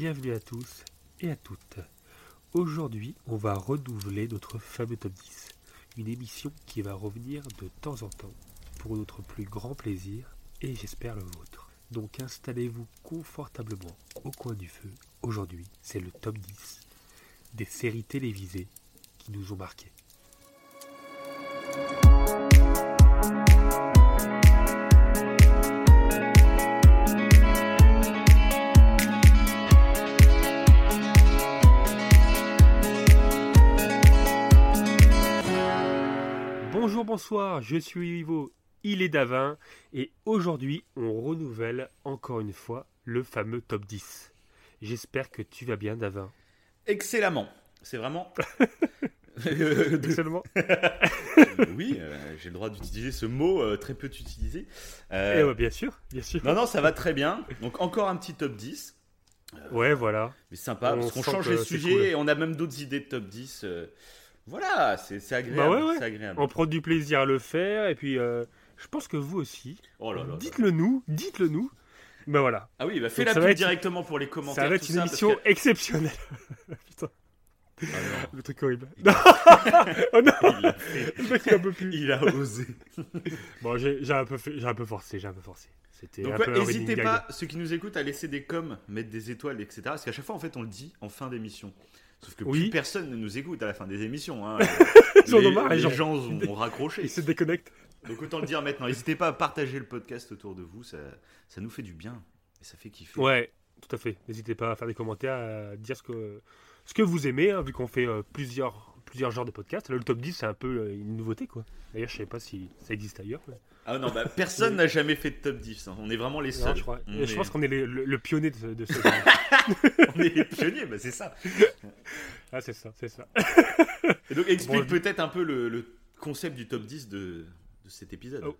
bienvenue à tous et à toutes. Aujourd'hui, on va renouveler notre fameux top 10, une émission qui va revenir de temps en temps pour notre plus grand plaisir et j'espère le vôtre. Donc installez-vous confortablement au coin du feu. Aujourd'hui, c'est le top 10 des séries télévisées qui nous ont marqués. Bonsoir, je suis Ivo, il est Davin, et aujourd'hui on renouvelle encore une fois le fameux top 10. J'espère que tu vas bien, Davin. Excellemment. C'est vraiment. Excellemment. oui, euh, j'ai le droit d'utiliser ce mot euh, très peu utilisé. Euh, Eh ouais, bien sûr, bien sûr. non, non, ça va très bien. Donc, encore un petit top 10. Ouais, voilà. Mais sympa, On parce qu'on change les sujets cool. et on a même d'autres idées de top 10. Voilà, c'est c'est agréable. Bah ouais, ouais. C'est agréable. On prend du plaisir à le faire, et puis euh, je pense que vous aussi. Oh là là là. Dites-le nous, dites-le nous. Ben voilà, Ah oui, bah fais Donc la ça pub être- directement pour les commentaires. ça va être une parce émission que- exceptionnelle. Putain, Ah non, le truc horrible. Non oh non il, a fait- Le mec, il a un peu plus. il a osé. Bon, j'ai un, peu fait- j'ai un peu forcé, j'ai un peu forcé. Donc ouais, n'hésitez gag. pas, ceux qui nous écoutent, à laisser des coms, mettre des étoiles, etc. Parce qu'à chaque fois, en fait, on le dit en fin d'émission. Sauf que Oui. plus personne ne nous écoute à la fin des émissions. hein. Ils ont marre, les les gens. gens ont raccroché. Il se déconnecte. Donc autant le dire maintenant. N'hésitez pas à partager le podcast autour de vous. Ça, ça nous fait du bien. Et ça fait kiffer. Ouais, tout à fait. N'hésitez pas à faire des commentaires, à dire ce que, ce que vous aimez, hein, vu qu'on fait euh, plusieurs, plusieurs genres de podcasts. Là, le top 10, c'est un peu euh, une nouveauté, quoi. D'ailleurs, je sais pas si ça existe ailleurs. mais- Ah non, bah, personne n'a jamais fait de top 10. hein. On est vraiment les Non, seuls. je, crois- On, je est... pense qu'on est les- le, le pionnier de, ce- de ce. on est les pionniers, bah, c'est ça. ah, c'est ça, c'est ça. Et donc explique Bon, peut-être un peu le, le concept du top 10 de, de cet épisode. Oh.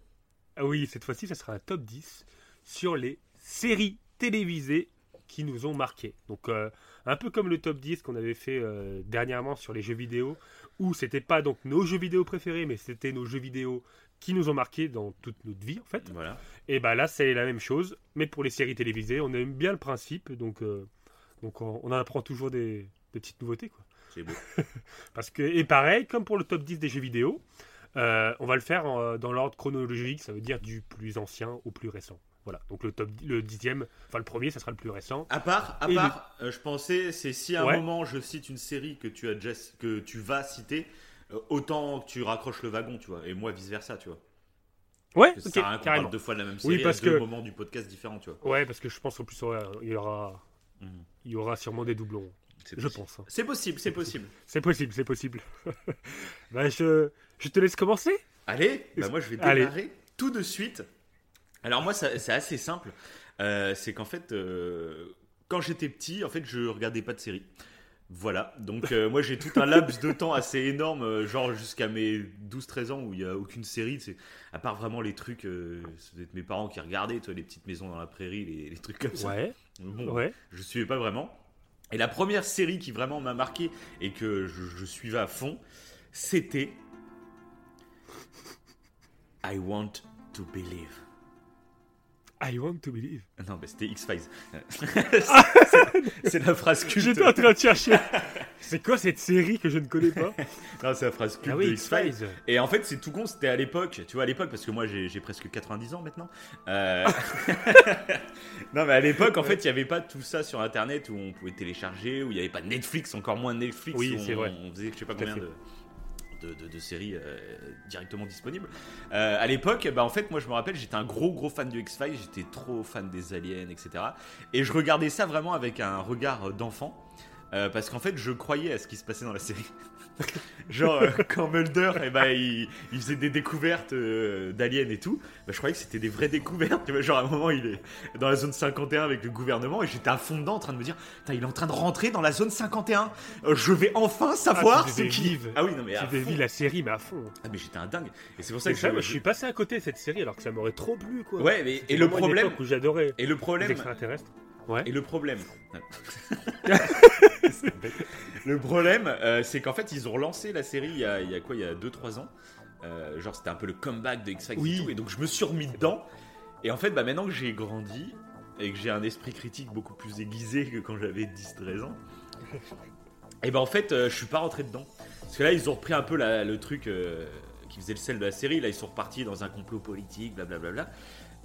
Ah oui, cette fois-ci, ça sera un top 10 sur les séries télévisées qui nous ont marqués. Donc, euh, un peu comme le top 10 qu'on avait fait euh, dernièrement sur les jeux vidéo, où c'était pas donc nos jeux vidéo préférés, mais c'était nos jeux vidéo qui nous ont marqués dans toute notre vie, en fait. Voilà. Et bah là, c'est la même chose, mais pour les séries télévisées, on aime bien le principe, donc, euh, donc on, on en apprend toujours des, des petites nouveautés, quoi. C'est beau. Parce que, et pareil, comme pour le top 10 des jeux vidéo, euh, on va le faire en- dans l'ordre chronologique, ça veut dire du plus ancien au plus récent. Voilà, donc le top, le dixième, enfin le premier, ça sera le plus récent. À part, à Et part euh, je pensais, c'est si à un Ouais. moment je cite une série que tu as déjà, que tu vas citer, euh, autant que tu raccroches le wagon, tu vois, et moi vice versa, tu vois. Ouais, Parce que ok, ça rien carrément. parle deux fois de la même Oui, série parce à deux que- moments du podcast différents, tu vois. Ouais, parce que je pense qu'en plus, il y aura, Mhm. il y aura sûrement des doublons, C'est je possible. pense. hein. C'est possible, c'est possible. C'est possible, c'est possible. bah, je, je te laisse commencer. Allez, bah moi je vais Allez. démarrer tout de suite. Alors moi c'est assez simple. Euh, c'est qu'en fait, euh, quand j'étais petit, en fait je regardais pas de séries. Voilà, donc euh, moi j'ai tout un laps de temps assez énorme, euh, genre jusqu'à mes 12-13 ans où il y a aucune série, c'est à part vraiment les trucs, euh, être mes parents qui regardaient, toi, les petites maisons dans la prairie, les, les trucs comme ça. Ouais, Bon, ouais. je suivais pas vraiment. Et la première série qui vraiment m'a marqué et que je, je suivais à fond, c'était I Want to Believe. I want to believe. Non, mais c'était X-Files. c'est c'est la phrase culte. J'étais en train de chercher. C'est quoi cette série que je ne connais pas? Non, c'est la phrase culte Ah oui, de X-Files. X-Files. Et en fait, c'est tout con, c'était à l'époque, tu vois, à l'époque, parce que moi j'ai j'ai presque 90 ans maintenant. Euh, non, mais à l'époque, en fait, il n'y avait pas tout ça sur internet où on pouvait télécharger, où il n'y avait pas de Netflix, encore moins de Netflix. Oui, c'est on, vrai. On faisait je sais pas Tout combien fait. de. De, séries euh, directement disponibles. Euh, à l'époque, bah, en fait, moi je me rappelle, j'étais un gros gros fan de X-Files, j'étais trop fan des aliens, etc. Et je regardais ça vraiment avec un regard d'enfant, euh, parce qu'en fait, je croyais à ce qui se passait dans la série. Genre, euh, quand Mulder, eh ben, il, il faisait des découvertes euh, d'aliens et tout, bah, je croyais que c'était des vraies découvertes. Genre, à un moment, il est dans la zone 51 avec le gouvernement et j'étais à fond dedans en train de me dire il est en train de rentrer dans la zone 51. Euh, je vais enfin savoir tu ce qui. Ah oui, non, mais Tu la série, mais à fond. Ah, mais j'étais un dingue. Et c'est pour ça que ça, je, moi, je suis passé à côté de cette série alors que ça m'aurait trop plu, quoi. Ouais, mais et le problème. où j'adorais Et le les problème. extraterrestres. Ouais. Et le problème. le problème, euh, c'est qu'en fait, ils ont relancé la série il y a, il y a quoi Il y a 2-3 ans. Euh, genre, c'était un peu le comeback de X-Files Oui. et tout. Et donc, je me suis remis dedans. Et en fait, bah, maintenant que j'ai grandi, et que j'ai un esprit critique beaucoup plus aiguisé que quand j'avais 10-13 ans, et ben en fait, euh, je suis pas rentré dedans. Parce que là, ils ont repris un peu la- le truc euh, qui faisait le sel de la série. Là, ils sont repartis dans un complot politique, blablabla.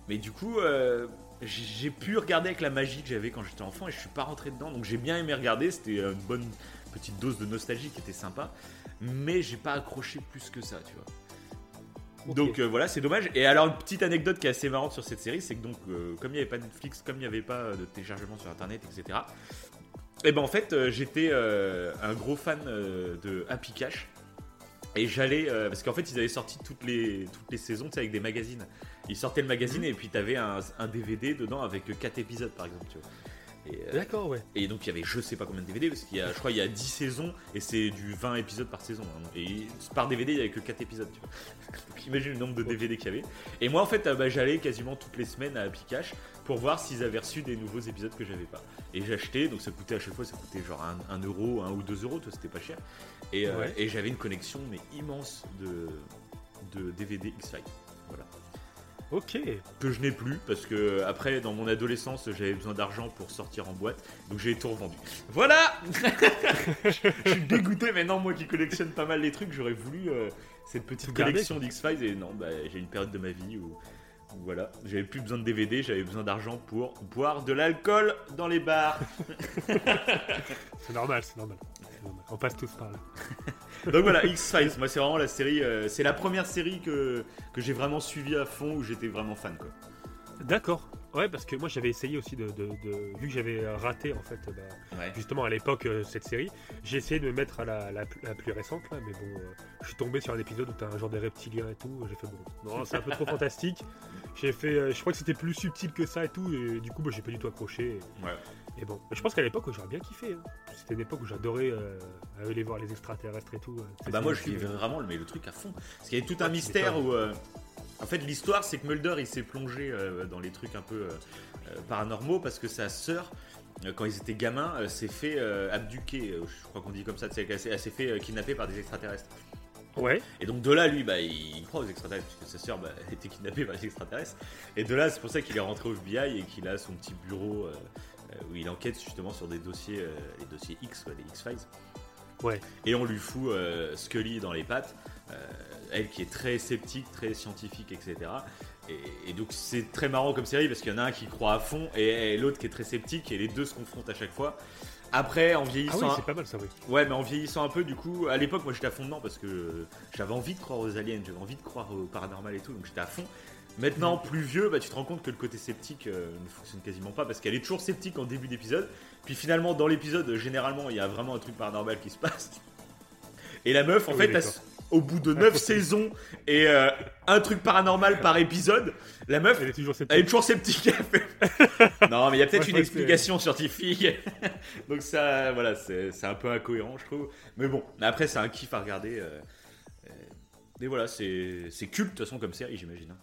Mais du coup, euh, j'ai pu regarder avec la magie que j'avais quand j'étais enfant et je suis pas rentré dedans. Donc j'ai bien aimé regarder. C'était une bonne petite dose de nostalgie qui était sympa. Mais j'ai pas accroché plus que ça, tu vois. Donc euh, voilà, c'est dommage. Et alors, une petite anecdote qui est assez marrante sur cette série, c'est que donc, euh, comme il n'y avait pas Netflix, comme il n'y avait pas euh, de téléchargement sur internet, etc. Et ben en fait, euh, j'étais un gros fan de Happy Cash. Et j'allais. parce qu'en fait, ils avaient sorti toutes les, toutes les saisons avec des magazines. Ils sortaient le magazine et puis t'avais un, un DVD dedans avec 4 épisodes par exemple, tu vois. Et, euh, D'accord, ouais. et donc il y avait je sais pas combien de DVD parce qu'il y a je crois il y a 10 saisons et c'est du 20 épisodes par saison hein. et par DVD il y avait que 4 épisodes tu vois. Donc imagine le nombre de DVD qu'il y avait. Et moi en fait euh, bah, j'allais quasiment toutes les semaines à Happy Cash pour voir s'ils avaient reçu des nouveaux épisodes que j'avais pas. Et j'achetais donc ça coûtait à chaque fois ça coûtait genre 1 euro, 1 ou 2 euros, c'était pas cher. Et, euh, Ouais. et j'avais une collection mais immense de, de DVD X-Files. Ok. que je n'ai plus parce que après dans mon adolescence j'avais besoin d'argent pour sortir en boîte donc j'ai tout revendu. Voilà Je suis dégoûté maintenant moi qui collectionne pas mal les trucs j'aurais voulu euh, cette petite collection d'X-Files et non bah, j'ai une période de ma vie où, voilà j'avais plus besoin de DVD j'avais besoin d'argent pour boire de l'alcool dans les bars. C'est normal, c'est normal. C'est normal. On passe tous par là. donc voilà X-Files moi c'est vraiment la série euh, c'est la première série que, que j'ai vraiment suivi à fond où j'étais vraiment fan quoi. D'accord. Ouais, parce que moi j'avais essayé aussi de, de- de- vu que j'avais raté en fait, bah, Ouais. justement à l'époque euh, cette série, j'ai essayé de me mettre à la, la, la plus récente là, mais bon, euh, je suis tombé sur un épisode où t'as un genre de reptilien et tout, j'ai fait bon, non c'est un peu trop fantastique. J'ai fait, euh, je crois que c'était plus subtil que ça et tout, et du coup bah, j'ai pas du tout accroché. Et, Ouais. Et bon, je pense qu'à l'époque j'aurais bien kiffé. hein. C'était une époque où j'adorais euh, aller voir les extraterrestres et tout. euh, Ah bah moi je vivais vraiment le, mais le truc à fond. Parce qu'il y avait tout Ah, un tu mystère où... euh, en fait l'histoire c'est que Mulder il s'est plongé euh, dans les trucs un peu paranormaux parce que sa sœur, quand ils étaient gamins, s'est fait abduquer, je crois qu'on dit comme ça, elle s'est fait kidnapper par des extraterrestres. Ouais. Et donc de là, lui, bah, il croit aux extraterrestres, puisque sa sœur bah, été kidnappée par les extraterrestres. Et de là, c'est pour ça qu'il est rentré au FBI et qu'il a son petit bureau où il enquête justement sur des dossiers, euh, les dossiers X, quoi, les X-Files. Ouais. Et on lui fout euh, Scully dans les pattes, euh, elle qui est très sceptique, très scientifique, etc. Et, et donc c'est très marrant comme série parce qu'il y en a un qui croit à fond et, et l'autre qui est très sceptique et les deux se confrontent à chaque fois. Après, en Ah vieillissant, oui, un- c'est pas mal ça, oui. Ouais, mais en vieillissant un peu, du coup, à l'époque, moi j'étais à fond dedans parce que j'avais envie de croire aux aliens, j'avais envie de croire au paranormal et tout, donc j'étais à fond. Maintenant, plus vieux, bah, tu te rends compte que le côté sceptique euh, ne fonctionne quasiment pas parce qu'elle est toujours sceptique en début d'épisode. Puis finalement, dans l'épisode, généralement, il y a vraiment un truc paranormal qui se passe. Et la meuf, en Oui, fait, au bout de Ah, 9 faut- saisons et euh, un truc paranormal par épisode, la meuf, Elle est toujours elle est toujours sceptique. Non, mais il y a peut-être une explication scientifique. Donc ça, voilà, c'est un peu incohérent, je trouve. Mais bon, mais après, c'est un kiff à regarder. euh, Et voilà, c'est c'est culte de toute façon comme série, j'imagine.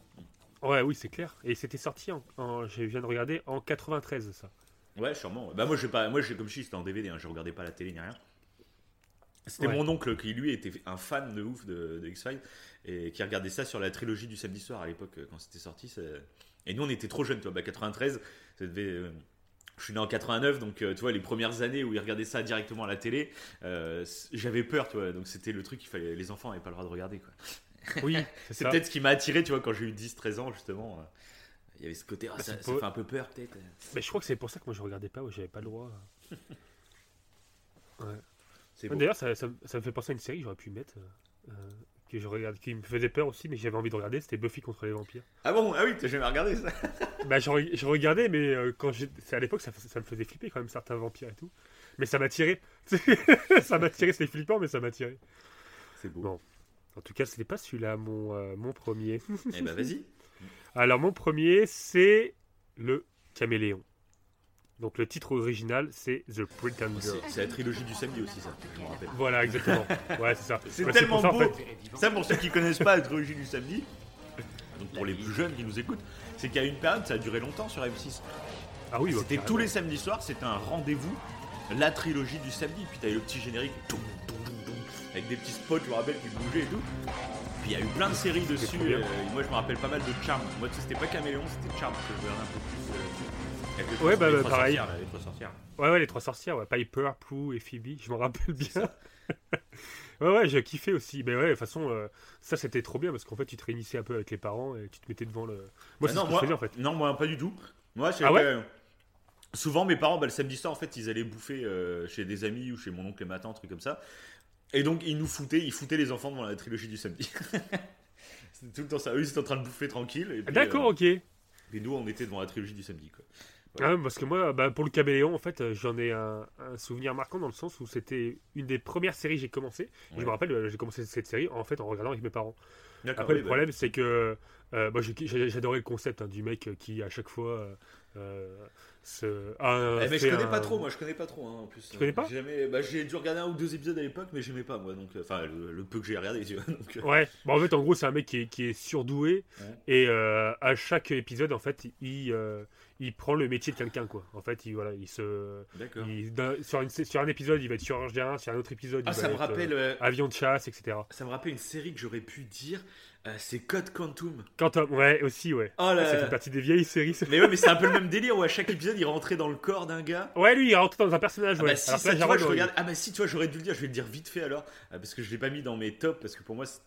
Ouais, oui, c'est clair. Et c'était sorti en, en- je viens de regarder en 93 ça. Ouais, sûrement. Bah moi, j'ai pas, moi, j'ai comme je dis, c'était en DVD. Hein, je regardais pas la télé ni rien. C'était Ouais. mon oncle qui lui était un fan de ouf de, de X-Files et qui regardait ça sur la trilogie du samedi soir à l'époque euh, quand c'était sorti. ça- Et nous on était trop jeunes, tu vois. Bah 93, ça devait. euh, Je suis né en 89, donc euh, tu vois les premières années où ils regardaient ça directement à la télé, euh, j'avais peur, tu vois. Donc c'était le truc qu'il fallait, les enfants n'avaient pas le droit de regarder, quoi. Oui, c'est peut-être ce qui m'a attiré, tu vois, quand j'ai eu 10-13 ans justement. euh, Il y avait ce côté, ah, Bah, ça, fait un peu peur peut-être. Mais je crois que c'est pour ça que moi je regardais pas, ouais, j'avais pas le droit. Ouais. D'ailleurs, ça, ça, ça me fait penser à une série que j'aurais pu mettre, euh, que je regarde, qui me faisait peur aussi, mais j'avais envie de regarder, c'était Buffy contre les vampires. Ah bon, ah oui, t'as jamais regardé ça? Bah, je, re- je regardais, mais euh, quand à l'époque, ça, ça me faisait flipper quand même certains vampires et tout. Mais ça m'a tiré. ça m'a tiré, c'était flippant, mais ça m'a tiré. C'est beau. Bon. En tout cas, c'était pas celui-là mon, euh, mon premier. Eh bah vas-y. Alors, mon premier, c'est le caméléon. Donc, le titre original, c'est The Pretender. C'est c'est la trilogie du samedi aussi, ça, je me rappelle. Voilà, exactement. Ouais, c'est ça. C'est Ouais, tellement pour ça, en beau. fait. Ça, pour ceux qui connaissent pas la trilogie du samedi, donc pour les plus jeunes qui nous écoutent, c'est qu'il y a une période, ça a duré longtemps sur M6. Ah oui, bah, C'était carrément. tous les samedis soirs, c'était un rendez-vous, la trilogie du samedi. Puis t'avais le petit générique, toum, toum, avec des petits spots, je me rappelle, qui bougeaient et tout. Puis il y a eu plein de séries dessus. euh, moi, je me rappelle pas mal de Charm. Moi, tu sais, c'était pas Caméléon, c'était Charm que je regardais un peu plus. euh, les Ouais, bah, les bah, trois pareil. sorcières, les trois sorcières. Ouais, ouais, les trois sorcières, ouais. Piper, Prue et Phoebe, je m'en rappelle bien. ouais, ouais, j'ai kiffé aussi. Mais ouais, de toute façon, euh, ça c'était trop bien parce qu'en fait, tu te réunissais un peu avec les parents et tu te mettais devant le. Moi, Ah c'est non, ce que moi, faisais en fait. non, moi pas du tout. Moi, Ah ouais souvent mes parents, bah, le samedi soir, en fait, ils allaient bouffer chez des amis ou chez mon oncle et ma tante, truc comme ça. Et donc, ils nous foutaient, ils foutaient les enfants devant la trilogie du samedi. C'était tout le temps ça. Eux, ils étaient en train de bouffer tranquille. D'accord, euh, ok. et nous, on était devant la trilogie du samedi, quoi. Ah, parce que moi, bah, pour le caméléon, en fait, euh, j'en ai un, un souvenir marquant dans le sens où c'était une des premières séries que j'ai commencé. Je me rappelle, euh, j'ai commencé cette série en fait en regardant avec mes parents. Après, oui, le bah, problème, c'est que euh, moi, j'adorais le concept hein, du mec qui, à chaque fois, euh, se. a un- Eh, mais je connais un- pas trop, moi je connais pas trop hein, en plus. Tu connais pas? J'ai bah, J'ai dû regarder un ou deux épisodes à l'époque, mais j'aimais pas moi, donc euh, enfin le, le peu que j'ai regardé. Donc, euh, Ouais, bon, en fait, en gros, c'est un mec qui est, qui est surdoué Ouais. et euh, à chaque épisode, en fait, il, euh, il prend le métier de quelqu'un, quoi. En fait, il, voilà, il se. Il- sur, une- sur un épisode, il va être chirurgien, sur un autre épisode, Ah, il va ça me être, rappelle, euh, euh, avion de chasse, etc. ça me rappelle une série que j'aurais pu dire. Euh, c'est Code Quantum. Quantum, ouais, aussi, ouais. Oh là. Ça fait partie des vieilles séries. ça. Mais ouais, mais c'est un peu le même délire où à chaque épisode il rentrait dans le corps d'un gars. Ouais, lui, il rentré dans un personnage, Ah ouais. bah si, ça, tu vois, Jarod, je ouais, regarde. Ah bah si, tu vois, j'aurais dû le dire, je vais le dire vite fait alors. euh, parce que je l'ai pas mis dans mes tops, parce que pour moi, c'est-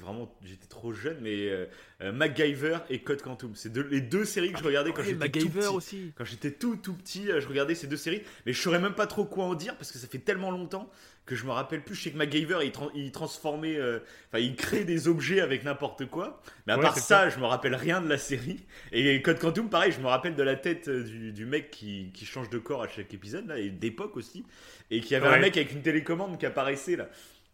vraiment. J'étais trop jeune, mais euh, MacGyver et Code Quantum. C'est deux- les deux séries que je regardais quand Ouais, j'étais tout MacGyver petit. aussi. Quand j'étais tout tout petit, je regardais ces deux séries, mais je saurais même pas trop quoi en dire parce que ça fait tellement longtemps que je me rappelle plus. Je sais que MacGyver il, il transformait, euh, enfin il crée des objets avec n'importe quoi. Mais à Ouais, part ça, je me rappelle rien de la série. Et Code Quantum, pareil, je me rappelle de la tête euh, du, du mec qui, qui change de corps à chaque épisode là et d'époque aussi, et qui avait un mec avec une télécommande qui apparaissait là.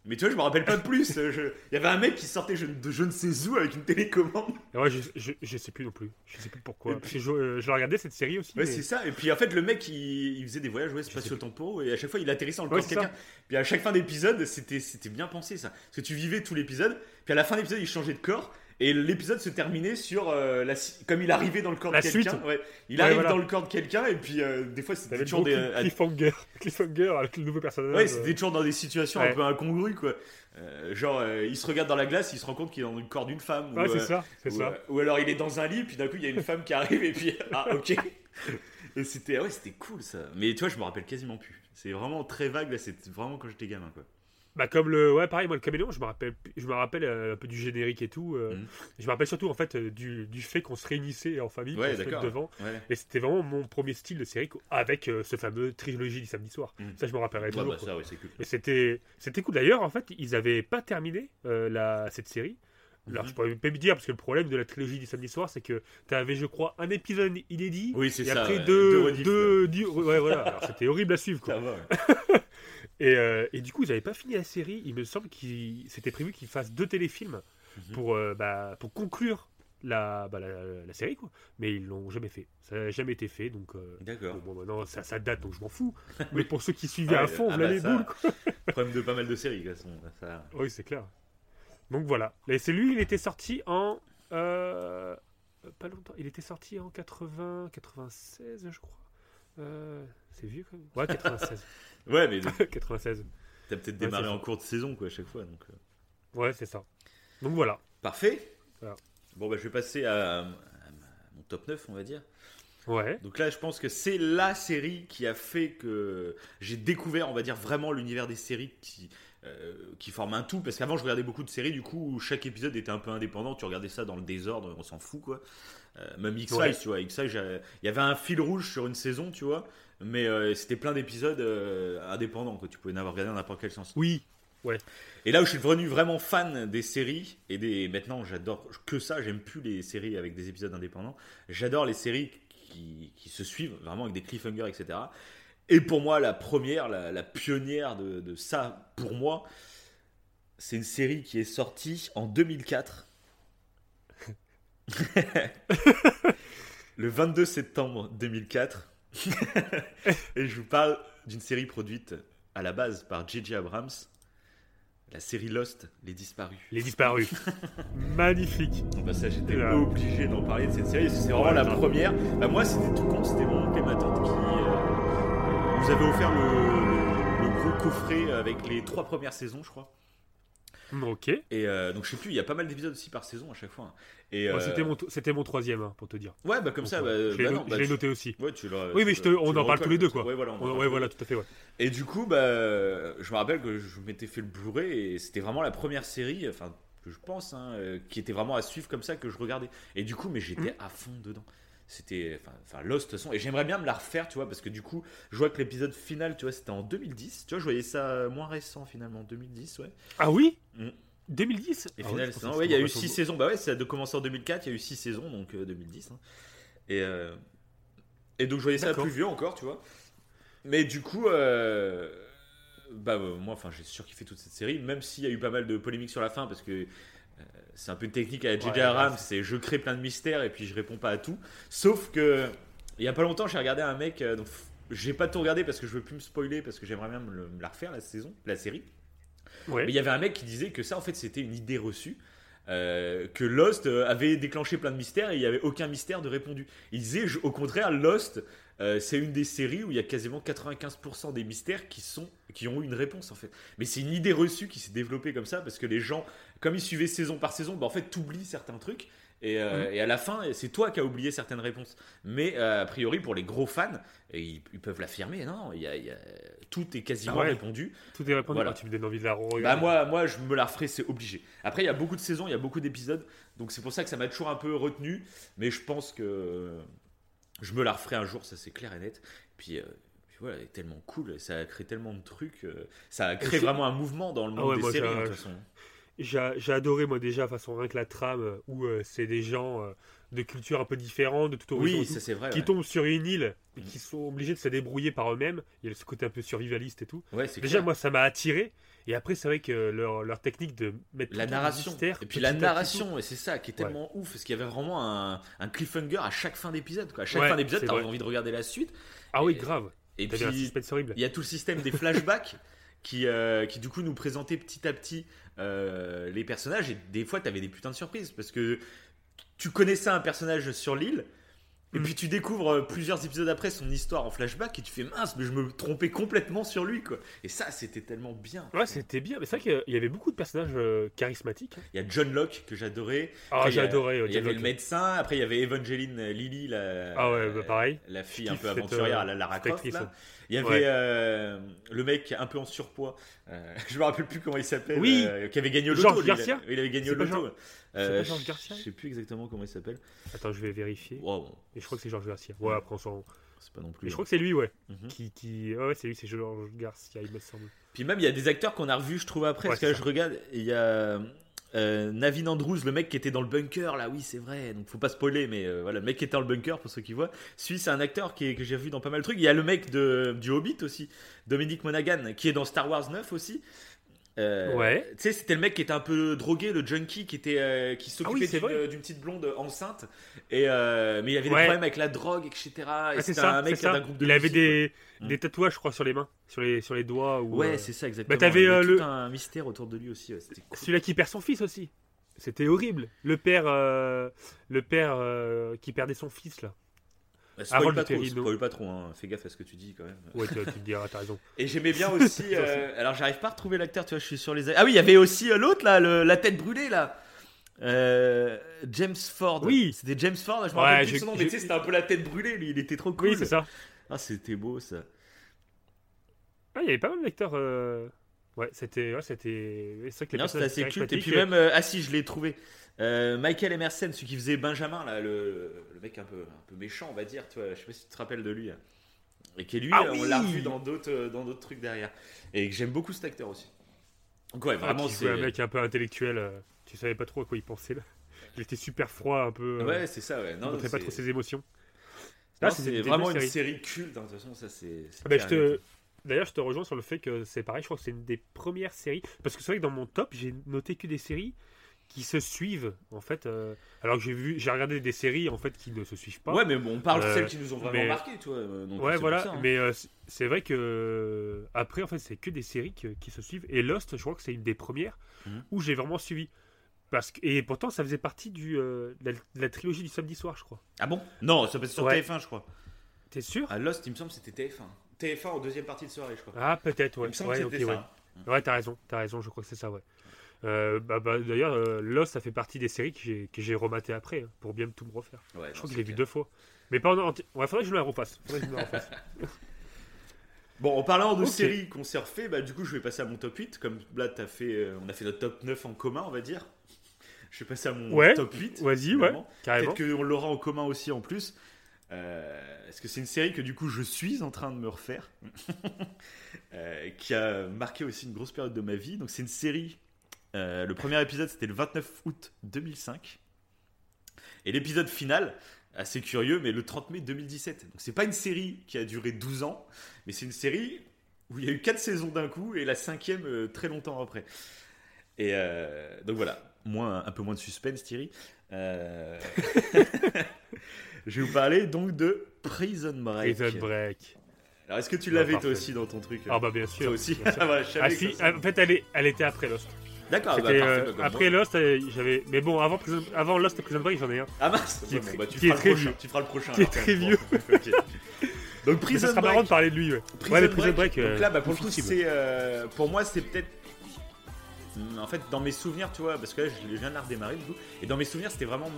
Mais tu vois, je me rappelle pas de plus. euh, Il y avait un mec qui sortait je- de je ne sais où avec une télécommande. Et Ouais, je, je, je sais plus non plus. Je sais plus pourquoi. Et Parce que je, euh, je regardais cette série aussi. Ouais, mais- c'est ça. Et puis en fait, le mec, il, il faisait des voyages ouais, spatio-temporaux et à chaque fois, il atterrissait dans le Ouais, corps de quelqu'un. Puis à chaque fin d'épisode, c'était c'était bien pensé ça. Parce que tu vivais tout l'épisode, puis à la fin d'épisode, il changeait de corps. Et l'épisode se terminait sur euh, la, comme il arrivait dans le corps La de quelqu'un. Ouais, il Ouais, arrive voilà. dans le corps de quelqu'un et puis euh, des fois c'était toujours des, de euh, cliffhanger. cliffhanger avec le nouveau personnage. ouais, c'était toujours dans des situations Ouais. un peu incongrues quoi. Genre, il se regarde dans la glace, il se rend compte qu'il est dans le corps d'une femme. Ouais, ou, c'est ça, c'est ou, ça. ou alors il est dans un lit, puis d'un coup il y a une femme qui arrive et puis ah ok. Et c'était ouais c'était cool ça. Mais tu vois je me rappelle quasiment plus. C'est vraiment très vague là. C'était vraiment quand j'étais gamin quoi. Bah comme le ouais pareil moi le caméléon je me rappelle je me rappelle euh, un peu du générique et tout euh, Mhm. je me rappelle surtout en fait euh, du, du fait qu'on se réunissait en famille Ouais, se devant Ouais. et c'était vraiment mon premier style de série avec euh, ce fameux trilogie du samedi soir Mhm. ça je me rappellerai Ouais, toujours bah, ça cool. et c'était c'était cool d'ailleurs en fait ils avaient pas terminé la cette série alors Mhm. je pourrais pas me dire parce que le problème de la trilogie du samedi soir c'est que tu avais je crois un épisode inédit Oui c'est et ça. après ouais. deux, deux, ouais voilà alors c'était horrible à suivre quoi. Ça va. ouais. Et, euh, et du coup, ils n'avaient pas fini la série. Il me semble qu'il c'était prévu qu'ils fassent deux téléfilms Mhm. pour, euh, bah, pour conclure la, bah, la, la série, quoi. Mais ils l'ont jamais fait. Ça n'a jamais été fait, donc. euh, D'accord. bon, maintenant, ça, ça date, donc je m'en fous. Mais pour ceux qui suivaient Ouais, à fond, ah voilà bah les ça. boules, quoi. Problème de pas mal de séries. de toute façon, ça- Oui, c'est clair. Donc voilà. Et c'est lui, il était sorti en. pas longtemps. Il était sorti en 80, 96, je crois. Euh, c'est vieux quand même. Ouais, 96. Ouais mais 96. t'as peut-être démarré en ça. cours de saison quoi à chaque fois donc. euh. Ouais, c'est ça. Donc voilà. Parfait. Voilà. Bon bah je vais passer à, à mon top 9 on va dire. Ouais. Donc là, je pense que c'est la série qui a fait que j'ai découvert, on va dire, vraiment l'univers des séries qui, euh, qui forment un tout. Parce qu'avant, je regardais beaucoup de séries, du coup, où chaque épisode était un peu indépendant. Tu regardais ça dans le désordre, on s'en fout, quoi. Euh, même X-Files, Ouais. tu vois. X-Files, il y avait un fil rouge sur une saison, tu vois. Mais euh, c'était plein d'épisodes euh, indépendants, que tu pouvais n'avoir regardé dans n'importe quel sens. Oui. Et là où je suis devenu vraiment fan des séries, et des... maintenant j'adore que ça, j'aime plus les séries avec des épisodes indépendants, j'adore les séries qui, qui se suivent, vraiment avec des cliffhangers, etc. Et pour moi, la première, la, la pionnière de, de ça, pour moi, c'est une série qui est sortie en 2004. Le 22 septembre 2004. et je vous parle d'une série produite à la base par J.J. Abrams, la série Lost, Les Disparus. Les disparus. Magnifique. Bah ça, j'étais Là. obligé d'en parler de cette série, c'est vraiment Ouais, la première. Bah moi, c'était tout con, c'était mon oncle et ma tante qui euh, nous avaient offert le, le- le gros coffret avec les trois premières saisons, je crois. Ok. Et euh, donc je sais plus, il y a pas mal d'épisodes aussi par saison à chaque fois. hein. Et Moi, euh, C'était mon, c'était mon troisième, hein, pour te dire. ouais, bah comme Donc, ça, bah, je l'ai bah bah, tu- noté aussi. Ouais, tu l'as- Oui, je te- le- on en le parle tous les deux, quoi. Ouais, voilà, on Ouais, tout à fait, ouais. Et du coup, bah, je me rappelle que je m'étais fait le Blu-ray et c'était vraiment la première série, enfin, que je pense, hein, euh, qui était vraiment à suivre comme ça que je regardais. Et du coup, mais j'étais Mm. à fond dedans. C'était, enfin, Lost, de toute façon. Et j'aimerais bien me la refaire, tu vois, parce que du coup, je vois que l'épisode final, tu vois, c'était en 2010. Tu vois, je voyais ça euh, moins récent finalement, 2010, ouais. Ah oui Mm. 2010 Et Ah final, ouais, que ouais, il y a eu pas 6 trop- saisons. Bah ouais, ça a de commencer en 2004, il y a eu 6 saisons, donc euh, 2010. hein. Et, euh, et donc je voyais ça plus vieux encore, tu vois. Mais du coup, euh, bah moi, enfin, j'ai surkiffé toute cette série, même s'il y a eu pas mal de polémiques sur la fin, parce que c'est un peu une technique à J.J. Ouais, ouais. c'est je crée plein de mystères et puis je réponds pas à tout. Sauf que il y a pas longtemps, j'ai regardé un mec, euh, donc j'ai pas tout regardé parce que je veux plus me spoiler, parce que j'aimerais bien me, le- me la refaire la saison, la série. Ouais. Mais il y avait un mec qui disait que ça, en fait, c'était une idée reçue. euh, que Lost euh, avait déclenché plein de mystères et il n'y avait aucun mystère de répondu. Il disait, je- au contraire, Lost, euh, c'est une des séries où il y a quasiment 95% des mystères qui, sont, qui ont eu une réponse, en fait. Mais c'est une idée reçue qui s'est développée comme ça parce que les gens, comme ils suivaient saison par saison, bah, en fait, t'oublies certains trucs. Et, euh, Mhm. et à la fin, c'est toi qui as oublié certaines réponses. Mais euh, a priori, pour les gros fans, et ils, ils peuvent l'affirmer, non, il y a- il y a- tout est quasiment Ah ouais. répondu. Tout est répondu. Voilà. Ah, tu me donnes envie de la regarder. Bah moi, moi, je me la referai, c'est obligé. Après, il y a beaucoup de saisons, il y a beaucoup d'épisodes, donc c'est pour ça que ça m'a toujours un peu retenu. Mais je pense que je me la referai un jour, ça c'est clair et net. Puis, euh, puis voilà, elle est tellement cool, ça a créé tellement de trucs, ça a créé vraiment un mouvement dans le Ah monde ouais, des séries. hein, de toute façon. J'ai adoré, moi, déjà, de toute façon, rien que la trame euh, où euh, c'est des gens euh, de cultures un peu différentes, de tout horizon. Oui, tout, vrai. qui ouais. tombent sur une île et Mhm. qui sont obligés de se débrouiller par eux-mêmes. Il y a ce côté un peu survivaliste et tout. Ouais, Déjà, clair. moi, ça m'a attiré. Et après, c'est vrai que leur, leur technique de mettre la narration mystère, et puis la narration et c'est ça qui est Ouais. tellement ouf parce qu'il y avait vraiment un, un cliffhanger à chaque fin d'épisode à chaque fin d'épisode t'as envie de regarder la suite Ah oui, grave. et puis. Il y a tout le système des flashbacks qui, euh, qui du coup nous présentait petit à petit euh, les personnages. Et des fois tu avais des putains de surprises. Parce que tu connaissais un personnage sur l'île et puis tu découvres euh, plusieurs épisodes après son histoire en flashback et tu fais mince mais je me trompais complètement sur lui quoi et ça c'était tellement bien Ouais, c'était bien. Mais c'est vrai qu'il y avait beaucoup de personnages euh, charismatiques. il y a John Locke que j'adorais Ah, Après, il y euh, il y John avait le médecin après il y avait Evangeline Lilly la, Ah ouais, bah, pareil. la fille un peu aventurière euh, la Lara Croft là. ouais. Il y avait Ouais. euh, le mec un peu en surpoids, je me rappelle plus comment il s'appelle, Oui. qui avait gagné au loto. Georges Garcia Il avait gagné au loto. Euh, c'est pas Georges Garcia Je sais plus exactement comment il s'appelle. Attends, je vais vérifier. Wow, Et je crois que c'est Georges Garcia. Ouais, après on s'en. c'est pas non plus. Mais je crois que c'est lui, ouais. Mhm. Qui, qui... Ouais, ouais, c'est lui, c'est Georges Garcia, il me semble. Puis même il y a des acteurs qu'on a revus, je trouve après, Ouais, parce que là je regarde, il y a euh, Navin Andrews, le mec qui était dans le bunker là, oui c'est vrai, donc faut pas spoiler, mais euh, voilà, le mec qui était dans le bunker pour ceux qui voient. Celui c'est un acteur qui est- que j'ai revu dans pas mal de trucs. Il y a le mec de, du Hobbit aussi, Dominique Monaghan, qui est dans Star Wars 9 aussi. Euh, Ouais. Tu sais, c'était le mec qui était un peu drogué, le junkie, qui était euh, qui Ah s'occupait oui, d'une- petite blonde enceinte. Et euh, mais il avait des problèmes avec la drogue, etc. Et Ah, c'est ça, un mec c'est ça. d'un groupe de Il avait des, des tatouages, je crois, sur les mains, sur les, sur les doigts. Ou, Ouais, c'est ça exactement. t'avais, Il y avait euh, tout le- un mystère autour de lui aussi. cool. Celui-là qui perd son fils aussi. C'était horrible. Le père, le père qui perdait son fils, là. Bah, spoil pas trop, spoil pas trop, hein. fais gaffe à ce que tu dis quand même. Ouais, tu, tu te diras, t'as raison. Et j'aimais bien aussi. euh, alors j'arrive pas à retrouver l'acteur, tu vois, je suis sur les. Ah oui, il y avait aussi euh, l'autre là, le- la tête brûlée là. Euh, James Ford. Oui. C'était James Ford, je me Ouais, rappelle plus son nom, mais tu sais, c'était un peu la tête brûlée, lui, il était trop cool. Oui, c'est ça. Ah, c'était beau ça. Ah, il y avait pas mal d'acteurs. Euh, Ouais, c'était. Ouais, c'était. C'est vrai que les Non, c'était assez culte. Et puis même, euh, ah si, je l'ai trouvé. Euh, Michael Emerson, celui qui faisait Benjamin, là, le, le mec un peu, un peu méchant, on va dire. Tu vois, je sais pas si tu te rappelles de lui. hein. Et qui lui, Ah euh, on l'a revu dans d'autres, euh, dans d'autres trucs derrière. Et que j'aime beaucoup cet acteur aussi. Donc ouais, Ah, vraiment, c'est. un mec un peu intellectuel. euh, Tu savais pas trop à quoi il pensait là. Il était super froid, un peu. euh, Ouais, c'est ça, ouais. il Non, montrait pas trop ses émotions. non, Ah, c'est vraiment une série culte. hein, De toute façon, ça c'est. Ah bah, je te... D'ailleurs, je te rejoins sur le fait que c'est pareil. Je crois que c'est une des premières séries. Parce que c'est vrai que dans mon top, j'ai noté que des séries qui se suivent en fait. euh, Alors que j'ai vu, j'ai regardé des séries en fait qui ne se suivent pas. Ouais, mais bon, on parle de Euh, celles qui nous ont vraiment mais- marqué, tu vois. euh, donc Ouais, voilà. ça, hein. Mais euh, c'est vrai que après, en fait, c'est que des séries qui, qui se suivent. Et Lost, je crois que c'est une des premières Mhm. où j'ai vraiment suivi. Parce que... Et pourtant, ça faisait partie du, de, la, de la trilogie du samedi soir, je crois. Ah bon? Non, ça passe sur Ouais. TF1, je crois. T'es sûr? À Lost, il me semble, c'était TF1. TF1 en deuxième partie de soirée, je crois. Ah, peut-être, ouais. il me semble Ouais, que ok, c'était ouais. ça. Ouais, t'as raison, t'as raison, je crois que c'est ça, ouais. Euh, bah, bah, D'ailleurs, euh, Lost, ça fait partie des séries que j'ai- que j'ai rematé après, hein, pour bien tout me refaire. Ouais, Je crois que je l'ai vu deux fois. Mais pas en. Ouais, faudrait que je me la refasse. Faudrait que je me la refasse. Bon, en parlant de séries qu'on s'est refait, bah, du coup, je vais passer à mon top 8. Comme là, as fait, euh, on a fait notre top 9 en commun, on va dire. Je vais passer à mon Ouais, top 8. Vas-y, ouais. Peut-être qu'on l'aura en commun aussi en plus. Euh, Est-ce que c'est une série que du coup je suis en train de me refaire Euh, Qui a marqué aussi une grosse période de ma vie. Donc c'est une série. euh, le premier épisode c'était le 29 août 2005. Et l'épisode final, assez curieux, mais le 30 mai 2017. Donc c'est pas une série qui a duré 12 ans, mais c'est une série où il y a eu 4 saisons d'un coup et la cinquième euh, très longtemps après. Et donc voilà, moins, un peu moins de suspense, Thierry. Euh, Je vais vous parler donc de Prison Break. Prison Break. Alors est-ce que tu Ah, l'avais toi aussi dans ton truc Ah bah bien sûr. Toi aussi bien sûr. Ah, voilà, Ah si, ça- en fait, elle, est- elle était après Lost. D'accord, bah, euh, bah, après moi. Lost, euh, j'avais. Mais bon, avant, Prison- avant Lost et Prison Break, j'en ai un. Ah mince qui est Bon, bah, tu qui feras le très prochain, vieux. Tu feras le prochain. Qui est alors, très. Ok. Donc Prison ça sera marrant Break. de parler de lui, ouais. Prison ouais, mais Prison Break. euh, Donc là, bah, pour le coup, c'est. euh, pour moi, c'est peut-être. En fait, dans mes souvenirs, tu vois, parce que là, je viens de la redémarrer, du coup. Et dans mes souvenirs, c'était vraiment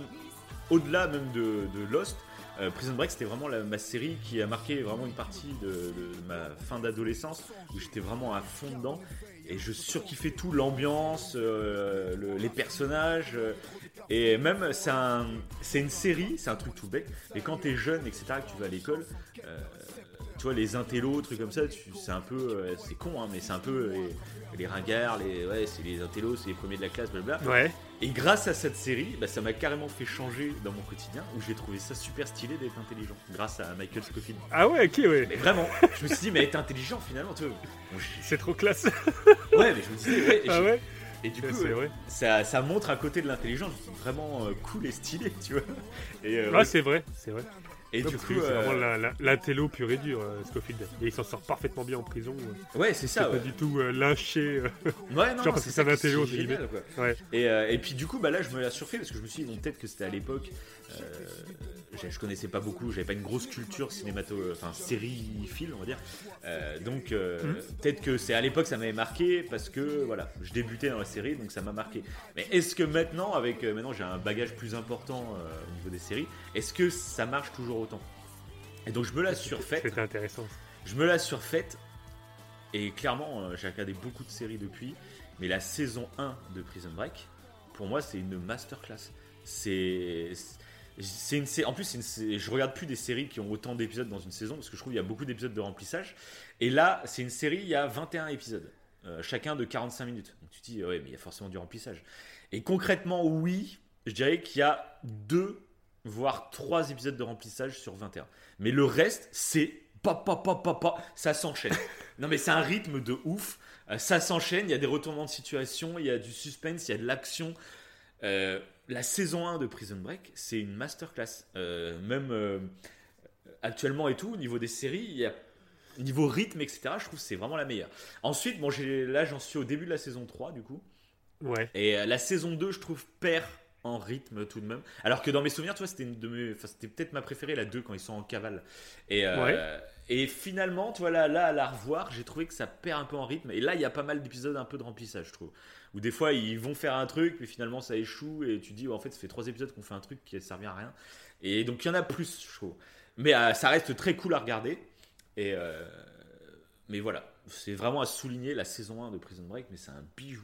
au-delà même de, Lost. euh, Prison Break, c'était vraiment la- ma série qui a marqué vraiment une partie de, ma fin d'adolescence où j'étais vraiment à fond dedans. Et je surkiffais tout, l'ambiance, euh, le- les personnages. euh, et même, c'est un, c'est une série, c'est un truc tout bête. Mais quand t'es jeune, etc., que tu vas à l'école, tu vois, les intellos, trucs comme ça, c'est un peu. euh, c'est con, hein, mais c'est un peu les, les ringards, les, ouais, c'est les intellos, c'est les premiers de la classe, blablabla. Ouais. Et grâce à cette série, bah, ça m'a carrément fait changer dans mon quotidien, où j'ai trouvé ça super stylé d'être intelligent, grâce à Michael Scofield. Ah ouais, ok, ouais. Mais vraiment, je me suis dit, mais être intelligent finalement, tu vois. bon, C'est trop classe. ouais, mais je me disais, ouais, ah ouais. et du Ouais, coup, euh, vrai. ça, ça montre un côté de l'intelligence vraiment euh, cool et stylé, tu vois. Et, euh, Ah, c'est vrai, c'est vrai. Et Donc, du coup, c'est euh, vraiment la- la- l'intello pur et dur, euh, Scofield. Et il s'en sort parfaitement bien en prison. euh. ouais, c'est ça. pas du tout euh. ouais non, genre parce c'est que ça quoi. Ouais. Et, et puis du coup, bah là, je me la surfais parce que je me suis dit, bon, peut-être que c'était à l'époque, je, je connaissais pas beaucoup, j'avais pas une grosse culture cinémato, enfin série film, on va dire. Euh, donc euh, Mhm. peut-être que c'est à l'époque ça m'avait marqué parce que voilà, je débutais dans la série, donc ça m'a marqué. Mais est-ce que maintenant, avec euh, maintenant j'ai un bagage plus important au niveau des séries, est-ce que ça marche toujours autant? Et donc je me la surfaite. C'était intéressant. Je me la surfaite et clairement, euh, j'ai regardé beaucoup de séries depuis, mais la saison 1 de Prison Break, pour moi, c'est une masterclass. C'est c'est une en plus une je regarde plus des séries qui ont autant d'épisodes dans une saison parce que je trouve qu'il y a beaucoup d'épisodes de remplissage et là c'est une série il y a 21 épisodes euh, chacun de 45 minutes donc tu te dis ouais mais il y a forcément du remplissage et concrètement oui je dirais qu'il y a deux voire trois épisodes de remplissage sur 21 mais le reste c'est pa pa pa pa pa ça s'enchaîne non mais c'est un rythme de ouf Euh, ça s'enchaîne il y a des retournements de situation il y a du suspense il y a de l'action euh, la saison 1 de Prison Break, c'est une masterclass. Euh, même actuellement et tout, au niveau des séries, il y a niveau rythme, etc., je trouve que c'est vraiment la meilleure. Ensuite, bon, là, j'en suis au début de la saison 3, du coup. Ouais. Et la saison 2, je trouve, perd en rythme tout de même. Alors que dans mes souvenirs, tu vois, c'était une de mes- enfin, c'était peut-être ma préférée, la 2, quand ils sont en cavale. Et, euh, et finalement, tu vois, là, là, à la revoir, j'ai trouvé que ça perd un peu en rythme. Et là, il y a pas mal d'épisodes un peu de remplissage, je trouve. Où des fois, ils vont faire un truc, mais finalement, ça échoue. Et tu dis, en fait, ça fait trois épisodes qu'on fait un truc qui a servi à rien. Et donc, il y en a plus, je trouve. Mais euh, ça reste très cool à regarder. Et. euh, mais voilà, c'est vraiment à souligner la saison 1 de Prison Break, mais c'est un bijou.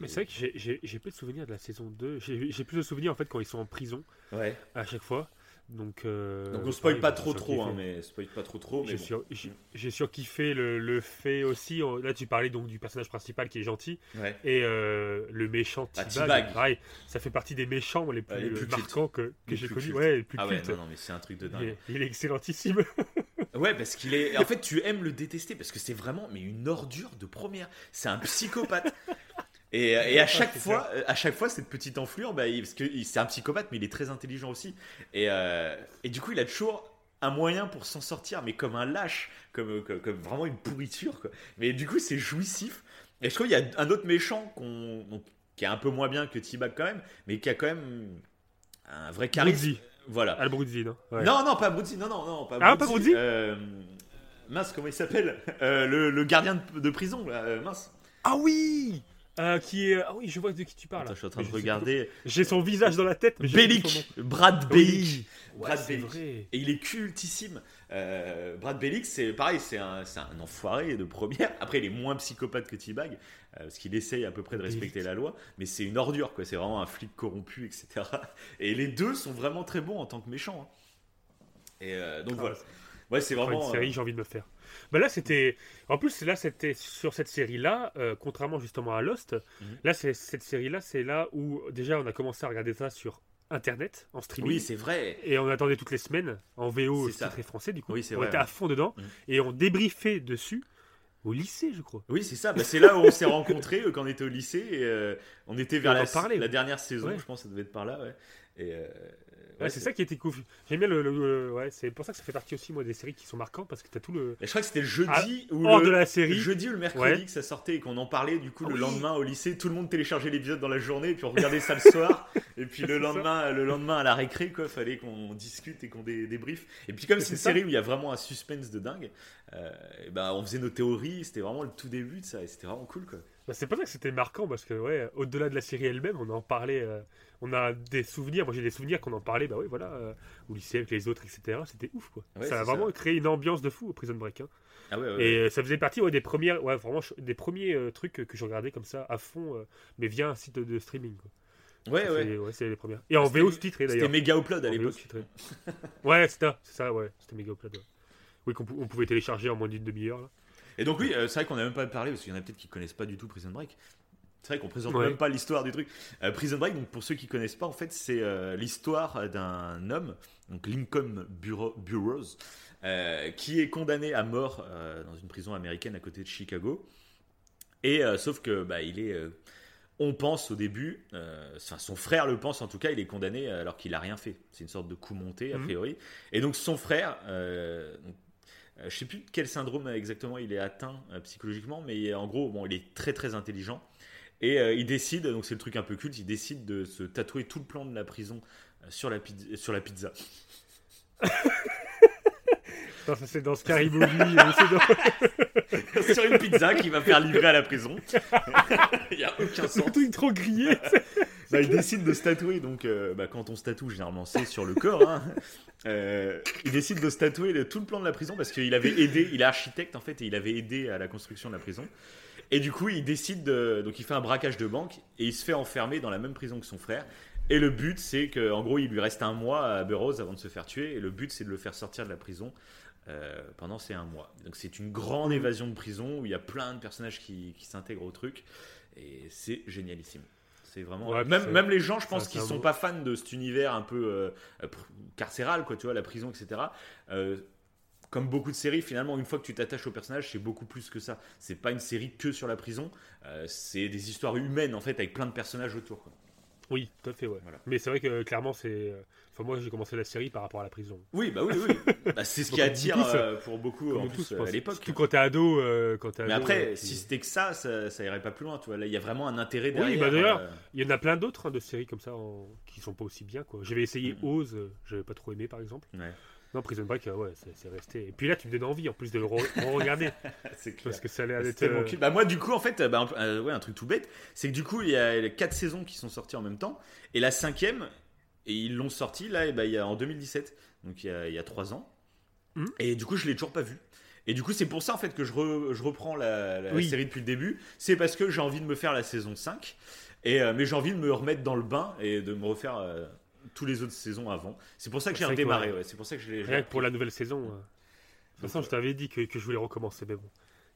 Mais c'est vrai que j'ai- peu de souvenirs de la saison 2. J'ai plus de souvenirs en fait quand ils sont en prison Ouais. à chaque fois. Donc, euh, Donc on spoil pas trop trop, hein, mais spoil pas trop trop. Mais J'ai bon. sur- surkiffé le, le fait aussi. Là, tu parlais donc du personnage principal qui est gentil Ouais. et euh, le méchant Ah, T-Bag. Pareil, ça fait partie des méchants les plus, les plus marquants que, que j'ai plus connus. Ouais, les plus Ah ouais, non, non, mais c'est un truc de il, dingue. est, il est excellentissime. Ouais, parce qu'il est. En fait, tu aimes le détester parce que c'est vraiment mais une ordure de première. C'est un psychopathe. Et, et à chaque fois, à chaque fois, cette petite enflure, bah, il- parce que c'est un psychopathe, mais il est très intelligent aussi. Et, euh, et du coup, il a toujours un moyen pour s'en sortir, mais comme un lâche, comme, comme, comme vraiment une pourriture. Quoi. Mais du coup, c'est jouissif. Et je trouve qu'il y a un autre méchant qu'on, donc, qui est un peu moins bien que T-Bag quand même, mais qui a quand même un vrai charisme. Bruzzi. Voilà. Al Bruzzi, non Ouais. Non, non, pas Bruzzi, non, non, non, pas Ah, pas Bruzzi Euh, mince, comment il s'appelle? Euh, le, le gardien de, de prison, là, euh, mince. Ah oui Euh, qui est. Ah oui, je vois de qui tu parles. Attends, je suis en train Mais de regarder. J'ai son visage dans la tête. Bellic. Brad. Bellic. Ouais, Brad Bellic. Et il est cultissime. Euh, Brad Bellic, c'est pareil, c'est un, un enfoiré de première. Après, il est moins psychopathe que T-Bag, euh, parce qu'il essaye à peu près de Bellic. respecter la loi, mais c'est une ordure, quoi. C'est vraiment un flic corrompu, etc. Et les deux sont vraiment très bons en tant que méchants. hein. Et euh, donc Ah, voilà. Ouais, c'est vraiment. une série, euh, j'ai envie de me faire. Bah là, c'était. En plus, là, c'était sur cette série-là, euh, contrairement justement à Lost. Mhm. Là, c'est cette série-là, c'est là où déjà on a commencé à regarder ça sur Internet, en streaming. Oui, c'est vrai. et on attendait toutes les semaines en VO titré français du coup. Oui, c'est on vrai, était ouais. à fond dedans Mhm. et on débriefait dessus au lycée, je crois. Oui, c'est ça. Bah, c'est là où on s'est rencontrés euh, quand on était au lycée. Et, euh, on était vers on la, en parlait. la dernière saison, Ouais. je pense, ça devait être par là. Ouais. Et, euh, Ouais, c'est ça qui était cool. J'aime bien le, le- le- ouais, c'est pour ça que ça fait partie aussi moi des séries qui sont marquantes parce que t'as tout le Et je crois que c'était le jeudi ou hors le... de la série. jeudi ou le mercredi Ouais. que ça sortait et qu'on en parlait. Du coup, Ah le oui. lendemain au lycée, tout le monde téléchargeait l'épisode dans la journée et puis on regardait ça le soir. Et puis le ça. lendemain, le lendemain à la récré, quoi, fallait qu'on discute et qu'on dé débriefe. Et puis comme c'est une ça. série où il y a vraiment un suspense de dingue, euh, et ben on faisait nos théories. C'était vraiment le tout début de ça et c'était vraiment cool, quoi. Bah, c'est pas ça que c'était marquant parce que ouais, au-delà de la série elle-même, on en parlait. euh, on a des souvenirs. Moi j'ai des souvenirs qu'on en parlait. Bah oui, voilà, euh, au lycée avec les autres, etc. C'était ouf quoi. Ouais, ça a c'est vraiment ça. créé une ambiance de fou au Prison Break. hein. Ah ouais, ouais, Et euh, ça faisait partie des premières, ouais, vraiment des premiers euh, trucs que je regardais comme ça à fond, euh, mais via un site de, de streaming. Quoi. ouais, Ça, ouais. c'est- ouais, c'est les premières. Et en C'était- VO C'était d'ailleurs. méga upload à l'époque. ouais, c'était ça, c'est ça, ouais, c'était méga upload. Oui, qu'on pou- on pouvait télécharger en moins d'une demi-heure. là. Et donc oui, euh, c'est vrai qu'on n'a même pas parlé parce qu'il y en a peut-être qui connaissent pas du tout Prison Break. C'est vrai qu'on présente Ouais. même pas l'histoire du truc. Euh, Prison Break, donc pour ceux qui connaissent pas, en fait, c'est euh, l'histoire d'un homme, donc Lincoln Buro- Burroughs, euh, qui est condamné à mort dans une prison américaine à côté de Chicago. Et sauf que bah, il est, on pense au début, enfin son frère le pense en tout cas, il est condamné alors qu'il a rien fait. C'est une sorte de coup monté a Mhm. priori. Et donc son frère, donc, je sais plus quel syndrome exactement il est atteint psychologiquement, mais en gros, bon, il est très très intelligent. Et euh, il décide, donc c'est le truc un peu culte, il décide de se tatouer tout le plan de la prison euh, sur la, pi- sur la pizza. Non, ça c'est dans Scary Movie. euh, dans- sur une pizza qu'il va faire livrer à la prison. il n'y a aucun sens. un truc trop grillé. Bah, il décide de se tatouer, donc euh, bah, quand on se tatoue, généralement c'est sur le corps. hein. Euh, il décide de se tatouer le- tout le plan de la prison parce qu'il avait aidé, il est architecte en fait, et il avait aidé à la construction de la prison. Et du coup, il décide de. Donc il fait un braquage de banque et il se fait enfermer dans la même prison que son frère. Et le but, c'est qu'en gros, il lui reste un mois à Burroughs avant de se faire tuer. Et le but, c'est de le faire sortir de la prison euh, pendant ces un mois. Donc c'est une grande évasion de prison où il y a plein de personnages qui, qui s'intègrent au truc. Et c'est génialissime. C'est vraiment. Ouais, même, même les gens, je pense, qui un sont beau- pas fans de cet univers un peu euh, carcéral, quoi, tu vois, la prison, etc. euh, comme beaucoup de séries, finalement, une fois que tu t'attaches au personnage, c'est beaucoup plus que ça. C'est pas une série que sur la prison. euh, c'est des histoires humaines, en fait, avec plein de personnages autour. quoi. Oui, tout à fait, ouais. Voilà. Mais c'est vrai que clairement, c'est. euh, Enfin, moi, j'ai commencé la série par rapport à la prison. Oui, bah oui, oui. Bah, c'est ce qui attire tous, euh, pour beaucoup, en plus, tous, euh, à l'époque. Surtout quand t'es ado. euh, quand Mais ado, après, euh, si c'était que ça, ça, ça irait pas plus loin. Tu vois. Là, il y a vraiment un intérêt Oui, derrière. bah, d'ailleurs, euh, Il y en a plein d'autres hein, de séries comme ça en- qui sont pas aussi bien. quoi. J'avais essayé Mhm. Oz, euh, j'avais pas trop aimé par exemple. ouais, Non, Prison Break, euh, ouais, c'est resté. Et puis là, tu me donnes envie en plus de le re- regarder c'est clair. parce que ça allait être. euh. Bah moi du coup en fait bah, un, euh, ouais, un truc tout bête c'est que du coup il y a quatre saisons qui sont sorties en même temps et la cinquième et ils l'ont sortie là et bah, il y a en 2017 donc il y a, il y a trois ans Mhm. et du coup je l'ai toujours pas vu et du coup c'est pour ça en fait que je, re- je reprends la, la Oui. série depuis le début c'est parce que j'ai envie de me faire la saison 5 et euh, mais j'ai envie de me remettre dans le bain et de me refaire euh, tous les autres saisons avant c'est pour ça que j'ai redémarré ouais. ouais. c'est pour ça que je Rien que pour la nouvelle saison. euh. De toute façon, je t'avais dit que, que je voulais recommencer, mais bon.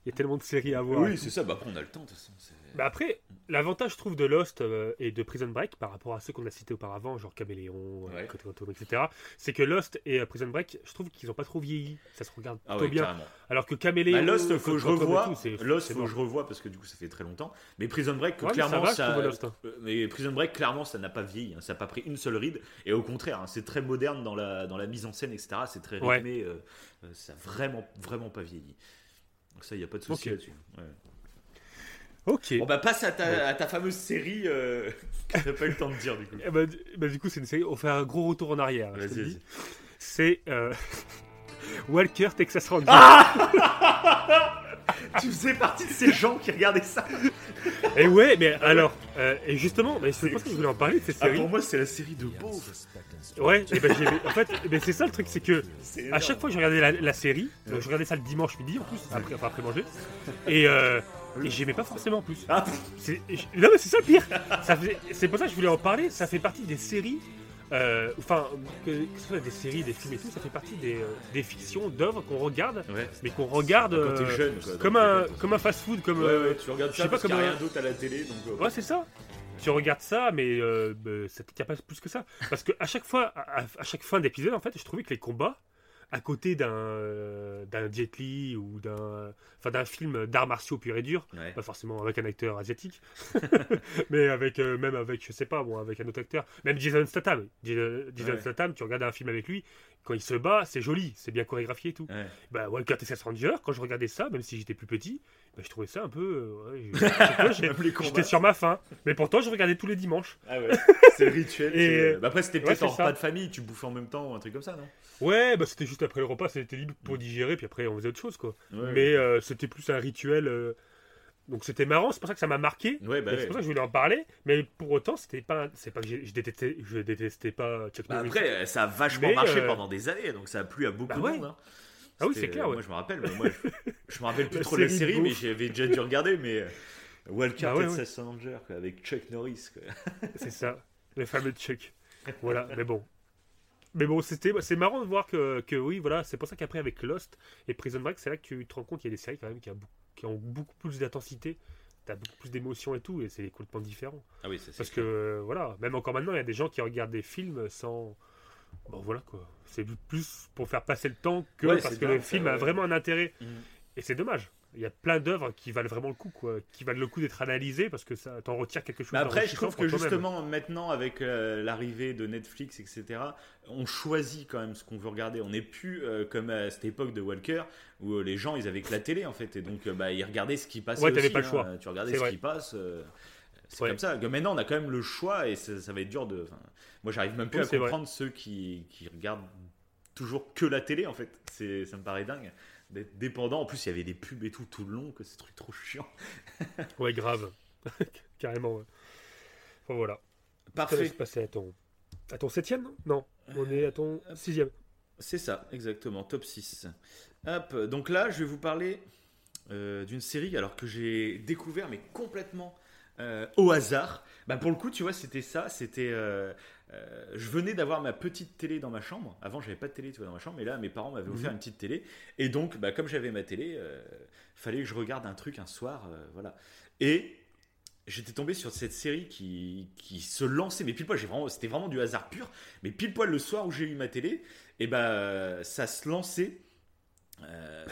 Il y a tellement de séries à voir. oui c'est ça bah après on a le temps de toute façon Bah après, l'avantage, je trouve, de Lost euh, et de Prison Break par rapport à ceux qu'on a cités auparavant, genre Caméléon, euh, Ouais. Côté Quantum, etc., c'est que Lost et euh, Prison Break, je trouve qu'ils ont pas trop vieilli. Ça se regarde ah plutôt ouais bien. carrément Alors que Caméléon. Bah, Lost, faut que je revoie. tout, Lost, faut que je revoie parce que du coup, ça fait très longtemps. Mais Prison Break, Ouais, mais clairement, ça va, je ça. trouve, Lost, hein. Mais Prison Break, clairement, ça n'a pas vieilli. hein. Ça n'a pas pris une seule ride. Et au contraire, hein, c'est très moderne dans la, dans la mise en scène, etc. C'est très rythmé. ça n'a vraiment, vraiment pas vieilli. Donc ça, il n'y a pas de souci là-dessus. Ouais. Ok. Bon, bah, passe à ta, Ouais. à ta fameuse série euh, que t'as pas eu le temps de dire, du coup. Eh bah, du- bah, du coup, c'est une série. On fait un gros retour en arrière. Vas-y. C'est euh, Walker Texas Ranger. Ah tu faisais partie de ces gens qui regardaient ça. Et ouais, mais alors, euh, et justement, mais c'est pour ça que je voulais en parler de cette Ah, série. pour moi, c'est la série de Beau. Ouais, et ben j'ai- en fait, c'est ça le truc, c'est que à chaque fois que je regardais la, la série, donc je regardais ça le dimanche midi en plus, après, enfin, après manger, et, euh, et j'aimais pas forcément en plus. Ah, C'est- Non mais c'est ça le pire. Ça C'est pour ça que je voulais en parler. Ça fait partie des séries, euh, enfin que, que ce soit des séries, des films et tout, ça fait partie des, euh, des fictions, d'œuvres qu'on regarde, ouais. mais qu'on regarde Quand t'es euh, jeune, quoi. comme un euh, comme un fast-food, comme Ouais, euh, ouais, tu regardes je ça sais pas parce qu'il y a comment- rien d'autre à la télé, donc. euh, ouais c'est ça. Tu regardes ça, mais euh, bah, ça tient pas plus que ça. Parce que à chaque fois, à, à chaque fin d'épisode, en fait, je trouvais que les combats, à côté d'un euh, d'un Jet Li ou d'un film d'arts martiaux pur et dur, Ouais. pas forcément avec un acteur asiatique, mais avec euh, même avec je sais pas bon avec un autre acteur, même Jason Statham. Jason, Jason Ouais. Statham, tu regardes un film avec lui, quand il se bat, c'est joli, c'est bien chorégraphié et tout. Ouais. Bah Walker Texas Ranger, quand je regardais ça, même si j'étais plus petit, bah, je trouvais ça un peu euh, ouais, j'étais sur ma faim, mais pourtant je regardais tous les dimanches. Ah ouais, c'est rituel. Et- bah après, c'était peut-être en repas de famille, tu bouffais en même temps ou un truc comme ça, non? Ouais, bah c'était juste après le repas, c'était libre pour digérer, puis après on faisait autre chose quoi. Ouais, Mais euh, c'était plus un rituel. euh, Donc c'était marrant, c'est pour ça que ça m'a marqué. Ouais, bah Et C'est ouais. pour ça que je voulais en parler, mais pour autant, c'était pas, c'est pas que j'ai- je détestais, je détestais pas Chuck Bah Norris. après, ça a vachement Mais, marché euh, pendant des années, donc ça a plu à beaucoup Bah de ouais. monde. hein. Ah oui, C'était- c'est clair, ouais. Moi, je me rappelle, mais moi, je, je me rappelle plus La trop de la série de série, mais j'avais déjà dû regarder. Mais euh, Walker Bah ouais, Texas Ranger quoi, avec Chuck Norris. Quoi. C'est ça, le fameux Chuck. voilà, mais bon. Mais bon, c'était, c'est marrant de voir que, que oui, voilà, c'est pour ça qu'après avec Lost et Prison Break, c'est là que tu te rends compte qu'il y a des séries quand même qui, a beaucoup- qui ont beaucoup plus d'intensité, t'as beaucoup plus d'émotions et tout, et c'est complètement différent. Ah oui, ça c'est Parce que voilà, même encore maintenant, il y a des gens qui regardent des films sans. Bon voilà quoi. C'est plus pour faire passer le temps que Ouais, parce que le film a ouais. vraiment un intérêt. Mhm. Et c'est dommage. Il y a plein d'œuvres qui valent vraiment le coup, quoi. Qui valent le coup d'être analysées parce que ça t'en retire quelque chose. Mais après, je trouve que justement, maintenant, avec euh, l'arrivée de Netflix, etc., on choisit quand même ce qu'on veut regarder. On n'est plus euh, comme à cette époque de Walker, où euh, les gens, ils avaient que la télé, en fait. Et donc, bah, ils regardaient ce qui passait Ouais, t'avais pas le hein. choix. Tu regardais ce vrai. qui passe. c'est Ouais. comme ça. Que maintenant, on a quand même le choix, et ça, ça va être dur de... enfin, moi, j'arrive même plus Oui, à vrai. comprendre ceux qui, qui regardent toujours que la télé, en fait. Ça me paraît dingue. D'être dépendant. En plus, il y avait des pubs et tout, tout le long, que c'est truc trop chiant. Ouais, grave. Carrément, ouais. Enfin voilà. Je Parfait. laisse passer à ton. À ton septième, non? Non. On est à ton sixième. C'est ça, exactement, top 6. Hop, donc là, je vais vous parler euh, d'une série alors que j'ai découvert, mais complètement euh, au hasard. Bah, pour le coup, tu vois, c'était ça. C'était. euh, euh, je venais d'avoir ma petite télé dans ma chambre. Avant, j'avais pas de télé tu vois, dans ma chambre, mais là, mes parents m'avaient offert Mhm. une petite télé. Et donc, bah, comme j'avais ma télé, euh, fallait que je regarde un truc un soir. euh, voilà. Et j'étais tombé sur cette série qui, qui se lançait, mais pile poil, vraiment, c'était vraiment du hasard pur. Mais pile poil le soir où j'ai eu ma télé, et ben ça se lançait.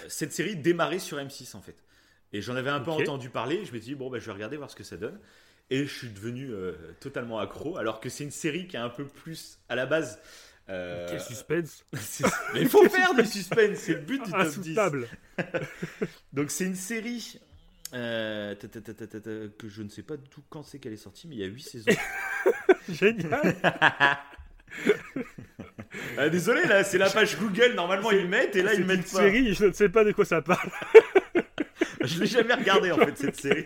cette série démarrait sur M6 en fait. Et j'en avais un peu entendu parler. Je me suis dit bon bah je vais regarder voir ce que ça donne. Et je suis devenu euh, totalement accro. Alors que c'est une série qui est un peu plus à la base. euh, Quel suspense mais il faut faire du suspense, c'est le but du top 10. Insoutenable Donc c'est une série euh, ta, ta, ta, que je ne sais pas du tout quand c'est qu'elle est sortie, mais il y a 8 saisons. Génial Ah, désolé, là c'est la page Google, normalement ils mettent et là ils le une mettent pas. série, je ne sais pas de quoi ça parle. Je l'ai jamais regardé en fait cette série.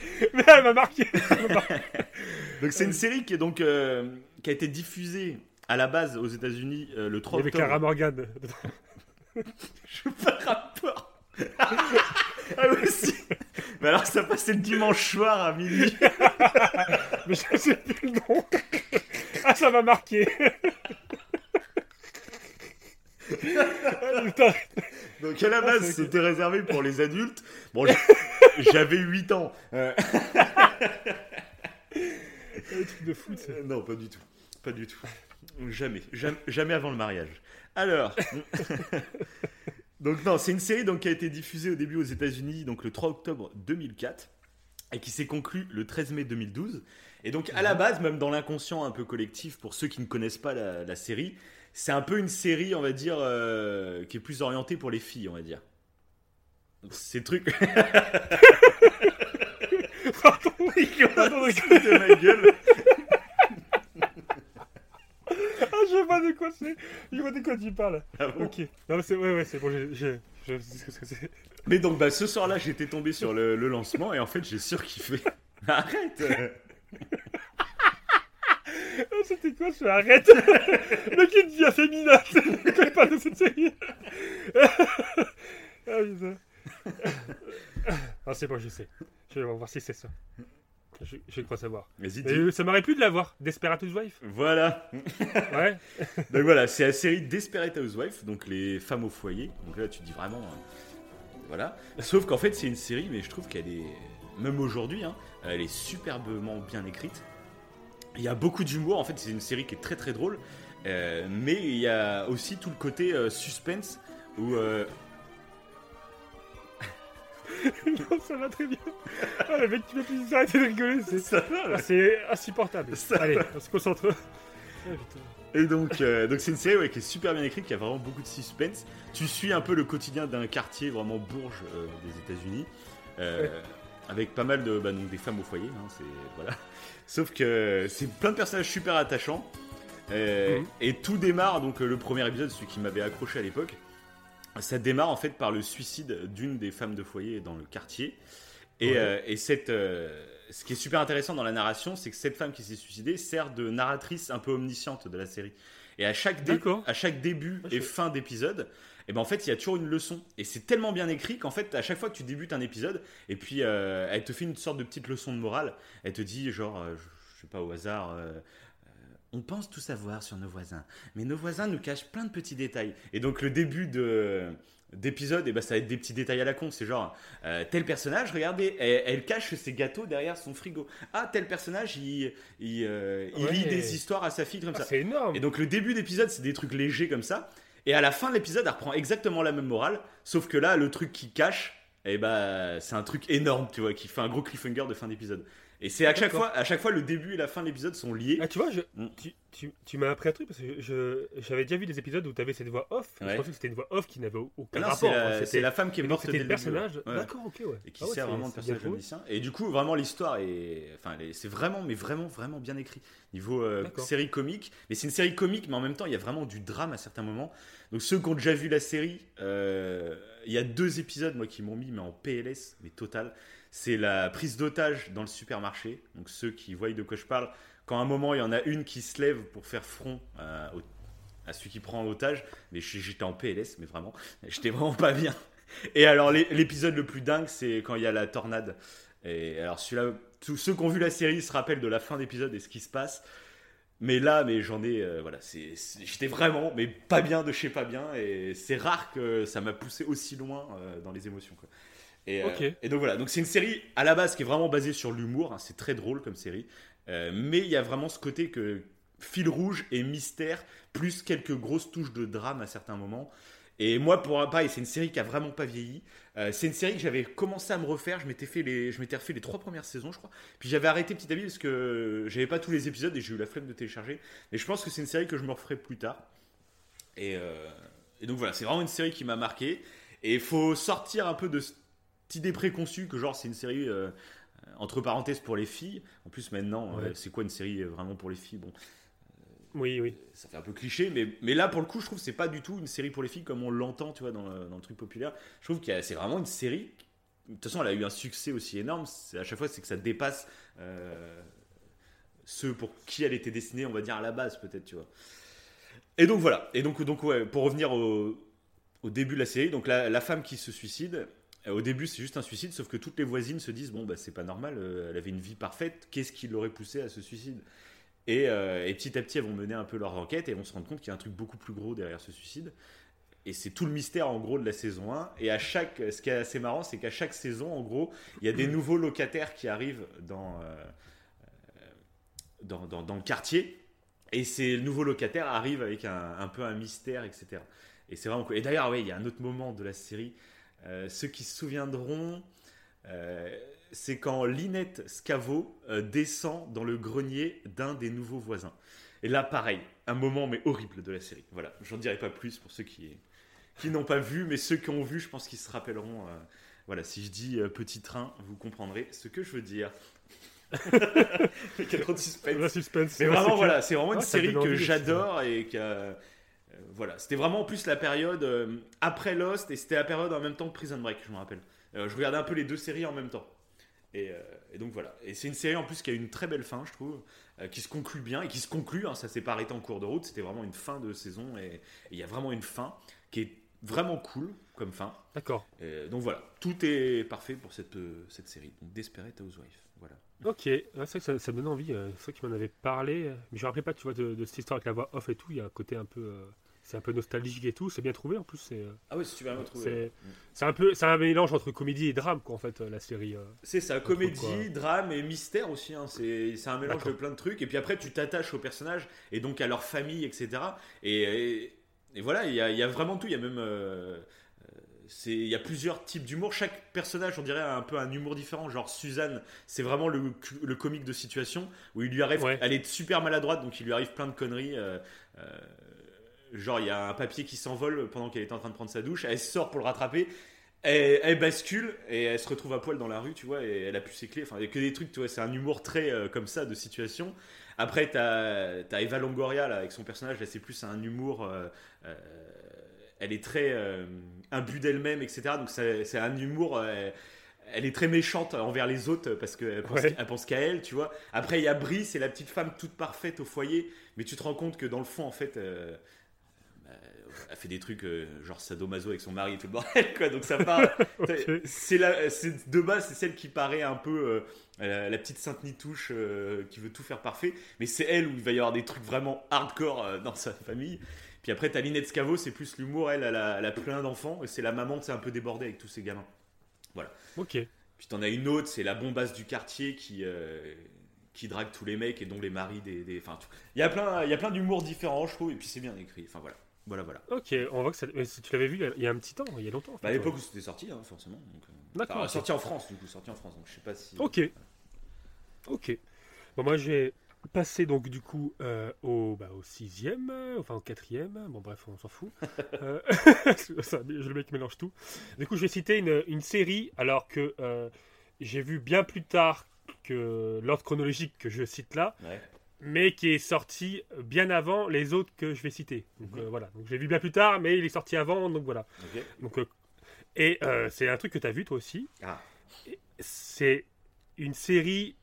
Mais elle m'a marqué Donc c'est une série qui est donc euh, qui a été diffusée à la base aux États-Unis euh, le 3 Avec octobre. Clara Morgan. Je veux pas rapport. ah oui si. Mais alors ça passait le dimanche soir à minuit. Mais je sais plus le nom. Ah, ça m'a marqué. Putain, Donc à la Ah, base c'était réservé pour les adultes. Bon j'avais 8 ans. Euh, truc de foot. ça. Euh, non, pas du tout. Pas du tout. Jamais. Jamais, jamais avant le mariage. Alors. donc, non, c'est une série donc, qui a été diffusée au début aux États-Unis donc le 3 octobre 2004 et qui s'est conclue le 13 mai 2012. Et donc, à la base, même dans l'inconscient un peu collectif, pour ceux qui ne connaissent pas la, la série, c'est un peu une série, on va dire, euh, qui est plus orientée pour les filles, on va dire. Ces trucs. Pardon. Il de ma gueule. Ah, je vois de quoi c'est. Je vois de quoi tu parles. Ah bon Ok. Non, mais c'est ouais, ouais, c'est bon. j'ai- j'ai- Je sais ce que c'est. Mais donc, bah, ce soir-là, j'étais tombé sur le, le lancement et en fait, j'ai surkiffé. Arrête Oh, C'était quoi Je arrête? Le il devient féminin il parle de cette série Ah putain Ah c'est bon, je sais. Je vais voir si c'est ça. Je, je crois savoir. Mais dis. euh, ça m'aurait plu de la voir. Desperate Wife Voilà. Ouais. Donc voilà, c'est la série Desperate Housewives, donc les femmes au foyer. Donc là, tu dis vraiment. euh, voilà. Sauf qu'en fait, c'est une série, mais je trouve qu'elle est. Même aujourd'hui, hein, elle est superbement bien écrite. Il y a beaucoup d'humour. En fait, c'est une série qui est très très drôle. Euh, mais il y a aussi tout le côté euh, suspense où. non, ça va très bien. Ah, le mec qui m'a plus arrêter de rigoler, c'est ça va, là. Ah, c'est insupportable. Ça Allez, on se concentre. Ah. Et donc, euh, donc c'est une série ouais, qui est super bien écrite, qui a vraiment beaucoup de suspense. Tu suis un peu le quotidien d'un quartier vraiment bourge euh, des États-Unis, euh, Ouais. avec pas mal de bah, donc des femmes au foyer. hein, c'est voilà. Sauf que c'est plein de personnages super attachants. euh, Mhm. Et tout démarre donc le premier épisode, celui qui m'avait accroché à l'époque. Ça démarre en fait par le suicide d'une des femmes de foyer dans le quartier. Et, Ouais. euh, et cette, euh, ce qui est super intéressant dans la narration, c'est que cette femme qui s'est suicidée sert de narratrice un peu omnisciente de la série. Et à chaque, dé- D'accord. à chaque début et fin d'épisode, et ben en fait, il y a toujours une leçon. Et c'est tellement bien écrit qu'en fait, à chaque fois que tu débutes un épisode, et puis euh, elle te fait une sorte de petite leçon de morale. Elle te dit, genre, je je sais pas au hasard. On pense tout savoir sur nos voisins, mais nos voisins nous cachent plein de petits détails. Et donc le début de d'épisode, et ben ça va être des petits détails à la con. C'est genre euh, tel personnage, regardez, elle, elle cache ses gâteaux derrière son frigo. Ah tel personnage, il il, euh, il Ouais. lit des histoires à sa fille comme Ah, ça. c'est énorme. Et donc le début d'épisode, c'est des trucs légers comme ça. Et à la fin de l'épisode, elle reprend exactement la même morale, sauf que là, le truc qui cache, eh ben, c'est un truc énorme, tu vois, qui fait un gros cliffhanger de fin d'épisode. Et c'est à chaque fois, à chaque fois, le début et la fin de l'épisode sont liés. Ah, tu vois, je, Mm. tu, tu, tu m'as appris un truc parce que je, j'avais déjà vu des épisodes où tu avais cette voix off. Ouais. Je pensais que c'était une voix off qui n'avait aucun Ah non, rapport. c'est la, C'était- c'est la femme qui est morte C'était le personnage. ouais. D'accord, ok, ouais. Et qui Ah ouais, sert vraiment de personnage omniscient. Et du coup, vraiment, l'histoire est. Enfin, c'est vraiment, mais vraiment, vraiment bien écrit. Niveau euh, série comique. Mais c'est une série comique, mais en même temps, il y a vraiment du drame à certains moments. Donc, ceux qui ont déjà vu la série, euh, il y a deux épisodes, moi, qui m'ont mis, mais en PLS, mais total. C'est la prise d'otage dans le supermarché. Donc, ceux qui voient de quoi je parle, quand à un moment, il y en a une qui se lève pour faire front euh, au- à celui qui prend l'otage. Mais j'étais en PLS, mais vraiment, j'étais vraiment pas bien. Et alors, l'é- l'épisode le plus dingue, c'est quand il y a la tornade. Et alors, celui-là, tous ceux qui ont vu la série se rappellent de la fin d'épisode et ce qui se passe. Mais là, mais j'en ai, euh, voilà, j'étais vraiment, mais pas bien de chez pas bien, et c'est rare que ça m'a poussé aussi loin euh, dans les émotions. Quoi. Et, euh, et donc voilà, donc c'est une série à la base qui est vraiment basée sur l'humour, hein, c'est très drôle comme série, Euh, mais il y a vraiment ce côté que fil rouge et mystère, plus quelques grosses touches de drame à certains moments. Et moi, pour un pareil, c'est une série qui a vraiment pas vieilli. Euh, c'est une série que j'avais commencé à me refaire. Je m'étais fait les, je m'étais refait les trois premières saisons, je crois. Puis j'avais arrêté petit à petit parce que j'avais pas tous les épisodes et j'ai eu la flemme de télécharger. Mais je pense que c'est une série que je me referai plus tard. Et, euh, et donc voilà, c'est vraiment une série qui m'a marqué. Et il faut sortir un peu de cette idée préconçue que genre c'est une série euh, entre parenthèses pour les filles. En plus maintenant, Ouais. euh, c'est quoi une série euh, vraiment pour les filles? Bon, Oui, oui. ça fait un peu cliché, mais, mais là pour le coup, je trouve que c'est pas du tout une série pour les filles comme on l'entend, tu vois, dans le, dans le truc populaire. Je trouve que c'est vraiment une série. De toute façon, elle a eu un succès aussi énorme. À chaque fois, c'est que ça dépasse euh, ceux pour qui elle était destinée, on va dire à la base, peut-être, tu vois. Et donc voilà. Et donc, donc ouais, pour revenir au, au début de la série, donc la, la femme qui se suicide. Euh, Au début, c'est juste un suicide, sauf que toutes les voisines se disent bon bah c'est pas normal, euh, elle avait une vie parfaite, qu'est-ce qui l'aurait poussée à ce suicide? Et, euh, et petit à petit, elles vont mener un peu leur enquête et vont se rendre compte qu'il y a un truc beaucoup plus gros derrière ce suicide. Et c'est tout le mystère en gros de la saison 1. Et à chaque, ce qui est assez marrant, c'est qu'à chaque saison, en gros, il y a des nouveaux locataires qui arrivent dans, euh, dans, dans, dans le quartier. Et ces nouveaux locataires arrivent avec un, un peu un mystère, etc. Et c'est vraiment cool. Et d'ailleurs, oui, il y a un autre moment de la série. Euh, ceux qui se souviendront, euh, c'est quand Linette Scavo euh, descend dans le grenier d'un des nouveaux voisins. Et là, pareil, un moment mais horrible de la série. Voilà, j'en dirai pas plus pour ceux qui, qui n'ont pas vu, mais ceux qui ont vu, je pense qu'ils se rappelleront. euh, voilà, si je dis euh, petit train, vous comprendrez ce que je veux dire. Il y a trop de suspense. Mais vraiment, voilà, c'est vraiment une Ah, série que j'adore et euh, voilà, c'était vraiment en plus la période euh, après Lost et c'était la période en même temps que Prison Break, je me rappelle. Euh, je regardais un peu les deux séries en même temps. Et, euh, et donc voilà. Et c'est une série en plus qui a une très belle fin, je trouve, euh, qui se conclut bien et qui se conclut. hein, ça s'est pas arrêté en cours de route. C'était vraiment une fin de saison et il y a vraiment une fin qui est vraiment cool comme fin. D'accord. Euh, donc voilà, tout est parfait pour cette, euh, cette série. Donc Desperate Housewife. Voilà. Ok, Ouais, c'est vrai que ça, ça me donne envie. euh, C'est vrai qu'il m'en avait parlé. euh, Mais je me rappelais pas, tu vois, de, de cette histoire avec la voix off et tout. Il y a un côté un peu. euh, c'est un peu nostalgique et tout. C'est bien trouvé en plus. C'est Ah oui, c'est super bien trouvé. c'est- c'est un peu. C'est un mélange entre comédie et drame, quoi, en fait, la série. euh. C'est ça, comédie, drame et mystère aussi. hein. C'est c'est un mélange de plein de trucs. Et puis après, tu t'attaches aux personnages et donc à leur famille, etc. Et, et, et voilà, il y a, il y a vraiment tout. Il y a même. euh, c'est- il y a plusieurs types d'humour. Chaque personnage, on dirait, a un peu un humour différent. Genre Suzanne, c'est vraiment le, le comique de situation où il lui arrive. Ouais. Elle est super maladroite, donc il lui arrive plein de conneries. euh, euh, genre, il y a un papier qui s'envole pendant qu'elle est en train de prendre sa douche. Elle sort pour le rattraper. Elle, elle bascule et elle se retrouve à poil dans la rue, tu vois, et elle a plus ses clés. Enfin, il y a que des trucs, tu vois, c'est un humour très euh, comme ça de situation. Après, t'as as Eva Longoria là, avec son personnage, là, c'est plus un humour. euh, euh, elle est très euh, imbue d'elle-même, etc. Donc, c'est un humour. euh, elle est très méchante envers les autres parce qu'elle pense, Ouais. pense qu'à elle, tu vois. Après, il y a Brie, c'est la petite femme toute parfaite au foyer, mais tu te rends compte que dans le fond, en fait, euh, bah, elle fait des trucs euh, genre sadomaso avec son mari et tout le bordel, quoi. Donc ça part. Ok. c'est de base, c'est celle qui paraît un peu euh, la, petite sainte nitouche euh, qui veut tout faire parfait, mais c'est elle où il va y avoir des trucs vraiment hardcore dans sa famille. Puis après, t'as Linette Scavo, c'est plus l'humour, elle, elle a, elle a plein d'enfants, et c'est la maman, c'est un peu débordée avec tous ses gamins. Ok. Puis t'en as une autre, c'est la bombasse du quartier qui, euh, qui drague tous les mecs et dont les maris des. des- Enfin, il y a plein, il y a plein d'humour différents, je trouve, et puis c'est bien écrit. Enfin voilà, voilà, voilà. Ok, on voit que ça... tu l'avais vu il y a- un petit temps, il y a longtemps. en fait, Bah, à l'époque ouais. où c'était sorti, hein, forcément. euh, D'accord, enfin, sorti en France, du coup, sorti en France, donc je sais pas si. Ok. Ok. Bon, moi, j'ai passé donc du coup euh, au, bah, au sixième, euh, enfin au quatrième. Bon, bref, on s'en fout. Euh, ça, le mec mélange tout. Du coup, je vais citer une, une série, alors que euh, j'ai vu bien plus tard que l'ordre chronologique que je cite là, Ouais. mais qui est sorti bien avant les autres que je vais citer. Donc Mhm. euh, voilà. Donc je l'ai vu bien plus tard, mais il est sorti avant, donc voilà. Donc, et c'est un truc que tu as vu toi aussi. Ah. C'est une série,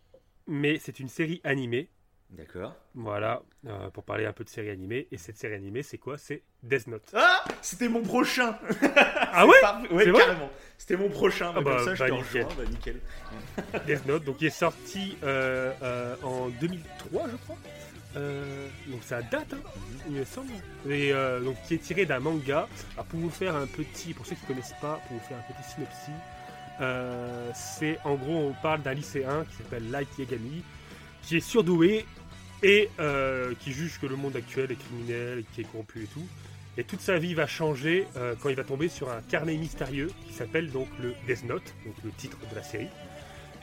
mais c'est une série animée. D'accord. Voilà, euh, pour parler un peu de série animée. Et cette série animée, c'est quoi? C'est Death Note. Ah C'était mon prochain Ah ouais? Parfait. Ouais, carrément. C'était mon prochain. Ah bah, comme ça, je bah, te nickel. rejoins. Bah, nickel. Death Note, donc il est sorti euh, euh, en 2003, je crois. Euh, donc ça date, hein, il me semble. Et euh, donc qui est tiré d'un manga. Alors pour vous faire un petit, pour ceux qui ne connaissent pas, pour vous faire un petit synopsis, euh, c'est en gros on parle d'un lycéen qui s'appelle Light Yagami, qui est surdoué et euh, qui juge que le monde actuel est criminel, qui est corrompu et tout. Et toute sa vie va changer euh, quand il va tomber sur un carnet mystérieux qui s'appelle donc le Death Note, donc le titre de la série.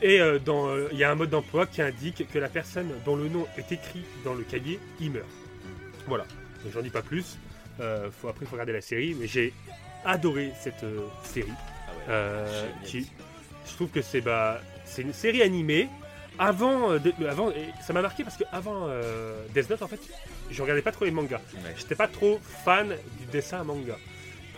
Et euh, dans, il y a un mode d'emploi qui indique que la personne dont le nom est écrit dans le cahier, il meurt. Voilà. J'en dis pas plus. Faut, après, il faut regarder la série. Mais j'ai adoré cette série. Ah ouais. Génial. qui, je trouve que c'est bah, c'est une série animée. Avant, euh, de- avant et ça m'a marqué parce que avant euh, Death Note, en fait, je regardais pas trop les mangas. Ouais. J'étais pas trop fan du dessin manga.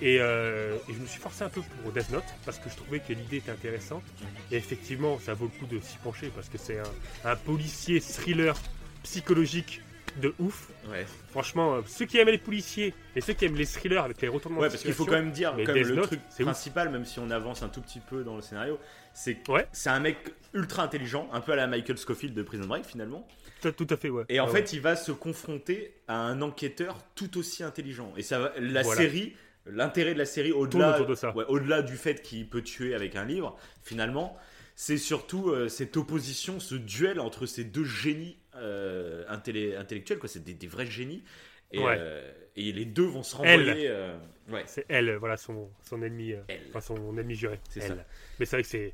Et, euh, et je me suis forcé un peu pour Death Note parce que je trouvais que l'idée était intéressante. Et effectivement, ça vaut le coup de s'y pencher parce que c'est un, un policier thriller psychologique de ouf. Ouais. Franchement, euh, ceux qui aiment les policiers et ceux qui aiment les thrillers avec les retournements Ouais, de parce qu'il faut quand même dire, le Note, truc ouf. principal, même si on avance un tout petit peu dans le scénario, c'est que Ouais. c'est un mec ultra intelligent, un peu à la Michael Scofield de Prison Break finalement. tout, tout à fait, ouais. Et en Ouais, fait, il va se confronter à un enquêteur tout aussi intelligent. Et ça, va- la Voilà. série, l'intérêt de la série, au-delà, de ouais, au-delà du fait qu'il peut tuer avec un livre, finalement, c'est surtout euh, cette opposition, ce duel entre ces deux génies euh, intellé- intellectuels, quoi. C'est des, des vrais génies. Et, Ouais. euh, et les deux vont se renvoyer. euh, ouais, C'est elle, voilà, son, son ennemi, euh, enfin son ennemi juré. C'est elle. ça. Mais c'est vrai que c'est,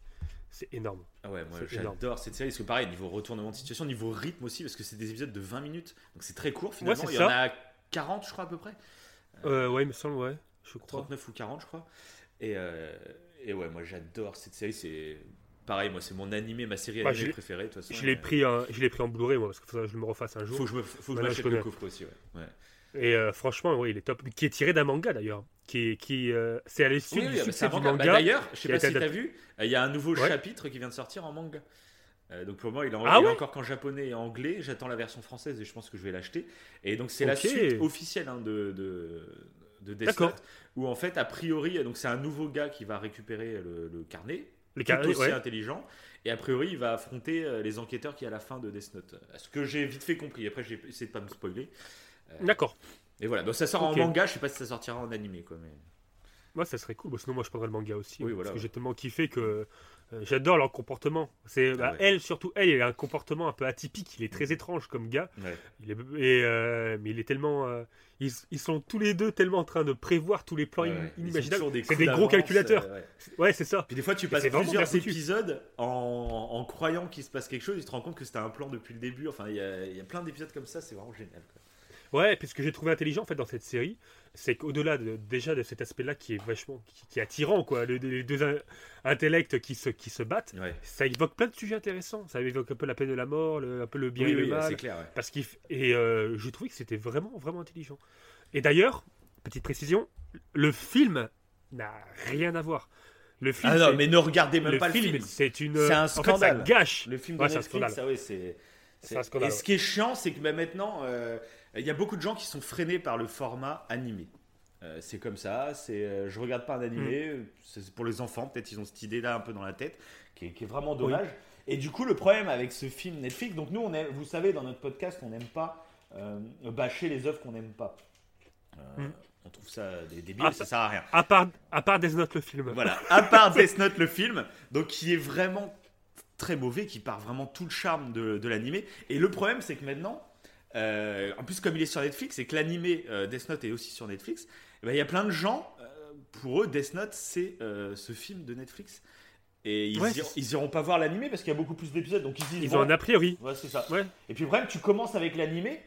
c'est énorme. Ah ouais, moi j'adore cette série parce que pareil, niveau retournement de situation, niveau rythme aussi, parce que c'est des épisodes de 20 minutes, donc c'est très court finalement. Ouais, il y en a 40, je crois, à peu près. Euh, ouais, il me semble, ouais. Je crois. 39 ou 40, je crois. Et, euh, et ouais, moi j'adore cette série, c'est pareil, moi c'est mon animé, ma série Bah, animée préférée. De toute façon, Je l'ai Euh, pris, en- je l'ai pris en Blu-ray, moi, parce qu'il faudrait que je me refasse un jour. Faut que je me, faut que je m'achète le coffret aussi, ouais. ouais. Et euh, franchement, oui, il est top. Qui est tiré d'un manga d'ailleurs. Qui, qui, euh, c'est à la suite Oui, du oui, succès un du manga. manga. Bah, D'ailleurs, je sais pas si t'as adapté. vu, euh, il y a un nouveau Ouais. chapitre qui vient de sortir en manga. Euh, donc pour moi, il est, en- Ah il est ouais encore qu'en japonais et anglais. J'attends la version française et je pense que je vais l'acheter. Et donc c'est la Ok. suite officielle hein, de, de, de Death. Note, où en fait, a priori, donc c'est un nouveau gars qui va récupérer le, le carnet, Le tout aussi ouais. intelligent. Et a priori, il va affronter euh, les enquêteurs qui à la fin de Death Note. Ce que j'ai vite fait compris. Après, j'ai essayé de pas me spoiler. D'accord. Et voilà, donc ça sort en manga. Je sais pas si ça sortira en animé, quoi. Mais... Moi, ça serait cool. Bon, sinon, moi, je prendrais le manga aussi. Oui, hein, voilà, parce que j'ai tellement kiffé que euh, j'adore leur comportement. C'est bah, ouais. elle, surtout elle, il a un comportement un peu atypique. Il est très étrange comme gars. Ouais. Il est, et, euh, mais il est tellement. euh, ils, ils sont tous les deux tellement en train de prévoir tous les plans Ouais, inimaginables. C'est des gros calculateurs. euh, ouais. C'est ça. Puis des fois, tu passes plusieurs épisodes en, en croyant qu'il se passe quelque chose, tu te rends compte que c'était un plan depuis le début. Enfin, il y a, il y a plein d'épisodes comme ça, c'est vraiment génial. quoi. Ouais, puis ce que j'ai trouvé intelligent en fait dans cette série, c'est qu'au-delà de, déjà de cet aspect-là qui est vachement qui, qui est attirant quoi, le- les deux in- intellects qui se qui se battent, Ouais. ça évoque plein de sujets intéressants. Ça évoque un peu la peine de la mort, le- un peu le bien Oui, et le oui, mal. c'est clair. ouais. Parce qu'il et euh, je trouvais que c'était vraiment vraiment intelligent. Et d'ailleurs, petite précision, le film n'a rien à voir. Le film, Ah non, mais ne regardez même le pas film, le film. c'est une. C'est un En fait, ça scandale. gâche. Le film de Ouais, c'est un Netflix, scandale. ah c'est. Un scandale, Et ce qui est chiant, c'est que maintenant, euh, il y a beaucoup de gens qui sont freinés par le format animé. Euh, c'est comme ça, c'est euh, je regarde pas un animé, Mm. c'est pour les enfants, peut-être ils ont cette idée-là un peu dans la tête, qui est, qui est vraiment dommage. Et du coup, le problème avec ce film Netflix, donc nous, on vous savez, dans notre podcast, on n'aime pas euh, bâcher les œuvres qu'on n'aime pas. Mm. On trouve ça des débiles, Ah, ça sert à rien. À part à part Death Note le film. Voilà, à part Death Note le film, donc qui est vraiment très mauvais, qui part vraiment tout le charme de, de l'animé. Et le problème, c'est que maintenant, euh, en plus comme il est sur Netflix et que l'animé euh, Death Note est aussi sur Netflix, eh ben, il y a plein de gens, euh, pour eux, Death Note, c'est ce film de Netflix. Et ils, Ouais, iront, c'est- ils iront pas voir l'animé parce qu'il y a beaucoup plus d'épisodes, donc ils se disent, Ils bon, ont un a priori. Ouais, c'est ça. Ouais. Et puis le problème, tu commences avec l'animé,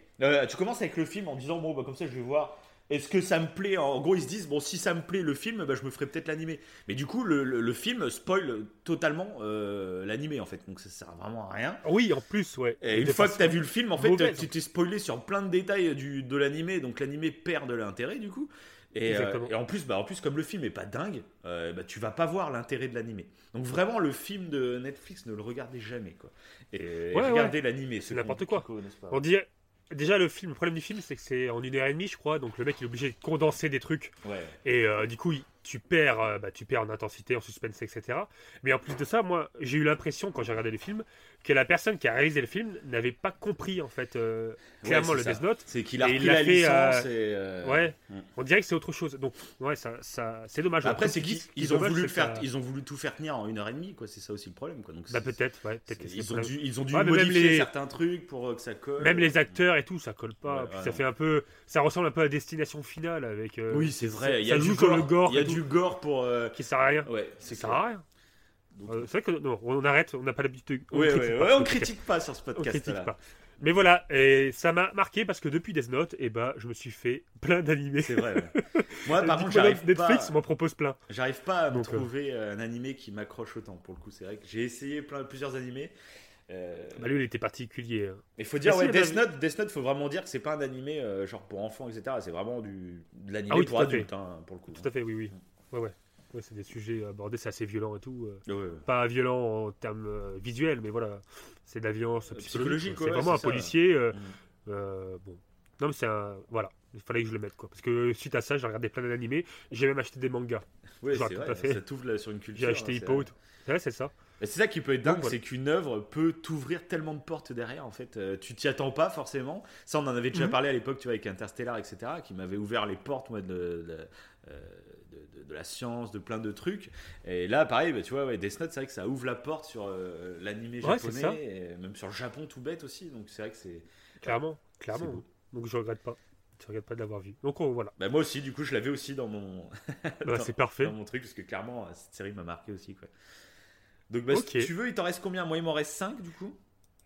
tu commences avec le film en disant bon bah comme ça je vais voir. Est-ce que ça me plaît En gros, ils se disent bon si ça me plaît le film, bah, je me ferai peut-être l'animé. Mais du coup, le, le- le film spoil totalement euh, l'animé en fait, donc ça sert vraiment à rien. Oui, en plus, ouais. Et une fois que façon- tu as vu le film, en fait, mauvaise. tu t'es spoilé sur plein de détails du, de l'animé, donc l'animé perd de l'intérêt du coup. Et, euh, Exactement. et en plus, bah, en plus, comme le film est pas dingue, euh, bah, tu vas pas voir l'intérêt de l'animé. Donc vraiment, le film de Netflix, ne le regardez jamais quoi. Et, et Ouais, regardez l'animé. C'est n'importe quoi. connaissent pas. On dirait. Déjà, le film, le problème du film, c'est que c'est en une heure et demie, je crois. Donc le mec, il est obligé de condenser des trucs. Ouais. Et euh, du coup, il- tu perds, euh, bah, tu perds en intensité, en suspense, etc. Mais en plus de ça, moi, j'ai eu l'impression, quand j'ai regardé le film, que la personne qui a réalisé le film n'avait pas compris, en fait, euh, clairement Ouais, le c'est Death ça. Note. C'est qu'il a il l'a licence euh, et. euh, Ouais, on dirait que c'est autre chose. Donc, ouais, ça, ça, c'est dommage. Après, Comme c'est qu'ils ils ont dommage, voulu faire, ça- ils ont voulu tout faire tenir en une heure et demie, quoi. C'est ça aussi le problème, quoi. Donc Bah, peut-être, ouais. Ils ont dû, ils ont dû modifier les- certains trucs pour que ça colle. Même les acteurs et tout, ça colle pas. Ça fait un peu. Ça ressemble un peu à Destination Finale avec. Oui, c'est vrai. ça- Il y a ça du gore. Il y a du gore pour. euh, Qui sert à rien. Ouais, Ça c'est sert clair. à rien. Donc, Euh, c'est vrai que non, on arrête, on n'a pas l'habitude. de- on ouais, critique ouais, pas, ouais, on ok. critique pas sur ce On podcast. critique pas. Mais voilà, et ça m'a marqué parce que depuis Death Note, et bah, je me suis fait plein d'animés. C'est vrai. ouais. Moi, par contre, j'arrive Netflix m'en propose plein. J'arrive pas à me Donc, euh, trouver euh, un animé qui m'accroche autant. Pour le coup, c'est vrai que j'ai essayé plein, plusieurs animés. Euh, Bah, lui, il était particulier. hein. Mais faut dire, ouais, si, Death Note, Death Note, faut vraiment dire que c'est pas un animé euh, genre pour enfants, etc. C'est vraiment du, de l'animé Ah oui, pour tout adultes, hein, pour le coup. Tout à fait, oui, oui. Ouais, ouais. Ouais, c'est des sujets abordés, c'est assez violent et tout. euh. Ouais, ouais. Pas violent en termes visuels, mais voilà, c'est de la violence psychologique. c'est vraiment un ça. policier. euh, euh, bon. Non, mais c'est un. Voilà, il fallait que je le mette, quoi. Parce que suite à ça, j'ai regardé plein d'animés. J'ai même acheté des mangas. Vois c'est tout vrai, à fait. ça t'ouvre sur une culture. J'ai acheté hein, Hippo. c'est- tout. Ouais, c'est ça. C'est ça qui peut être dingue, c'est qu'une œuvre peut t'ouvrir tellement de portes derrière. En fait, Euh, tu t'y attends pas forcément. Ça, on en avait déjà Mhm. parlé à l'époque, tu vois, avec Interstellar, etc., qui m'avait ouvert les portes, moi, de, de, euh, de- la science, de plein de trucs. Et là, pareil, bah, tu vois, ouais, Death Note, c'est vrai que ça ouvre la porte sur euh, l'animé Ouais, japonais, et même sur le Japon tout bête aussi. Donc c'est vrai que c'est. Clairement, clairement. Donc je regrette pas. Je regrette pas de l'avoir vu. Donc oh, voilà, Bah, moi aussi, du coup, je l'avais aussi dans mon, Bah, c'est parfait. dans mon truc, parce que clairement, cette série m'a marqué aussi. Quoi. Donc, bah, si tu veux, il t'en reste combien? Moi, il m'en reste 5 du coup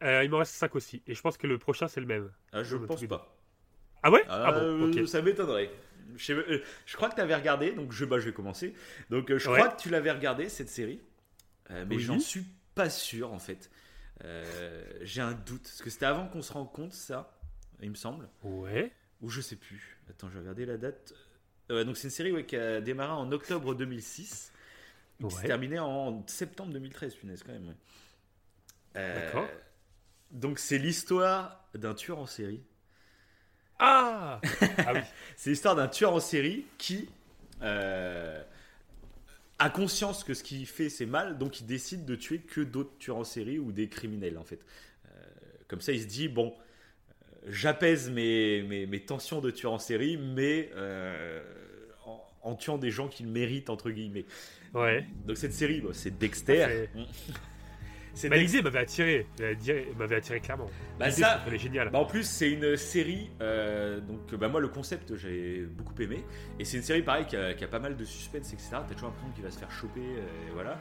Euh, il m'en reste 5 aussi. Et je pense que le prochain, c'est le même. Ah, Je Ouais, pense pas. Ah ouais? Ah, Ah bon, euh. Ça m'étonnerait. Je, sais- euh, je crois que tu avais regardé, donc je, bah, je vais commencer. Donc, euh, je Ouais. crois que tu l'avais regardé cette série, euh, mais Oui. j'en suis pas sûr en fait. Euh, J'ai un doute, parce que c'était avant qu'on se rende compte, ça, il me semble. Ouais. ou je sais plus. Attends, je vais regarder la date. Euh, donc c'est une série qui a démarré en octobre 2006. Qui s'est terminée en septembre 2013, punaise, quand même. Euh, D'accord. Donc c'est l'histoire d'un tueur en série. Ah, ah oui. c'est l'histoire d'un tueur en série qui euh, a conscience que ce qu'il fait c'est mal, donc il décide de tuer que d'autres tueurs en série ou des criminels en fait. comme ça il se dit bon, j'apaise mes, mes, tensions de tueur en série, mais euh, en, tuant des gens qui le méritent, entre guillemets. Ouais. Donc cette série, c'est Dexter. C'est bah, m'avait attiré, m'avait attiré clairement. Bah ça, elle est géniale. Bah en plus, c'est une série. Euh, donc, bah moi, le concept, j'ai beaucoup aimé. Et c'est une série pareil qui a, pas mal de suspense, etc. T'as toujours l'impression qu'il va se faire choper, euh, et voilà.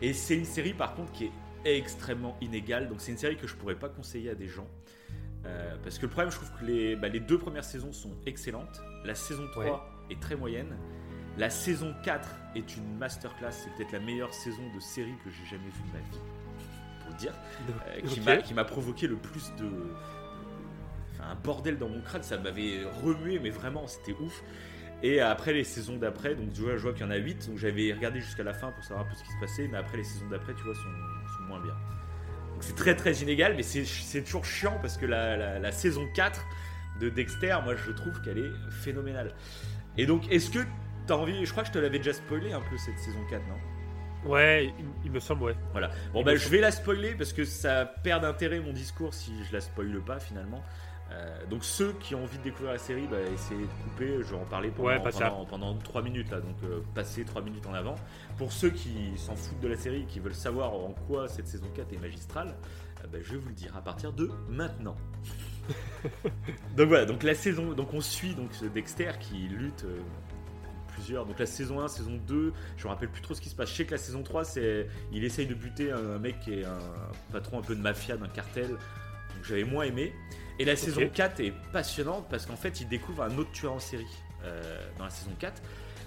Et c'est une série, par contre, qui est extrêmement inégale. Donc, c'est une série que je pourrais pas conseiller à des gens. Euh, parce que le problème, je trouve que les, bah, les deux premières saisons sont excellentes. La saison 3 est très moyenne. La saison 4 est une masterclass. C'est peut-être la meilleure saison de série que j'ai jamais vue de ma vie. Pour le dire. Euh, qui m'a provoqué le plus de. Enfin, un bordel dans mon crâne. Ça m'avait remué, mais vraiment, c'était ouf. Et après les saisons d'après, donc je vois, je vois qu'il y en a 8. Donc j'avais regardé jusqu'à la fin pour savoir un peu ce qui se passait. Mais après les saisons d'après, tu vois, sont, sont moins bien c'est très très inégal, mais c'est toujours chiant parce que la, saison 4 de Dexter, moi je trouve qu'elle est phénoménale. Et donc, est-ce que t'as envie, je crois que je te l'avais déjà spoilé un peu cette saison 4, non? Ouais, il, me semble, ouais. Voilà. Bon, bah, je vais la spoiler parce que ça perd d'intérêt mon discours si je la spoile pas finalement. Euh, donc ceux qui ont envie de découvrir la série, bah, essayez de couper. Je vais en parler pendant, pendant, 3 minutes là, donc euh, passez 3 minutes en avant. Pour ceux qui s'en foutent de la série et qui veulent savoir en quoi cette saison 4 est magistrale, euh, bah, je vais vous le dire à partir de maintenant. donc voilà, donc la saison, donc on suit donc Dexter qui lutte plusieurs. Donc la saison 1, saison 2, je me rappelle plus trop ce qui se passe. Je sais que la saison 3, c'est il essaye de buter un, mec qui est un patron un peu de mafia d'un cartel. Donc j'avais moins aimé. Et la saison 4 est passionnante parce qu'en fait, il découvre un autre tueur en série euh, dans la saison 4.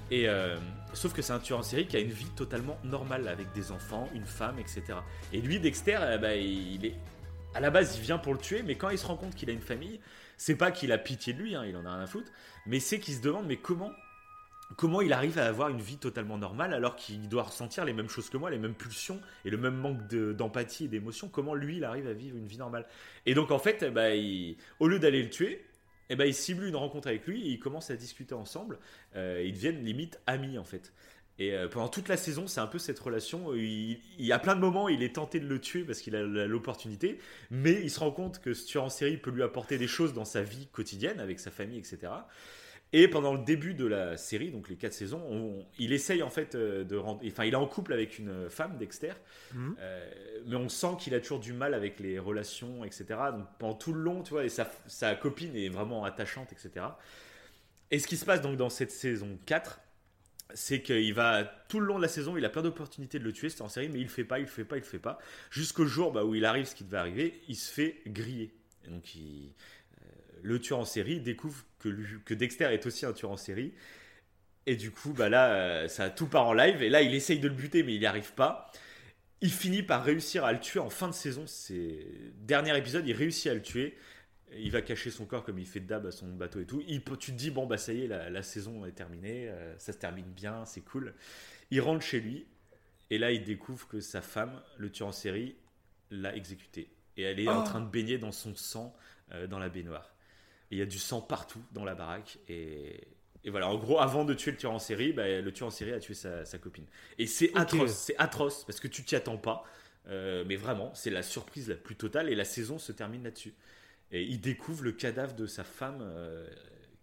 Et euh, sauf que c'est un tueur en série qui a une vie totalement normale avec des enfants, une femme, etc. Et lui, Dexter, ben, il est à la base, il vient pour le tuer, mais quand il se rend compte qu'il a une famille, c'est pas qu'il a pitié de lui, hein, il en a rien à foutre, mais c'est qu'il se demande mais comment comment il arrive à avoir une vie totalement normale alors qu'il doit ressentir les mêmes choses que moi, les mêmes pulsions et le même manque d'empathie et d'émotion. Comment lui, il arrive à vivre une vie normale Et donc, en fait, bah, au lieu d'aller le tuer, eh ben, il simule une rencontre avec lui et ils commencent à discuter ensemble. Euh, ils deviennent limite amis, en fait. Et euh, pendant toute la saison, c'est un peu cette relation. Il, il, y a plein de moments, il est tenté de le tuer parce qu'il a l'opportunité, mais il se rend compte que ce tueur en série peut lui apporter des choses dans sa vie quotidienne avec sa famille, etc. Et pendant le début de la série, donc les quatre saisons, il essaye en fait euh, de rendre. Enfin, il est en couple avec une femme, Dexter, mhm. euh, mais on sent qu'il a toujours du mal avec les relations, etc. Donc pendant tout le long, tu vois, et sa, sa copine est vraiment attachante, etc. Et ce qui se passe donc dans cette saison 4, c'est qu'il va tout le long de la saison, il a plein d'opportunités de le tuer, c'est en série, mais il le fait pas, il le fait pas, il le fait pas, jusqu'au jour bah, où il arrive ce qui devait arriver, il se fait griller. Et donc il le tueur en série découvre que, que, Dexter est aussi un tueur en série. Et du coup, bah là, euh, ça tout part en live. Et là, il essaye de le buter, mais il n'y arrive pas. Il finit par réussir à le tuer en fin de saison. C'est dernier épisode, il réussit à le tuer. Il va cacher son corps comme il fait de dab à son bateau et tout. Il, tu te dis, bon, bah ça y est, la, saison est terminée. Euh, ça se termine bien, c'est cool. Il rentre chez lui. Et là, il découvre que sa femme, le tueur en série, l'a exécuté. Et elle est en oh. train de baigner dans son sang euh, dans la baignoire il y a du sang partout dans la baraque. Et, voilà, en gros, avant de tuer le tueur en série, bah, le tueur en série a tué sa, copine. Et c'est atroce, c'est atroce parce que tu t'y attends pas. Euh, mais vraiment, c'est la surprise la plus totale et la saison se termine là-dessus. Et il découvre le cadavre de sa femme euh,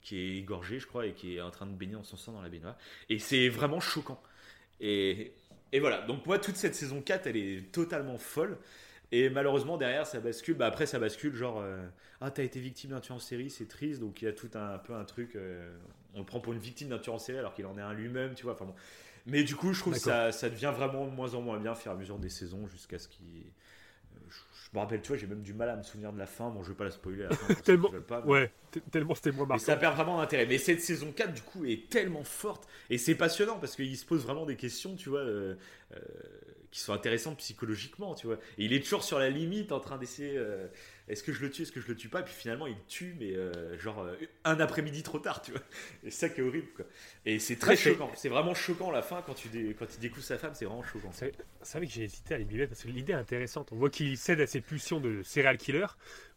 qui est égorgée, je crois, et qui est en train de baigner dans son sang dans la baignoire. Et c'est vraiment choquant. Et, et voilà, donc moi, toute cette saison 4, elle est totalement folle. Et malheureusement, derrière, ça bascule. Bah, après, ça bascule genre euh, Ah, t'as été victime d'un tueur en série, c'est triste. Donc il y a tout un, peu un truc. Euh, on le prend pour une victime d'un tueur en série alors qu'il en est un lui-même, tu vois. Enfin, bon. Mais du coup, je trouve que ça, ça devient vraiment de moins en moins bien au fur et à mesure des saisons jusqu'à ce qu'il. Je me rappelle, tu vois, j'ai même du mal à me souvenir de la fin. Bon, je vais pas la spoiler. tellement, ouais, tellement c'était moins marquant. ça perd vraiment d'intérêt. Mais cette saison 4, du coup, est tellement forte. Et c'est passionnant parce qu'il se pose vraiment des questions, tu vois, euh, qui sont intéressantes psychologiquement, tu vois. Et il est toujours sur la limite en train d'essayer euh, est-ce que je le tue, est-ce que je le tue pas, et puis finalement il tue, mais euh, genre euh, un après-midi trop tard, tu vois. Et ça qui est horrible, quoi. Et c'est très Ouais, choquant, c'est vraiment choquant la fin quand, tu dé- quand il découvre sa femme, c'est vraiment choquant. C'est vrai que j'ai hésité à les biber parce que l'idée est intéressante. On voit qu'il cède à ses pulsions de serial killer,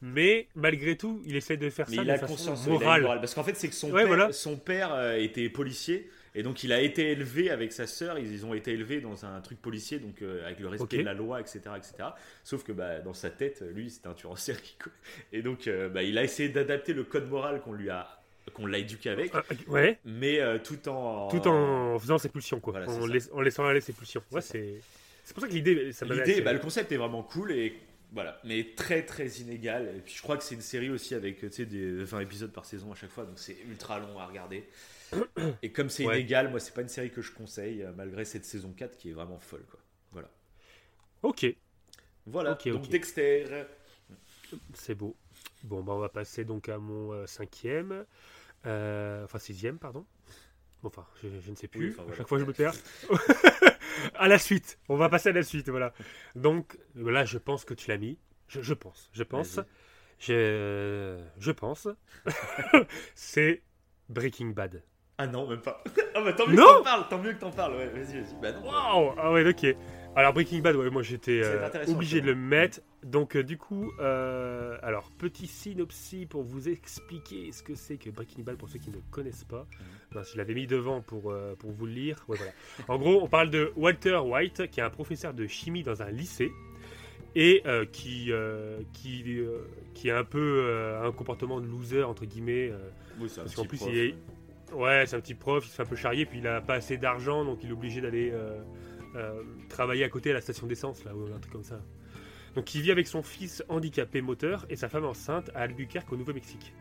mais malgré tout, il essaie de faire Mais ça il de a façon conscience, morale. morale. Parce qu'en fait, c'est que son Ouais, père, voilà. son père était policier. Et donc, il a été élevé avec sa sœur. Ils, ils ont été élevés dans un truc policier, donc euh, avec le respect de la loi, etc. etc. Sauf que bah, dans sa tête, lui, c'était un tueur en série. quoi. Et donc, euh, bah, il a essayé d'adapter le code moral qu'on lui a qu'on l'a éduqué avec, Ah, ouais, mais euh, tout en. tout en faisant ses pulsions, quoi. Voilà, c'est en, laiss- en laissant aller ses pulsions. Ouais, C'est c'est c'est pour ça que l'idée, ça L'idée, bah, le concept est vraiment cool et voilà, mais très très inégal. Et puis je crois que c'est une série aussi avec tu sais, des 20 épisodes par saison à chaque fois, donc c'est ultra long à regarder. Et comme c'est Ouais. inégal, moi c'est pas une série que je conseille, euh, malgré cette saison 4 qui est vraiment folle. Quoi. Voilà. Ok, Voilà, donc. Dexter. c'est beau. Bon, bah, on va passer donc à mon euh, cinquième, euh, enfin sixième, pardon. Bon, Enfin, je, je ne sais plus. Oui, enfin, À voilà. chaque fois, je me perds. à la suite. On va passer à la suite. Voilà. Donc là, je pense que tu l'as mis. Je, je pense. Je pense. Je, je pense. c'est Breaking Bad. Ah non, même pas. ah bah tant mieux Non que t'en parles, tant mieux que t'en parles, ouais, vas-y, vas-y. Bah non. Waouh Ah ouais, ok. Alors Breaking Bad, ouais, moi j'étais euh, obligé de le mettre. Donc euh, du coup, euh, alors petit synopsis pour vous expliquer ce que c'est que Breaking Bad pour ceux qui ne connaissent pas. Mhm. Non, je l'avais mis devant pour, euh, pour vous le lire. Ouais, voilà. En gros, on parle de Walter White, qui est un professeur de chimie dans un lycée et qui, qui, qui a un peu un comportement de loser entre guillemets. Oui, c'est un Parce qu'en plus, prof, il est- ouais. Ouais, c'est un petit prof, il se fait un peu charrier, puis il a pas assez d'argent, donc il est obligé d'aller euh, euh, travailler à côté à la station d'essence, là, ou un truc comme ça. Donc il vit avec son fils handicapé moteur et sa femme enceinte à Albuquerque, au Nouveau-Mexique.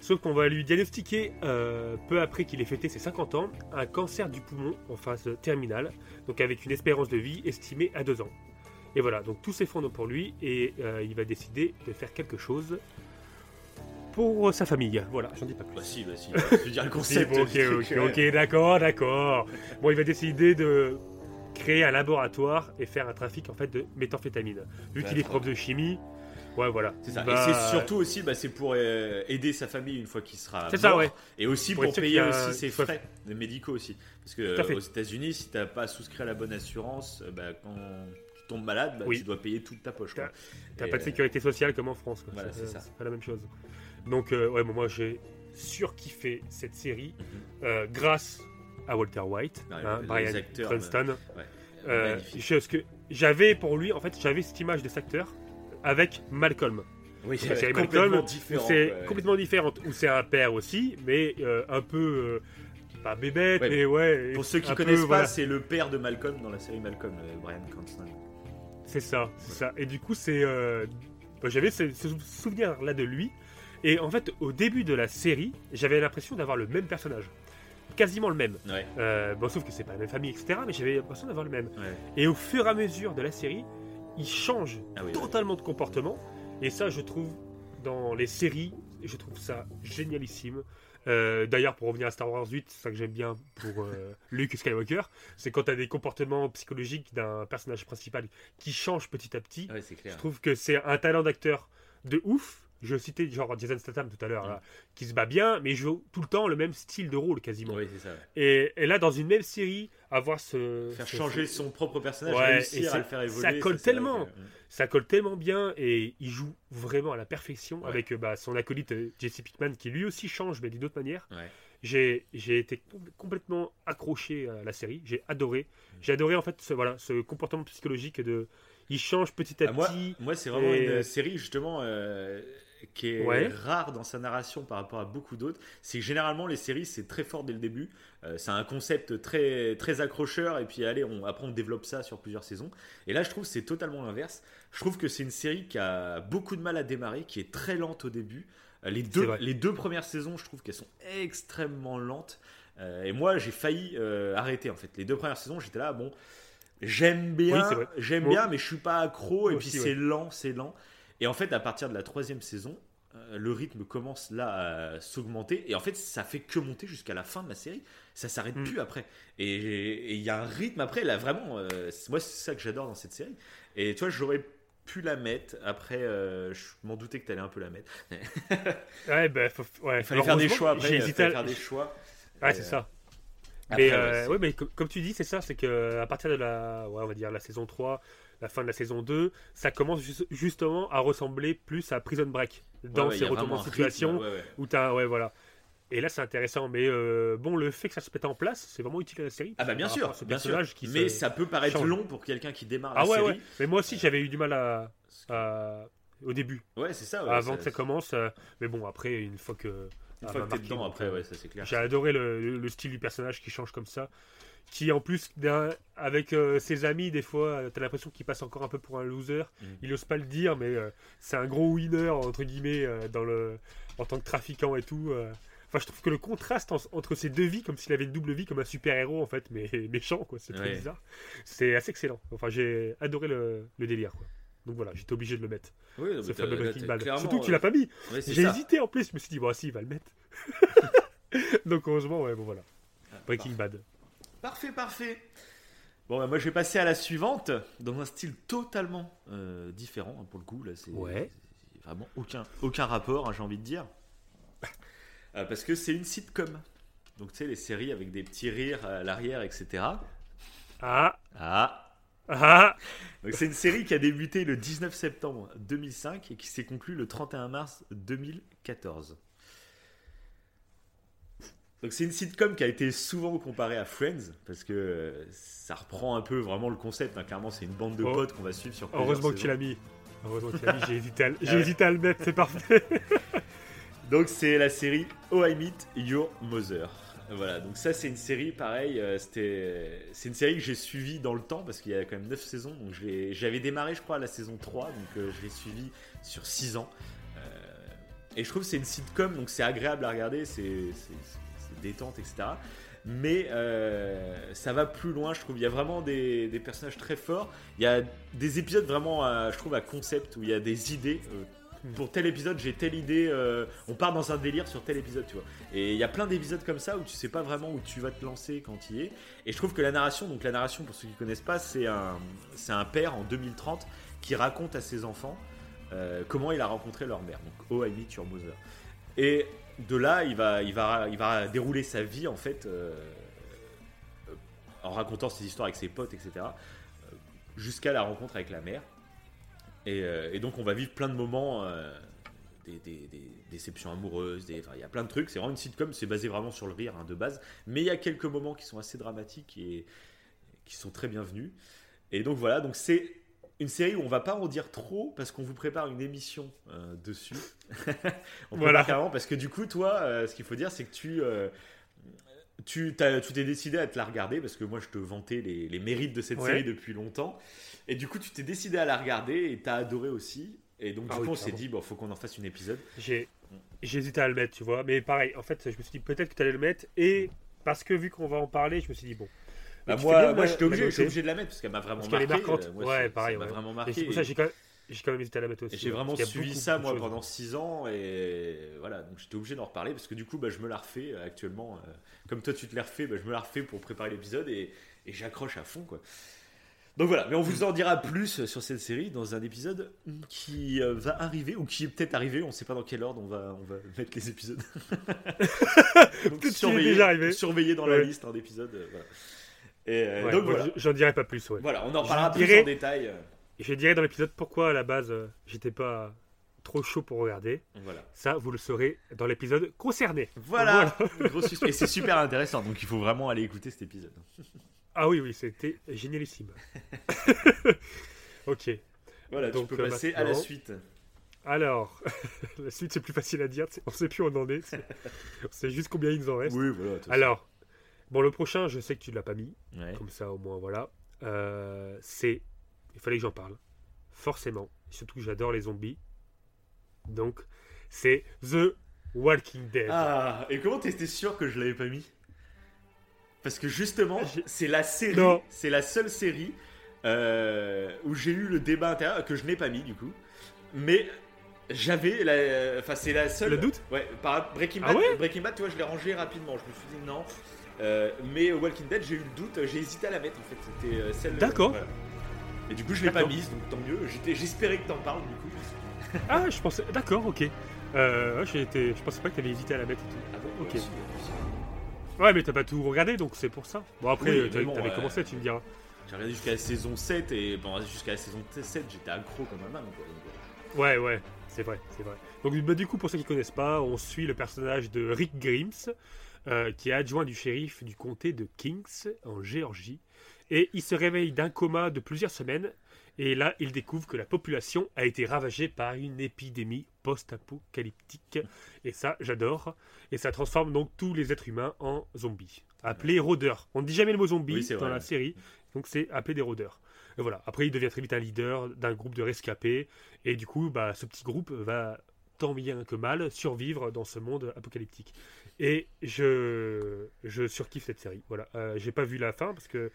Sauf qu'on va lui diagnostiquer, euh, peu après qu'il ait fêté ses 50 ans, un cancer du poumon en phase terminale, donc avec une espérance de vie estimée à 2 ans. Et voilà, donc tout s'effondre pour lui et il va décider de faire quelque chose pour sa famille. Voilà, j'en dis pas plus. Bah si, bah si. Je veux dire le concept. bon, ok, ok, d'accord, d'accord. Bon, il va décider de créer un laboratoire et faire un trafic en fait de méthamphétamine. Vu qu'il est prof de chimie, ouais, voilà. C'est ça. Bah, Et c'est surtout aussi, bah, c'est pour euh, aider sa famille une fois qu'il sera C'est ça, mort. ouais. Et aussi Pour payer a- aussi ses frais médicaux aussi. Parce que euh, aux États-Unis, si t'as pas souscrit à la bonne assurance, euh, bah, quand tu tombes malade, bah, Oui. tu dois payer toute ta poche. T'as pas de euh, sécurité sociale comme en France. Voilà, c'est ça. pas la même chose. Donc, euh, ouais, bon, moi j'ai surkiffé cette série euh, grâce à Walter White, Ouais, hein, Brian acteurs, Cranston. ouais. Euh, je- que j'avais pour lui, en fait, j'avais cette image de cet acteur avec Malcolm. Oui, série complètement différent. c'est ouais. complètement différente, où c'est un père aussi, mais un peu pas bébête, mais ouais. Pour ceux qui peu, connaissent pas, voilà. c'est le père de Malcolm dans la série Malcolm, Brian Cranston. c'est ça, c'est ça. Et du coup, c'est, bah, j'avais ce, ce souvenir là de lui, et en fait, au début de la série, j'avais l'impression d'avoir le même personnage, quasiment le même. Ouais, Euh, bon, sauf que c'est pas la même famille, etc. Mais j'avais l'impression d'avoir le même. ouais. Et au fur et à mesure de la série, il change Ah oui, totalement de comportement. Et ça, je trouve, dans les séries, je trouve ça génialissime. Euh, D'ailleurs, pour revenir à Star Wars 8, c'est ça que j'aime bien pour euh, Luke Skywalker, c'est quand tu as des comportements psychologiques d'un personnage principal qui change petit à petit. ouais. Je trouve que c'est un talent d'acteur de ouf. Je citais genre Jason Statham tout à l'heure, Mm. qui se bat bien, mais il joue tout le temps le même style de rôle quasiment. Oui, c'est ça. ouais. Et, et là, dans une même série, avoir ce. Faire ce- changer son propre personnage, Ouais, et à c'est- le faire évoluer. ça colle tellement. ça colle tellement bien et il joue vraiment à la perfection Ouais. avec bah, son acolyte euh, Jesse Pinkman qui lui aussi change mais d'une autre manière. J'ai été com- complètement accroché à la série, j'ai adoré. Mm. J'ai adoré en fait ce, voilà, ce comportement psychologique de il change petit à Ah, moi, petit. moi c'est vraiment Et- une série justement euh, qui est Ouais. rare dans sa narration par rapport à beaucoup d'autres. C'est que généralement les séries c'est très fort dès le début. Euh, c'est un concept très très accrocheur et puis allez on après on développe ça sur plusieurs saisons. Et là je trouve que c'est totalement l'inverse. Je trouve que c'est une série qui a beaucoup de mal à démarrer, qui est très lente au début. Euh, Les deux, les deux premières saisons, je trouve qu'elles sont extrêmement lentes. Euh, et moi, j'ai failli euh, arrêter en fait. Les deux premières saisons, j'étais là, bon, j'aime bien, j'aime bien, mais je suis pas accro. Et puis c'est lent, c'est lent. Et en fait, à partir de la troisième saison, euh, le rythme commence là à s'augmenter et en fait ça fait que monter jusqu'à la fin de la série ça s'arrête Mm. plus après et il y a un rythme après là vraiment euh, moi c'est ça que j'adore dans cette série et tu vois j'aurais pu la mettre après euh, je m'en doutais que t'allais un peu la mettre Ouais, bah, faut, ouais. il fallait faire des choix après J'ai il hésité fallait à... faire des choix Ouais, c'est euh, ça. après, mais, ouais, euh, mais comme, comme tu dis, c'est ça, c'est que à partir de la, ouais, on va dire la saison 3, la fin de la saison 2, ça commence ju- justement à ressembler plus à Prison Break dans ouais, ces retournements de situation rythme, ouais, ouais. où t'as, ouais, voilà. Et là, c'est intéressant, mais euh, bon, le fait que ça se mette en place, c'est vraiment utile à la série. ah bah bien sûr ce bien sûr qui mais ça peut paraître change. long pour quelqu'un qui démarre Ah la ouais, série ouais. Mais moi aussi, j'avais eu du mal à, à- au début, ouais c'est ça ouais, avant que ça commence. euh, mais bon, après, une fois que une ça fois m'a que t'es dedans après euh, ouais ça c'est clair J'ai adoré le style du personnage qui change comme ça. Qui en plus, avec euh, ses amis, des fois, euh, t'as l'impression qu'il passe encore un peu pour un loser. Mm. Il ose pas le dire, mais euh, c'est un gros winner, entre guillemets, euh, dans le, en tant que trafiquant et tout. Enfin, je trouve que le contraste en- entre ces deux vies, comme s'il avait une double vie, comme un super-héros, en fait, mais méchant, quoi. C'est très Ouais. bizarre. C'est assez excellent. Enfin, j'ai adoré le, le délire, quoi. Donc voilà, j'étais obligé de le mettre. oui non, Ce fameux Breaking Bad. Surtout que tu l'as pas mis. ouais, J'ai hésité en plus, je me suis dit, bon, si, il va le mettre. Donc heureusement, ouais, bon voilà. Breaking Bad. Parfait, parfait. Bon, bah, moi je vais passer à la suivante, dans un style totalement euh, différent hein, pour le coup. Là, c'est Ouais. vraiment aucun, aucun rapport, hein, j'ai envie de dire. Euh, parce que c'est une sitcom. Donc, tu sais, les séries avec des petits rires à l'arrière, etc. Ah, Ah ah, Donc, c'est une série qui a débuté le 19 septembre 2005 et qui s'est conclue le 31 mars 2014. Donc c'est une sitcom qui a été souvent comparée à Friends parce que euh, ça reprend un peu vraiment le concept. hein. Clairement, c'est une bande de Oh. potes qu'on va suivre sur heureusement que tu l'as mis. Heureusement que tu l'as mis, j'ai hésité, à, le- j'ai Ah ouais. hésité à le mettre, c'est parfait. Donc c'est la série Oh I Meet Your Mother. Voilà, donc ça c'est une série pareil, euh, c'était c'est une série que j'ai suivie dans le temps parce qu'il y a quand même 9 saisons. Donc j'avais démarré je crois à la saison 3 donc euh, je l'ai suivie sur 6 ans. Euh, et je trouve que c'est une sitcom donc c'est agréable à regarder, c'est détente etc. Mais euh, ça va plus loin, je trouve. Il y a vraiment des, personnages très forts. Il y a des épisodes vraiment, je trouve, à concept où il y a des idées. euh, pour tel épisode, j'ai telle idée. euh, on part dans un délire sur tel épisode, tu vois. Et il y a plein d'épisodes comme ça où tu sais pas vraiment où tu vas te lancer quand tu y es. Et je trouve que la narration, donc la narration pour ceux qui connaissent pas, c'est un, c'est un père en 2030 qui raconte à ses enfants comment il a rencontré leur mère. Donc Oh I. Et de là, il va, il va, il va dérouler sa vie en fait euh, en racontant ses histoires avec ses potes, etc. euh, Jusqu'à la rencontre avec la mère. Et, euh, et donc on va vivre plein de moments, des, déceptions amoureuses, des- il y a plein de trucs. C'est vraiment une sitcom, c'est basé vraiment sur le rire hein, de base. Mais il y a quelques moments qui sont assez dramatiques et qui sont très bienvenus. Et donc voilà, donc c'est une série où on va pas en dire trop parce qu'on vous prépare une émission euh, dessus. on Voilà. carrément parce que du coup, toi, euh, ce qu'il faut dire, c'est que tu, euh, tu, t'es décidé à te la regarder parce que moi, je te vantais les, les mérites de cette Ouais. série depuis longtemps. Et du coup, tu t'es décidé à la regarder et t'as adoré aussi. Et donc, Ah du oui, coup, on s'est dit, bon, faut qu'on en fasse une épisode. J'ai hésité à le mettre, tu vois. Mais pareil, en fait, je me suis dit peut-être que tu allais le mettre. Et parce que vu qu'on va en parler, je me suis dit bon. Bah, moi, bien moi la- j'étais obligé, la obligé de la mettre parce qu'elle m'a vraiment Parce marqué. marquante. Euh, moi, Ouais, pareil, m'a ouais. vraiment marqué. c'est pour ça que j'ai quand, même- j'ai quand même hésité à la mettre aussi. J'ai ouais, vraiment suivi ça moi pendant 6 ans et voilà donc j'étais obligé d'en reparler parce que du coup bah, je me la refais euh, actuellement euh, comme toi tu te l'as refait bah, je me la refais pour préparer l'épisode et, et j'accroche à fond quoi donc voilà mais on vous en dira plus sur cette série dans un épisode qui euh, va arriver ou qui est peut-être arrivé on sait pas dans quel ordre on va, on va mettre les épisodes donc est déjà arrivé. surveiller dans la liste hein, d'épisodes euh, voilà. Et euh, Ouais, donc voilà J'en dirai pas plus, ouais. voilà on en parlera plus en détail euh, je dirai dans l'épisode pourquoi à la base euh, j'étais pas trop chaud pour regarder. voilà Ça, vous le saurez dans l'épisode concerné. Voilà, Gros suspense. Et c'est super intéressant, donc il faut vraiment aller écouter cet épisode. Ah oui, oui, c'était génialissime. ok. Voilà, Donc, tu peux passer à la suite. Alors, la suite c'est plus facile à dire. On sait plus où on en est. On sait juste combien il nous en reste. Oui, voilà. Alors, bon, le prochain, je sais que tu l'as pas mis. Ouais. Comme ça, au moins, voilà. Euh, c'est. Il fallait que j'en parle. Forcément. Surtout que j'adore les zombies. Donc, c'est The Walking Dead. Ah, et comment t'étais sûr que je l'avais pas mis? Parce que justement, c'est la série, Non. c'est la seule série euh, où j'ai eu le débat intérieur que je n'ai pas mis du coup. Mais J'avais, la- enfin c'est la seule. Le doute Ouais, par Breaking Ah Bad, ouais Breaking Bad, tu vois, je l'ai rangé rapidement. Je me suis dit non. Euh, mais Walking Dead, j'ai eu le doute. J'ai hésité à la mettre en fait. C'était euh, celle. D'accord. voilà. Et du coup, je l'ai pas D'accord. mise, donc tant mieux. J'espérais que t'en parles du coup. Ah, je pensais. D'accord, ok. Euh, été- Je pensais pas que t'avais hésité à la mettre et tout. Ah bon Ok. Ouais, si, si. Ouais, mais t'as pas tout regardé, donc c'est pour ça. Bon, après, Oui, euh, t'avais bon, euh, commencé, tu me diras. J'ai regardé jusqu'à la saison 7 et bon, jusqu'à la saison 7, j'étais accro comme un âne. quoi. Euh, Ouais, ouais, c'est vrai, c'est vrai. Donc, bah, du coup, pour ceux qui connaissent pas, on suit le personnage de Rick Grimes, euh, qui est adjoint du shérif du comté de Kings, en Géorgie. Et il se réveille d'un coma de plusieurs semaines. Et là, il découvre que la population a été ravagée par une épidémie post-apocalyptique. Et ça, j'adore. Et ça transforme donc tous les êtres humains en zombies. Appelés rôdeurs. On ne dit jamais le mot zombie Oui, c'est dans vrai, la série. Donc c'est appelé des rôdeurs. Et voilà. Après, il devient très vite un leader d'un groupe de rescapés. Et du coup, bah, ce petit groupe va tant bien que mal survivre dans ce monde apocalyptique. Et je, je surkiffe cette série. Voilà. Euh, J'ai pas vu la fin parce que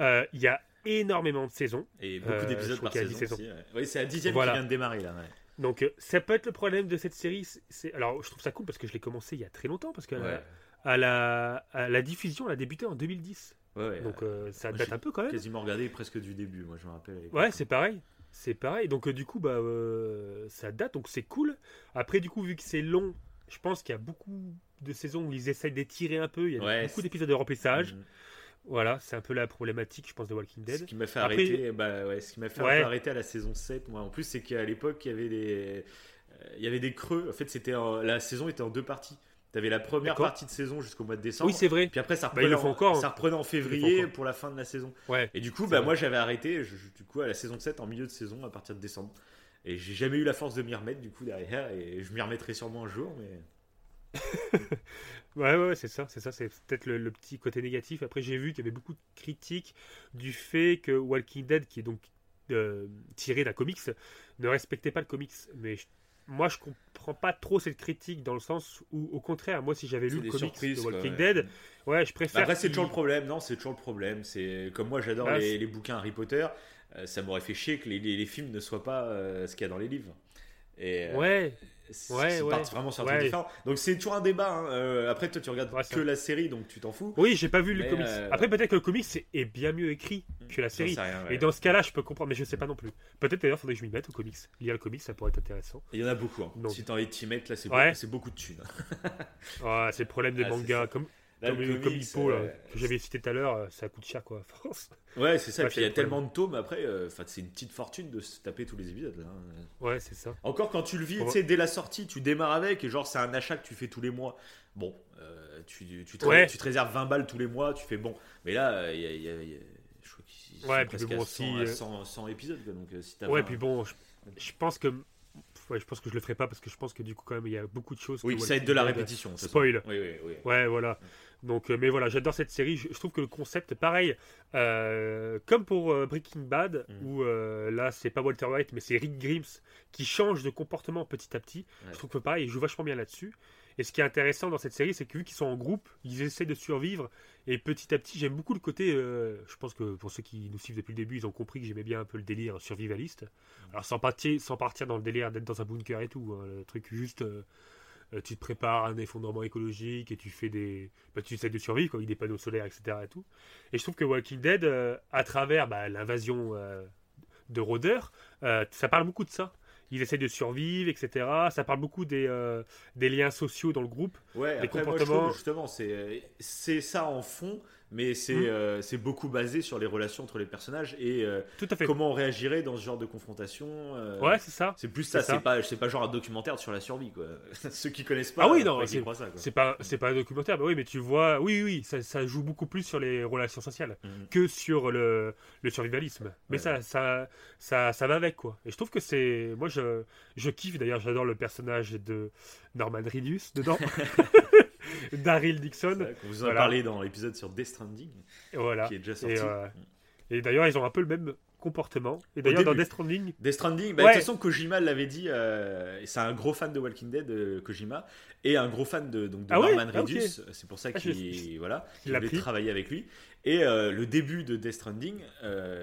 euh, il y a énormément de saisons. Et beaucoup Euh, d'épisodes par saison. 10 aussi, ouais. Oui, c'est la dixième Voilà. qui vient de démarrer là. ouais. Donc euh, ça peut être le problème de cette série. c'est- C'est alors je trouve ça cool parce que je l'ai commencé il y a très longtemps parce que Ouais. à la, à la diffusion, elle a débuté en 2010. Ouais, ouais, Donc ouais. euh, ça date un peu quand même. quasiment regardé presque du début, moi je me rappelle. Ouais, c'est pareil. C'est pareil. Donc, euh, du coup, bah, euh, ça date, donc c'est cool. Après, du coup, vu que c'est long, je pense qu'il y a beaucoup de saisons où ils essayent d'étirer un peu. Il y a Ouais, beaucoup d'épisodes de remplissage. Mhm. Voilà, c'est un peu la problématique, je pense, de Walking Ce Dead. qui m'a fait Après- arrêter, bah ouais, ce qui m'a fait Ouais. arrêter à la saison 7, moi. En plus, c'est qu'à l'époque, il y avait des, euh, il y avait des creux. En fait, c'était en- la saison était en deux parties. T'avais la première partie de saison jusqu'au mois de décembre. Oui, c'est vrai. Puis après, ça Bah, reprenait, en- encore, hein. ça reprenait en février pour la fin de la saison. Ouais. Et du coup, bah, vrai. moi, j'avais arrêté, je- du coup, à la saison 7, en milieu de saison, à partir de décembre. Et j'ai jamais eu la force de m'y remettre, du coup, derrière. Et je m'y remettrai sûrement un jour, mais. Ouais, ouais, ouais, c'est ça, c'est ça, c'est peut-être le, le petit côté négatif. Après, j'ai vu qu'il y avait beaucoup de critiques du fait que Walking Dead, qui est donc euh, tiré d'un comics, ne respectait pas le comics. Mais je- moi, je comprends pas trop cette critique dans le sens où, au contraire, moi, si j'avais lu le comics surprises, de Walking. Dead, ouais, je préfère. après, c'est toujours le problème. Non, c'est toujours le problème. C'est comme moi, j'adore Bah, les, bouquins Harry Potter. euh, ça m'aurait fait chier que les, les- les films ne soient pas euh, ce qu'il y a dans les livres. Et euh, Ouais, ouais, ouais. partent vraiment sur un Ouais. truc différent. Donc c'est toujours un débat. hein. Euh, après, toi, tu regardes Ouais, que la série, donc tu t'en fous. oui, j'ai pas vu le comics. euh, Après, peut-être que le comics est, bien mieux écrit que la série. rien. Et dans ce cas-là, je peux comprendre, mais je sais pas non plus. Peut-être d'ailleurs, faudrait que je m'y mette au comics. Lire le comics, ça pourrait être intéressant. Il y en a beaucoup. hein. Donc- Si t'as envie de t'y mettre, là, c'est Ouais. beaucoup, de thunes. C'est le problème des Ah, mangas. Comme, Là, comme, le comme Hippo, là, que j'avais cité tout à l'heure, euh, ça coûte cher, quoi, France. Ouais, c'est ça. Ouais, Et puis il y a tellement de tomes après. euh, Enfin, c'est une petite fortune de se taper tous les épisodes. Là. hein. Ouais, c'est ça. Encore quand tu le vis, tu sais, dès la sortie, tu démarres avec et genre c'est un achat que tu fais tous les mois. Bon, euh, tu, tu, te, Ouais. tu te réserves 20 balles tous les mois, tu fais bon. Mais là, il y a, y a- y a- je crois qu'ils Ouais, presque bon, à 100, aussi, à euh, 100, 100 épisodes. Donc si Ouais, 20 puis bon, je, je pense que. Ouais, je pense que je le ferai pas parce que je pense que du coup, quand même, il y a beaucoup de choses. Oui, ça être de la répétition. Spoil. Oui, oui, oui. Ouais, voilà. Donc, euh, mais voilà, j'adore cette série. Je, je trouve que le concept, pareil, euh, comme pour euh, Breaking Bad, Mm. où là, c'est pas Walter White, mais c'est Rick Grimes qui change de comportement petit à petit. Ouais. Je trouve que pareil, il joue vachement bien là-dessus. Et ce qui est intéressant dans cette série, c'est que vu qu'ils sont en groupe, ils essaient de survivre. Et petit à petit, j'aime beaucoup le côté. euh, je pense que pour ceux qui nous suivent depuis le début, ils ont compris que j'aimais bien un peu le délire survivaliste. Alors sans partir, sans partir dans le délire d'être dans un bunker et tout, hein, le truc juste. euh, euh, tu te prépares à un effondrement écologique et tu fais des. bah, tu essaies de survivre quoi, avec des panneaux solaires, etc. Et, tout. et je trouve que Walking Dead, à travers bah, l'invasion de rôdeurs, ça parle beaucoup de ça. Ils essaient de survivre, etc. Ça parle beaucoup des, euh, des liens sociaux dans le groupe. Ouais, après, moi, je comportements- trouve, justement, c'est c'est ça en fond, mais c'est Mm. euh, beaucoup basé sur les relations entre les personnages et euh, Tout à fait. comment on réagirait dans ce genre de confrontation. euh, Ouais, c'est ça. C'est plus ça, C'est pas, pas genre un documentaire sur la survie, quoi. Ceux qui connaissent pas, Ah oui, non, c'est- pas, c'est pas un documentaire, mais oui, mais tu vois, oui, oui, ça, ça joue beaucoup plus sur les relations sociales Mhm. que sur le, le survivalisme. Mais Ouais. ça, ça, ça, ça va avec quoi. Et je trouve que c'est, moi, je, je kiffe. D'ailleurs, j'adore le personnage de Norman Reedus dedans, Daryl Dixon. Vous en a Voilà. parlé dans l'épisode sur Death Stranding, Et voilà. qui est déjà sorti. Et, euh, Et d'ailleurs, ils ont un peu le même comportement. Et d'ailleurs, dans. Death Stranding, Death Stranding, bah, Ouais. de toute façon, Kojima l'avait dit, euh, c'est un gros fan de Walking Dead, euh, Kojima, et un gros fan de, donc, de Ah ouais Ah. C'est pour ça Ah, qu'il voilà, il voulait travailler avec lui. Et le début de Death Stranding,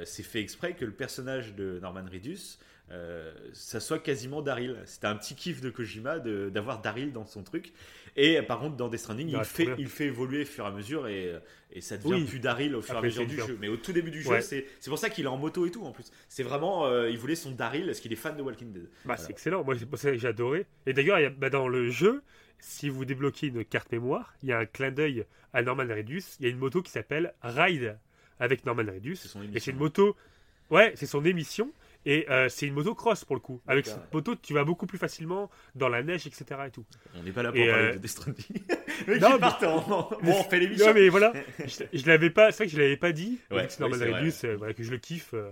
c'est fait exprès que le personnage de Norman Reedus euh, ça soit quasiment Daryl. C'était un petit kiff de Kojima d'avoir Daryl dans son truc. Et par contre, dans Death Stranding, il, fait, bien. il fait évoluer au fur et à mesure et, et ça devient Oui. plus Daryl au fur et à mesure du jeu. Mais au tout début du jeu, Ouais. c'est c'est pour ça qu'il est en moto et tout en plus. C'est vraiment, euh, il voulait son Daryl parce qu'il est fan de Walking Dead. Bah, Voilà. c'est excellent. Moi, c'est pour ça que j'ai adoré. Et d'ailleurs, bah, dans le jeu, si vous débloquez une carte mémoire, il y a un clin d'œil à Norman Reedus. Il y a une moto qui s'appelle Ride avec Norman son Et c'est émission. une moto. Ouais, c'est son émission. Et euh, c'est une moto cross pour le coup. Avec cette moto, tu vas beaucoup plus facilement dans la neige, etc. Et tout. On n'est pas là pour Et, parler euh, de Death Non, mais- en- Bon, on fait l'émission. Non, mais voilà, je, je l'avais pas. C'est vrai que je l'avais pas dit. Ouais, c'est Norman oui, Reedus, euh, voilà, que je le kiffe. euh,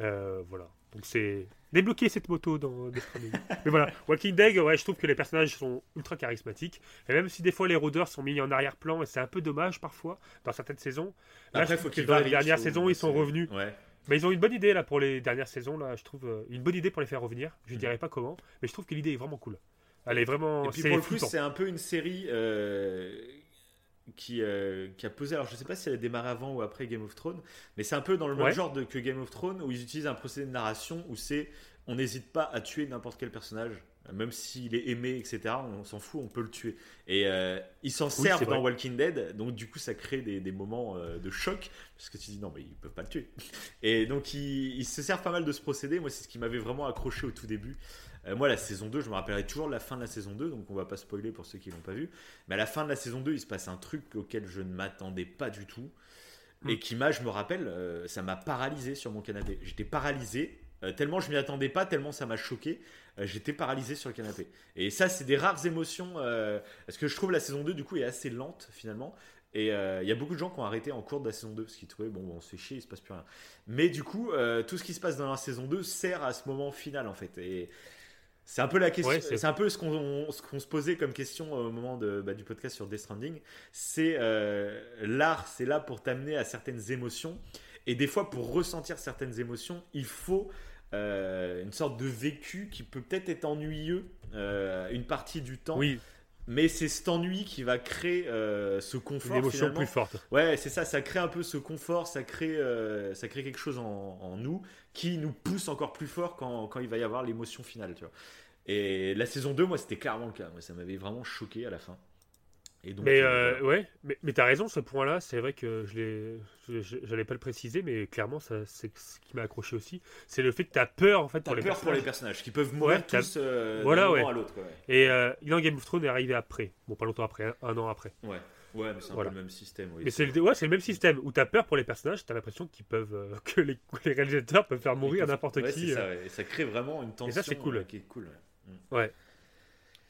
euh, voilà. Donc c'est débloquer cette moto dans Death Stranding. mais voilà, Walking Dead, ouais, je trouve que les personnages sont ultra charismatiques. Et même si des fois les rôdeurs sont mis en arrière-plan, et c'est un peu dommage parfois dans certaines saisons. Là, Après, je faut que dans la dernière saison, ils sont revenus. Ouais. Mais ils ont une bonne idée là pour les dernières saisons là, je trouve euh, une bonne idée pour les faire revenir. Je Mhm. dirais pas comment, mais je trouve que l'idée est vraiment cool. Elle est vraiment. Et puis pour le flippant. c'est un peu une série euh, qui, euh, qui a posé. Alors je sais pas si elle a démarré avant ou après Game of Thrones, mais c'est un peu dans le même Ouais. genre de, que Game of Thrones où ils utilisent un procédé de narration où c'est on n'hésite pas à tuer n'importe quel personnage. Même s'il est aimé, etc., on s'en fout, on peut le tuer. Et euh, ils s'en c'est servent vrai. dans Walking Dead, donc du coup ça crée des, des moments euh, de choc, parce que tu dis non mais ils peuvent pas le tuer. Et donc ils, ils se servent pas mal de ce procédé, moi c'est ce qui m'avait vraiment accroché au tout début. Euh, moi, la saison 2, je me rappellerai toujours de la fin de la saison 2, donc on va pas spoiler pour ceux qui l'ont pas vu. Mais à la fin de la saison 2, il se passe un truc auquel je ne m'attendais pas du tout. Et qui m'a, je me rappelle, euh, ça m'a paralysé sur mon canapé. J'étais paralysé, tellement je m'y attendais pas, tellement ça m'a choqué. Euh, J'étais paralysé sur le canapé. Et ça, c'est des rares émotions. euh, parce que je trouve la saison 2, du coup, est assez lente finalement. Et euh, il y a beaucoup de gens qui ont arrêté en cours de la saison 2 parce qu'ils trouvaient, bon, on se fait chier, il se passe plus rien. Mais du coup, euh, tout ce qui se passe dans la saison 2 sert à ce moment final en fait. Et c'est un peu la question, Ouais, c'est- un peu ce qu'on qu'on se posait comme question au moment de, bah, du podcast sur Death Stranding. C'est euh, l'art, c'est là pour t'amener à certaines émotions. Et des fois, pour ressentir certaines émotions, il faut euh, une sorte de vécu qui peut peut-être être ennuyeux euh, une partie du temps. Oui, Mais c'est cet ennui qui va créer euh, ce une confort. émotion finalement. plus forte. Ouais, c'est ça, ça crée un peu ce confort, ça crée, ça crée quelque chose en, en nous qui nous pousse encore plus fort quand, quand il va y avoir l'émotion finale, tu vois. Et la saison 2, moi, c'était clairement le cas. Moi, ça m'avait vraiment choqué à la fin. Et donc, Mais euh, euh, ouais, mais, mais t'as raison, ce point-là, c'est vrai que je l'ai, je- je- j'allais pas le préciser, mais clairement, c'est ce qui m'a accroché aussi. C'est le fait que t'as peur en fait T'as pour les peur pour les personnages. qui peuvent mourir Ouais, tous euh, Voilà, d'un moment ouais. à l'autre. Ouais. Et euh, dans Game of Thrones est arrivé après, bon pas longtemps après, un, un an après. ouais, ouais, mais c'est un Voilà. peu le même système. oui. Mais c'est le, ouais, c'est le même système où t'as peur pour les personnages, t'as l'impression qu'ils peuvent, euh, que les, réalisateurs peuvent faire mourir n'importe Ouais, qui. ça, euh. ouais. Et ça crée vraiment une tension ça, c'est cool. qui est cool. ouais.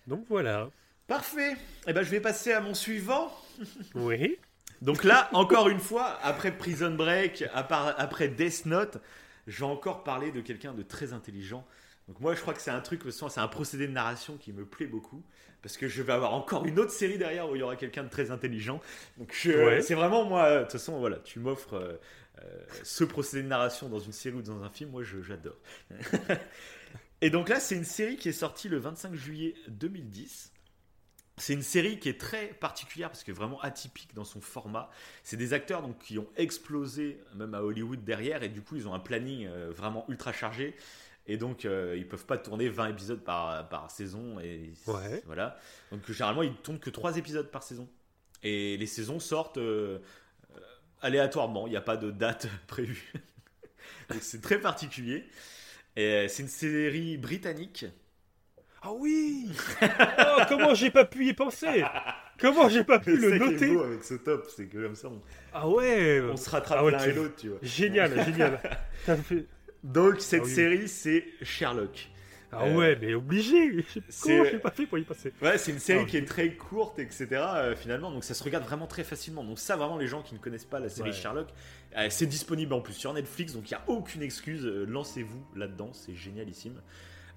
Donc voilà. Parfait. Et ben, je vais passer à mon suivant. Oui. Donc là, encore une fois, après Prison Break, après Death Note, je vais encore parler de quelqu'un de très intelligent. Donc moi, je crois que c'est un truc, c'est un procédé de narration qui me plaît beaucoup. Parce que je vais avoir encore une autre série derrière où il y aura quelqu'un de très intelligent. Donc Ouais. c'est vraiment moi, de toute façon, voilà, tu m'offres euh, euh, ce procédé de narration dans une série ou dans un film, moi je- j'adore. Et donc là, c'est une série qui est sortie le 25 juillet 2010. C'est une série qui est très particulière parce que vraiment atypique dans son format. C'est des acteurs donc, qui ont explosé même à Hollywood derrière et du coup ils ont un planning euh, vraiment ultra chargé et donc euh, ils peuvent pas tourner 20 épisodes par, par saison et Ouais. voilà. Donc généralement ils tournent que 3 épisodes par saison et les saisons sortent euh, euh, aléatoirement. Il n'y a pas de date prévue. donc c'est très particulier. Et c'est une série britannique. Ah oui Oh, comment j'ai pas pu y penser Comment j'ai pas pu le noter beau avec ce top, c'est que comme ça on, Ah ouais on se rattrape Ah ouais, l'un et l'autre, tu vois. Génial, génial. Fait- Donc cette Ah oui. série c'est Sherlock. Ah Euh, ouais, mais obligé Comment j'ai pas fait pour y passer Ouais, c'est une série Ah, qui est très courte, etc. euh, finalement, donc ça se regarde vraiment très facilement. Donc ça, vraiment, les gens qui ne connaissent pas la série Ouais. Sherlock, euh, c'est disponible en plus sur Netflix, donc il n'y a aucune excuse. euh, Lancez-vous là-dedans, c'est génialissime.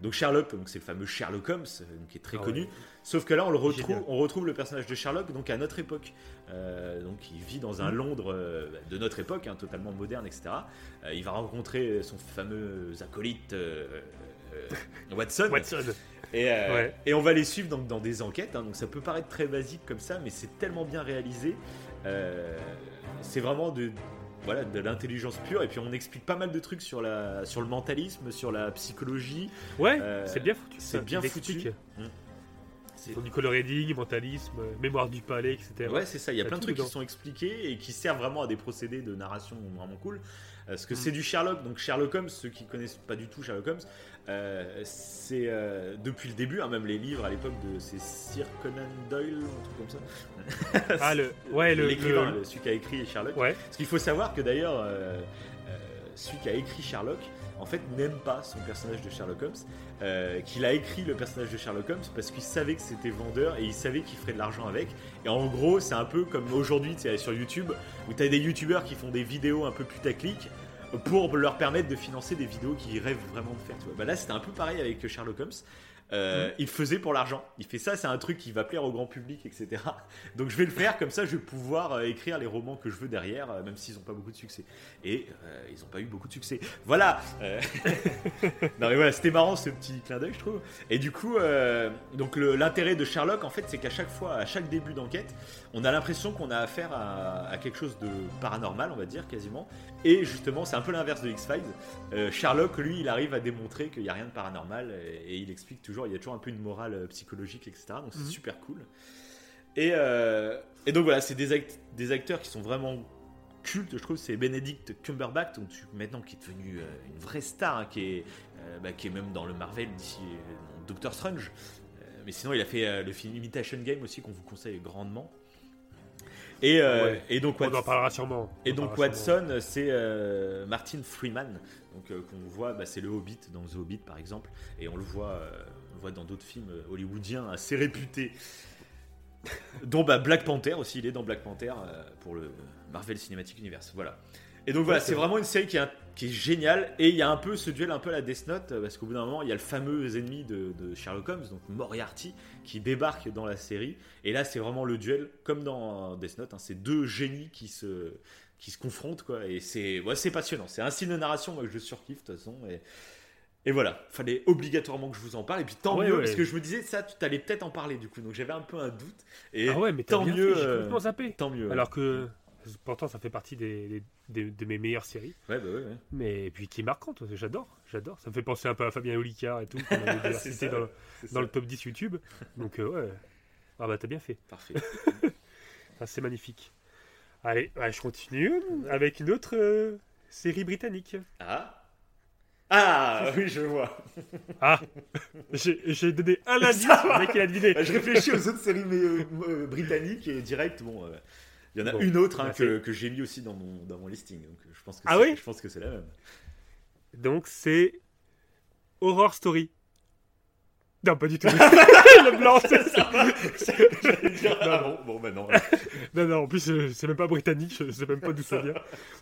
Donc Sherlock, donc c'est le fameux Sherlock Holmes, euh, qui est très Ah connu. ouais. Sauf que là, on le retrouve, on retrouve le personnage de Sherlock donc à notre époque. Euh, donc il vit dans un Mhm. Londres euh, de notre époque, hein, totalement moderne, etc. Euh, il va rencontrer son fameux acolyte Watson. Watson Et, Ouais. et on va les suivre donc, dans des enquêtes. hein. donc ça peut paraître très basique comme ça, mais c'est tellement bien réalisé. C'est vraiment de, voilà, de l'intelligence pure. Et puis on explique pas mal de trucs sur, la, sur le mentalisme, sur la psychologie. Ouais, Euh, c'est bien foutu. c'est bien foutu. explique. C'est- du coloreading, mentalisme, euh, mémoire du palais, etc. Ouais, c'est ça. Il y a plein de trucs qui sont expliqués et qui servent vraiment à des procédés de narration vraiment cool. Euh, Parce que Mm. c'est du Sherlock. Donc Sherlock Holmes, ceux qui connaissent pas du tout Sherlock Holmes, euh, c'est euh, depuis le début, hein, même les livres à l'époque de c'est Sir Conan Doyle, un truc comme ça. Ah, le. Ouais, le. l'écrivain, le- celui qui a écrit Sherlock. Ouais. Parce qu'il faut savoir que d'ailleurs, euh, euh, celui qui a écrit Sherlock, en fait, n'aime pas son personnage de Sherlock Holmes. euh, qu'il a écrit le personnage de Sherlock Holmes parce qu'il savait que c'était vendeur et il savait qu'il ferait de l'argent avec. Et en gros, c'est un peu comme aujourd'hui, tu sur YouTube, où tu as des youtubeurs qui font des vidéos un peu putaclic pour leur permettre de financer des vidéos qu'ils rêvent vraiment de faire. Tu vois. Bah là, c'était un peu pareil avec Sherlock Holmes. Euh, Il le faisait pour l'argent. Il fait ça, c'est un truc qui va plaire au grand public, etc. Donc je vais le faire, comme ça je vais pouvoir euh, écrire les romans que je veux derrière, euh, même s'ils n'ont pas beaucoup de succès. Et euh, ils n'ont pas eu beaucoup de succès. Voilà Non mais voilà, c'était marrant ce petit clin d'œil, je trouve. Et du coup, donc l'intérêt de Sherlock, en fait, c'est qu'à chaque fois, à chaque début d'enquête, on a l'impression qu'on a affaire à, à quelque chose de paranormal, on va dire, quasiment. Et justement, c'est un peu l'inverse de X-Files. Euh, Sherlock, lui, il arrive à démontrer qu'il n'y a rien de paranormal et, et il explique toujours, il y a toujours un peu une morale euh, psychologique, etc. Donc c'est Mhm. super cool. Et, euh, et donc voilà, c'est des, act- des acteurs qui sont vraiment cultes, je trouve. C'est Benedict Cumberbatch, donc, maintenant qui est devenu euh, une vraie star, hein, qui, est, bah, qui est même dans le Marvel d'ici, dans Doctor Strange. Mais sinon, il a fait le film Imitation Game aussi, qu'on vous conseille grandement. Et, euh, Ouais. et donc, On Watson- en parlera sûrement. On et en donc parlera sûrement. Watson, c'est euh, Martin Freeman, donc euh, qu'on voit, bah, c'est le Hobbit dans The Hobbit par exemple, et on le voit, on le voit dans d'autres films hollywoodiens assez réputés, dont bah, Black Panther aussi, il est dans Black Panther pour le Marvel Cinematic Universe, voilà. Et donc voilà, Ouais, c'est vraiment une série qui est, qui est géniale, et il y a un peu ce duel un peu à la Death Note, euh, parce qu'au bout d'un moment, il y a le fameux ennemi de, de Sherlock Holmes, donc Moriarty, qui débarque dans la série, et là c'est vraiment le duel, comme dans Death Note, hein, c'est deux génies qui se qui se confrontent quoi. Et c'est ouais, c'est passionnant. C'est un style de narration moi que je surkiffe de toute façon. Et, et voilà. Fallait obligatoirement que je vous en parle. Et puis tant Ouais, mieux ouais. parce que je me disais ça tu allais peut-être en parler du coup. Donc j'avais un peu un doute. Et Ah ouais, mais tant bien mieux fait, euh, complètement zappé. tant mieux Alors que. Pourtant, ça fait partie des, des- des- de mes meilleures séries. ouais bah ouais, ouais. Mais puis qui est marquante, j'adore, j'adore. Ça me fait penser un peu à Fabien Olicard et tout. qu'on avait déjà cité dans, le- dans top 10 YouTube. Donc euh, ouais. Ah bah t'as bien fait. parfait Ah, c'est magnifique. Allez, ouais, je continue avec une autre euh, série britannique. ah ah oui je vois Ah J'ai donné un indice, le mec il a deviné. Bah, je réfléchis aux autres séries mais, euh, euh, britanniques et direct bon euh, il y en a Bon, une autre hein, bah, que, que j'ai mis aussi dans mon, dans mon listing donc je pense que Ah oui je pense que c'est la même Donc c'est Horror Story. Non, pas du tout. le blanc, c'est ça. Dire, ah bon, bon, bah non. Non, non, en plus, euh, c'est même pas britannique, je sais même pas d'où ça vient.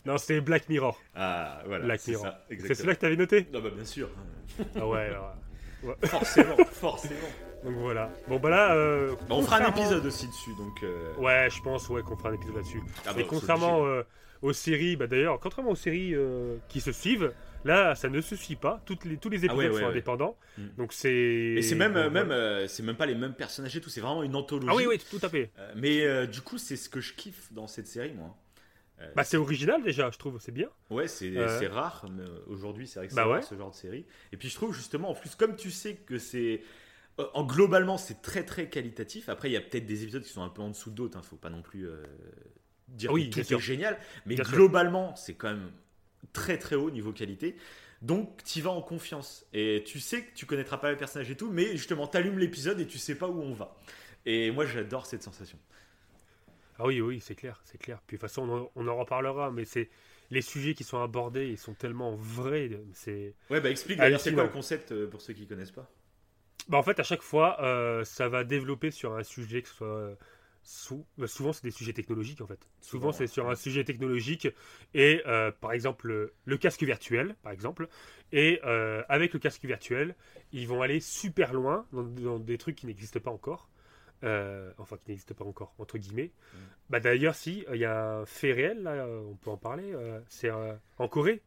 Non, c'est Black Mirror. Ah, voilà. Black Mirror. C'est celui-là que t'avais noté Non, bah bien sûr. Ah ouais, alors, Forcément, forcément. Donc voilà. Bon, bah là. euh, Bah, on fera un épisode aussi dessus, donc. euh, Ouais, je pense ouais, qu'on fera un épisode là-dessus. ah bah, Mais contrairement euh, aux séries, bah d'ailleurs, contrairement aux séries qui se suivent, là, ça ne se suit pas. Toutes les, tous les épisodes Ah ouais, ouais, sont ouais. indépendants. Mm. Donc c'est. Et c'est même, même, c'est même pas les mêmes personnages et tout. C'est vraiment une anthologie. Ah oui, oui, tout à fait. Mais du coup, c'est ce que je kiffe dans cette série, moi. Bah c'est original déjà, je trouve, c'est bien. Ouais, c'est Euh. rare. mais, Aujourd'hui, c'est vrai que c'est Bah ouais. ce genre de série. Et puis je trouve justement, en plus, comme tu sais que c'est. Euh, En globalement, c'est très très qualitatif. Après, il y a peut-être des épisodes qui sont un peu en dessous d'autres. Hein. Faut pas non plus euh, dire Oui, que tout sûr. est génial. Mais Bien globalement, c'est quand même très très haut niveau qualité. Donc, tu vas en confiance. Et tu sais que tu connaîtras pas les personnages et tout, mais justement, t'allumes l'épisode et tu sais pas où on va. Et moi, j'adore cette sensation. Ah oui, oui, c'est clair, c'est clair. Puis de toute façon, on en, on en reparlera, mais c'est les sujets qui sont abordés, ils sont tellement vrais. C'est Ouais, bah explique d'ailleurs, c'est quoi le concept euh, pour ceux qui connaissent pas? Bah, en fait, à chaque fois, euh, ça va développer sur un sujet que ce soit. euh, bah, souvent, c'est des sujets technologiques en fait. Souvent, c'est sur un sujet technologique et euh, par exemple le, le casque virtuel, par exemple. Et euh, avec le casque virtuel, ils vont aller super loin dans, dans des trucs qui n'existent pas encore. Euh, enfin, qui n'existent pas encore, entre guillemets. Mm. Bah, D'ailleurs, si, il y a un fait réel, là, euh, on peut en parler. c'est en Corée.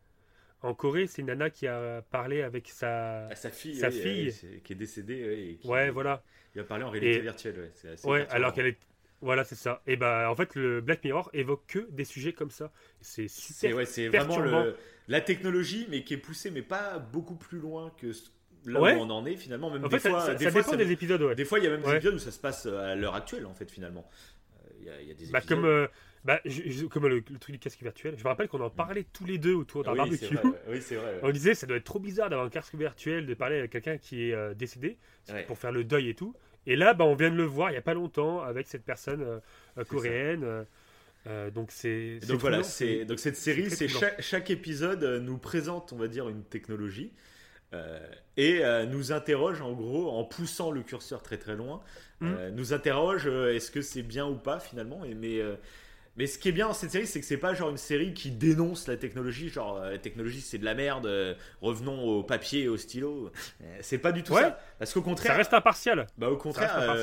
En Corée, c'est une nana qui a parlé avec sa. Ah, Sa fille, Sa oui, fille. euh, qui est décédée ouais, et qui Ouais, voilà. il a parlé en réalité Et- virtuelle. Ouais, Ouais, alors qu'elle est. Voilà, c'est ça. Et bah, en fait, le Black Mirror évoque que des sujets comme ça. C'est C'est super. ouais, c'est vraiment perturbant. le, la technologie, mais qui est poussée, mais pas beaucoup plus loin que ce- là Ouais. où on en est finalement. Même En des fait, fois, ça, des ça fois, dépend des épisodes, ouais. des fois, il y a même des Ouais. épisodes où ça se passe euh, à l'heure actuelle, en fait, finalement. Euh, Il y, a- il y a des Bah, épisodes. comme, euh, bah, je- je- comme le, le truc du casque virtuel. Je me rappelle qu'on en parlait tous les deux autour d'un oui, barbecue. vrai, ouais. Oui, c'est vrai. ouais. On disait ça doit être trop bizarre d'avoir un casque virtuel, de parler avec quelqu'un qui est euh, décédé Ouais. pour faire le deuil et tout. Et là, bah, on vient de le voir il y a pas longtemps avec cette personne euh, euh, coréenne. euh, donc c'est. Donc voilà, troublant, c'est donc cette série, c'est chaque, chaque épisode nous présente, on va dire, une technologie et nous interroge en gros en poussant le curseur très très loin, Mm. euh, nous interroge est-ce que c'est bien ou pas finalement. Et mais mais ce qui est bien dans cette série, c'est que c'est pas genre une série qui dénonce la technologie, genre euh, la technologie c'est de la merde, euh, revenons au papier et au stylo. Euh, C'est pas du tout Ouais. ça. Parce qu'au contraire, Ça reste impartial. bah, au contraire,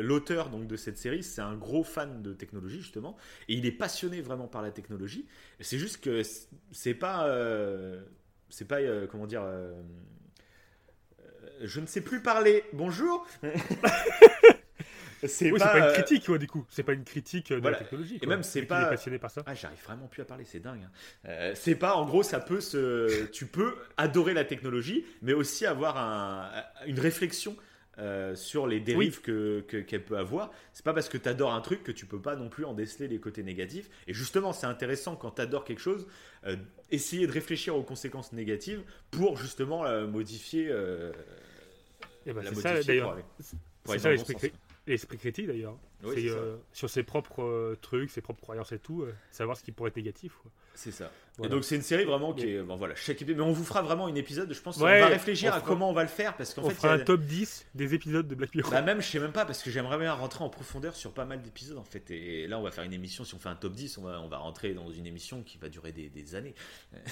l'auteur donc de cette série, c'est un gros fan de technologie justement, et il est passionné vraiment par la technologie. C'est juste que c'est pas, euh, c'est pas comment dire, je ne sais plus parler. Bonjour. c'est Oui, c'est pas une euh, critique, ouais, du coup. C'est pas une critique de voilà. la technologie. Et quoi. même, c'est pas- est passionné par ça. Ah, j'arrive vraiment plus à parler, c'est dingue. hein. Euh, c'est pas, en gros, ça peut se. Tu peux adorer la technologie, mais aussi avoir un- une réflexion euh, sur les dérives que que- qu'elle peut avoir. C'est pas parce que tu adores un truc que tu peux pas non plus en déceler les côtés négatifs. Et justement, c'est intéressant quand tu adores quelque chose, euh, essayer de réfléchir aux conséquences négatives pour justement euh, modifier. Et bah, la c'est ça, d'ailleurs. C'est ça l'esprit l'esprit critique, d'ailleurs. Oui, c'est euh, sur ses propres euh, trucs, ses propres croyances et tout, euh, savoir ce qui pourrait être négatif. quoi. C'est ça. Voilà. Et donc c'est une série vraiment qui est bon voilà chaque épisode mais on vous fera vraiment une épisode je pense Ouais, on va réfléchir on à comment on va le faire parce qu'en On fait fera a- un top 10 des épisodes de Black Mirror. Bah même je sais même pas parce que j'aimerais bien rentrer en profondeur sur pas mal d'épisodes en fait et là on va faire une émission si on fait un top 10 on va, on va rentrer dans une émission qui va durer des, des années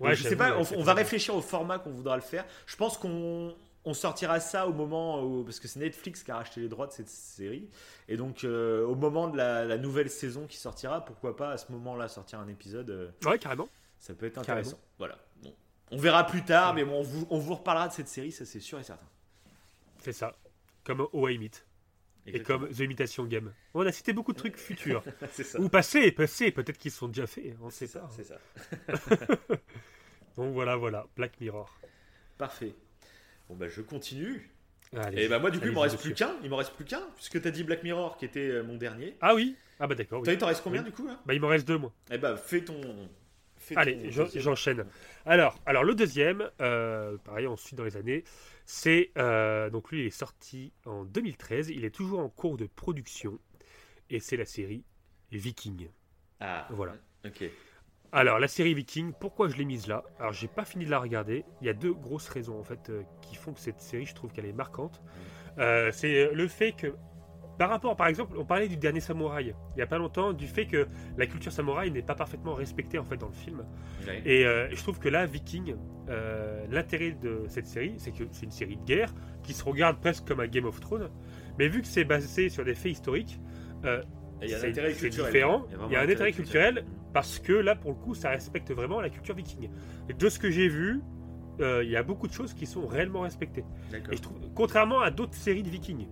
Donc, je sais pas ouais, on, va réfléchir au format qu'on voudra le faire je pense qu'on on sortira ça au moment où parce que c'est Netflix qui a racheté les droits de cette série et donc euh, au moment de la, la nouvelle saison qui sortira pourquoi pas à ce moment là sortir un épisode euh, Ouais, carrément. ça peut être Carrément. intéressant voilà Bon. on verra plus tard mais bon on vous, on vous reparlera de cette série ça c'est sûr et certain C'est ça. Comme OA. Et comme The Imitation Game. On a cité beaucoup de trucs futurs. c'est ça Ou passés, passés, peut-être qu'ils sont déjà faits. On sait c'est ça pas. c'est ça Donc voilà, voilà. Black Mirror. Parfait. Bon bah je continue. Allez. Et bah moi du coup il m'en reste plus qu'un. Il m'en reste plus qu'un puisque t'as dit Black Mirror qui était euh, mon dernier. Ah oui Ah bah d'accord. oui. T'en reste combien Oui. du coup là? Bah il m'en reste deux, moi. Eh bah fais ton. fais Allez, ton j'enchaîne. Alors, alors le deuxième, euh, pareil, ensuite dans les années, c'est euh, donc lui il est sorti en 2013. Il est toujours en cours de production et c'est la série Viking. Ah Voilà. Ok. Alors la série Viking, pourquoi je l'ai mise là? Alors j'ai pas fini de la regarder. Il y a deux grosses raisons en fait euh, qui font que cette série, je trouve qu'elle est marquante. Euh, c'est le fait que par rapport, par exemple, on parlait du dernier samouraï il y a pas longtemps, du fait que la culture samouraï n'est pas parfaitement respectée en fait dans le film. Ouais. Et euh, je trouve que là, Viking, euh, l'intérêt de cette série, c'est que c'est une série de guerre qui se regarde presque comme un Game of Thrones, mais vu que c'est basé sur des faits historiques, euh, il y a un intérêt culturel. différent. Il y a un intérêt culturel. parce que là, pour le coup, ça respecte vraiment la culture viking. Et de ce que j'ai vu, euh, il y a beaucoup de choses qui sont réellement respectées. Et je trouve, contrairement à d'autres séries de vikings.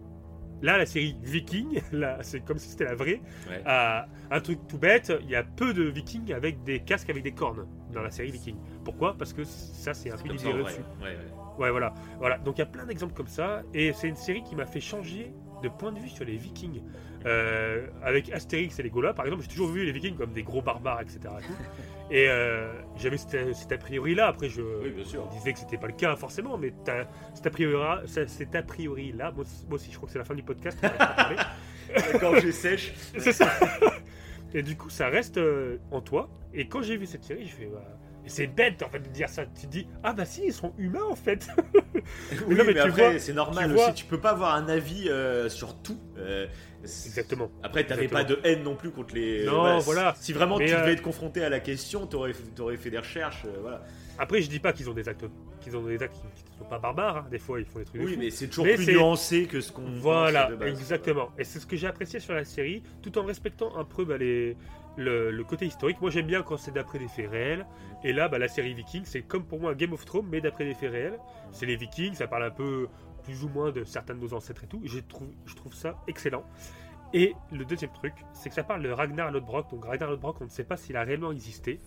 Là, la série Viking, là, c'est comme si c'était la vraie. Ouais. Un truc tout bête, il y a peu de vikings avec des casques avec des cornes dans la série Viking. Pourquoi? Parce que ça, c'est un peu l'idée reçue. Ouais, ouais. Ouais, voilà. voilà. Donc il y a plein d'exemples comme ça, et c'est une série qui m'a fait changer de point de vue sur les Vikings. Euh, avec Astérix et les Gaulois, par exemple, j'ai toujours vu les Vikings comme des gros barbares, etc. Et, euh, j'avais cet, cet a priori là. Après, je Oui, disait que c'était pas le cas forcément, mais cet a priori, cet a priori là, moi, moi aussi, je crois que c'est la fin du podcast. D'accord, j'ai sèche. C'est ça. Et du coup, ça reste euh, en toi. Et quand j'ai vu cette série, je fais. bah, c'est bête en fait de dire ça. Tu te dis ah bah si ils sont humains en fait. Oui, non, mais après c'est normal tu aussi. Tu peux pas avoir un avis euh, sur tout. Euh, Exactement. Après, t'avais pas de haine non plus contre les. Non, voilà. Si vraiment Mais, tu devais euh, être confronté à la question, t'aurais aurais fait des recherches. voilà. Après, je dis pas qu'ils ont des actes, qu'ils ont des actes qui ne sont pas barbares. hein. Des fois, ils font des trucs. Oui, mais c'est toujours Mais plus c'est- nuancé que ce qu'on. Voilà, pense de base. exactement. Et c'est ce que j'ai apprécié sur la série, tout en respectant un peu bah, les, le, le côté historique. Moi, j'aime bien quand c'est d'après des faits réels. Et là, bah, la série Vikings, c'est comme pour moi un Game of Thrones, mais d'après des faits réels. C'est les Vikings, ça parle un peu plus ou moins de certains de nos ancêtres et tout. Je trouve, je trouve ça excellent. Et le deuxième truc, c'est que ça parle de Ragnar Lodbrok. Donc Ragnar Lodbrok, on ne sait pas s'il a réellement existé.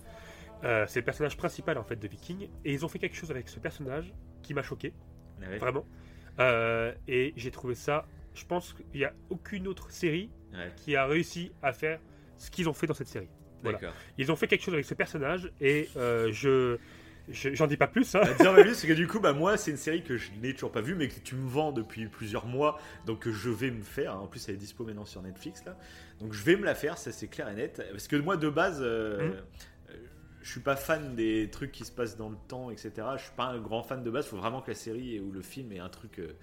Euh, c'est le personnage principal en fait de Viking. Et ils ont fait quelque chose avec ce personnage qui m'a choqué, Ouais. vraiment. Euh, et j'ai trouvé ça. Je pense qu'il n'y a aucune autre série Ouais. qui a réussi à faire ce qu'ils ont fait dans cette série. Voilà. Ils ont fait quelque chose avec ce personnage et euh, je je- j'en dis pas plus. hein. Bah, ma vie, c'est que du coup, bah, moi, c'est une série que je n'ai toujours pas vue, mais que tu me vends depuis plusieurs mois, donc que je vais me faire. En plus, elle est dispo maintenant sur Netflix, là. Donc je vais me la faire, ça c'est clair et net. Parce que moi, de base, euh, euh, je suis pas fan des trucs qui se passent dans le temps, etc. Je suis pas un grand fan de base. Il faut vraiment que la série ou le film ait un truc euh,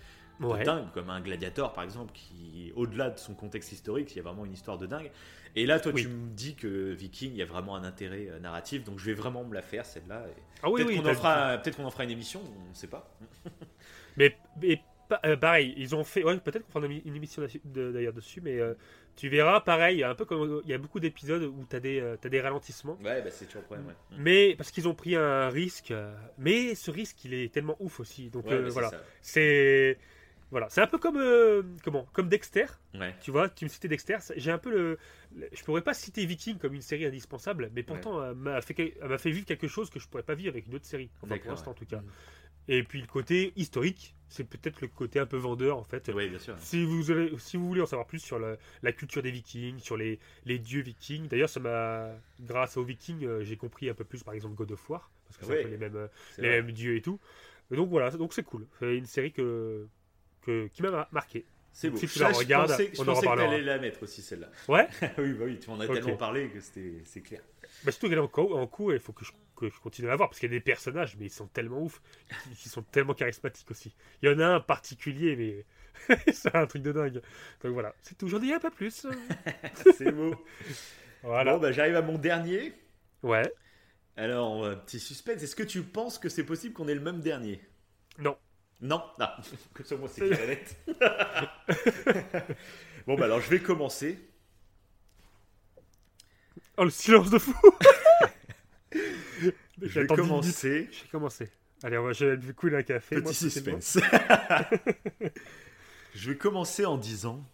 Ouais. dingue, comme un Gladiator, par exemple, qui, au-delà de son contexte historique, il y a vraiment une histoire de dingue. Et là, toi, Oui. tu me dis que Viking, il y a vraiment un intérêt euh, narratif, donc je vais vraiment me la faire, celle-là. et- Ah oui, peut-être oui. qu'on en fera, peut-être qu'on en fera une émission, on ne sait pas. Mais, mais euh, pareil, ils ont fait. Ouais, peut-être qu'on fera une, émi- une émission d'ailleurs dessus, mais euh, tu verras, pareil, un peu comme il y a beaucoup d'épisodes où tu as, des, euh, des ralentissements. Ouais, bah, c'est toujours le problème. Ouais. Mais parce qu'ils ont pris un risque, mais ce risque il est tellement ouf aussi. Donc Ouais, voilà, c'est voilà, c'est un peu comme euh, comment, comme Dexter. Ouais. Tu vois, tu me citais Dexter. J'ai un peu le, le- je pourrais pas citer Viking comme une série indispensable, mais pourtant elle m'a fait, m'a fait vivre quelque chose que je pourrais pas vivre avec une autre série. Enfin, pour l'instant en tout cas. Et puis le côté historique, c'est peut-être le côté un peu vendeur en fait. Oui, bien sûr. Si vous, si vous voulez en savoir plus sur la, la culture des Vikings, sur les, les dieux Vikings, d'ailleurs, ça m'a, grâce aux Vikings, euh, j'ai compris un peu plus, par exemple, God of War, parce que c'est Ouais. un peu les mêmes, euh, les mêmes dieux et tout. Et donc voilà, donc c'est cool. C'est une série que, que qui m'a mar- marqué. C'est beau. Si tu la je regardes, pensais, je on en pensais que la mettre aussi, celle-là. Ouais. oui, bah oui, tu en as tellement parlé que c'est clair. Bah, surtout qu'elle est en, co- en cours, il faut que je, que je continue à la voir, parce qu'il y a des personnages, mais ils sont tellement ouf, qui, qui sont tellement charismatiques aussi. Il y en a un particulier, mais c'est un truc de dingue. Donc voilà, c'est tout. J'en dis un peu plus. c'est beau. Voilà. Bon, bah, j'arrive à mon dernier. Ouais. Alors, euh, petit suspense. Est-ce que tu penses que c'est possible qu'on ait le même dernier? Non. Non. Ah, comme ça, moi, c'est clair et net. bon, bah, alors, je vais commencer. Oh, le silence de fou Je vais commencer. J'ai commencé. Allez, on va, je vais me couler un café. Petit moi, suspense. je vais commencer en disant.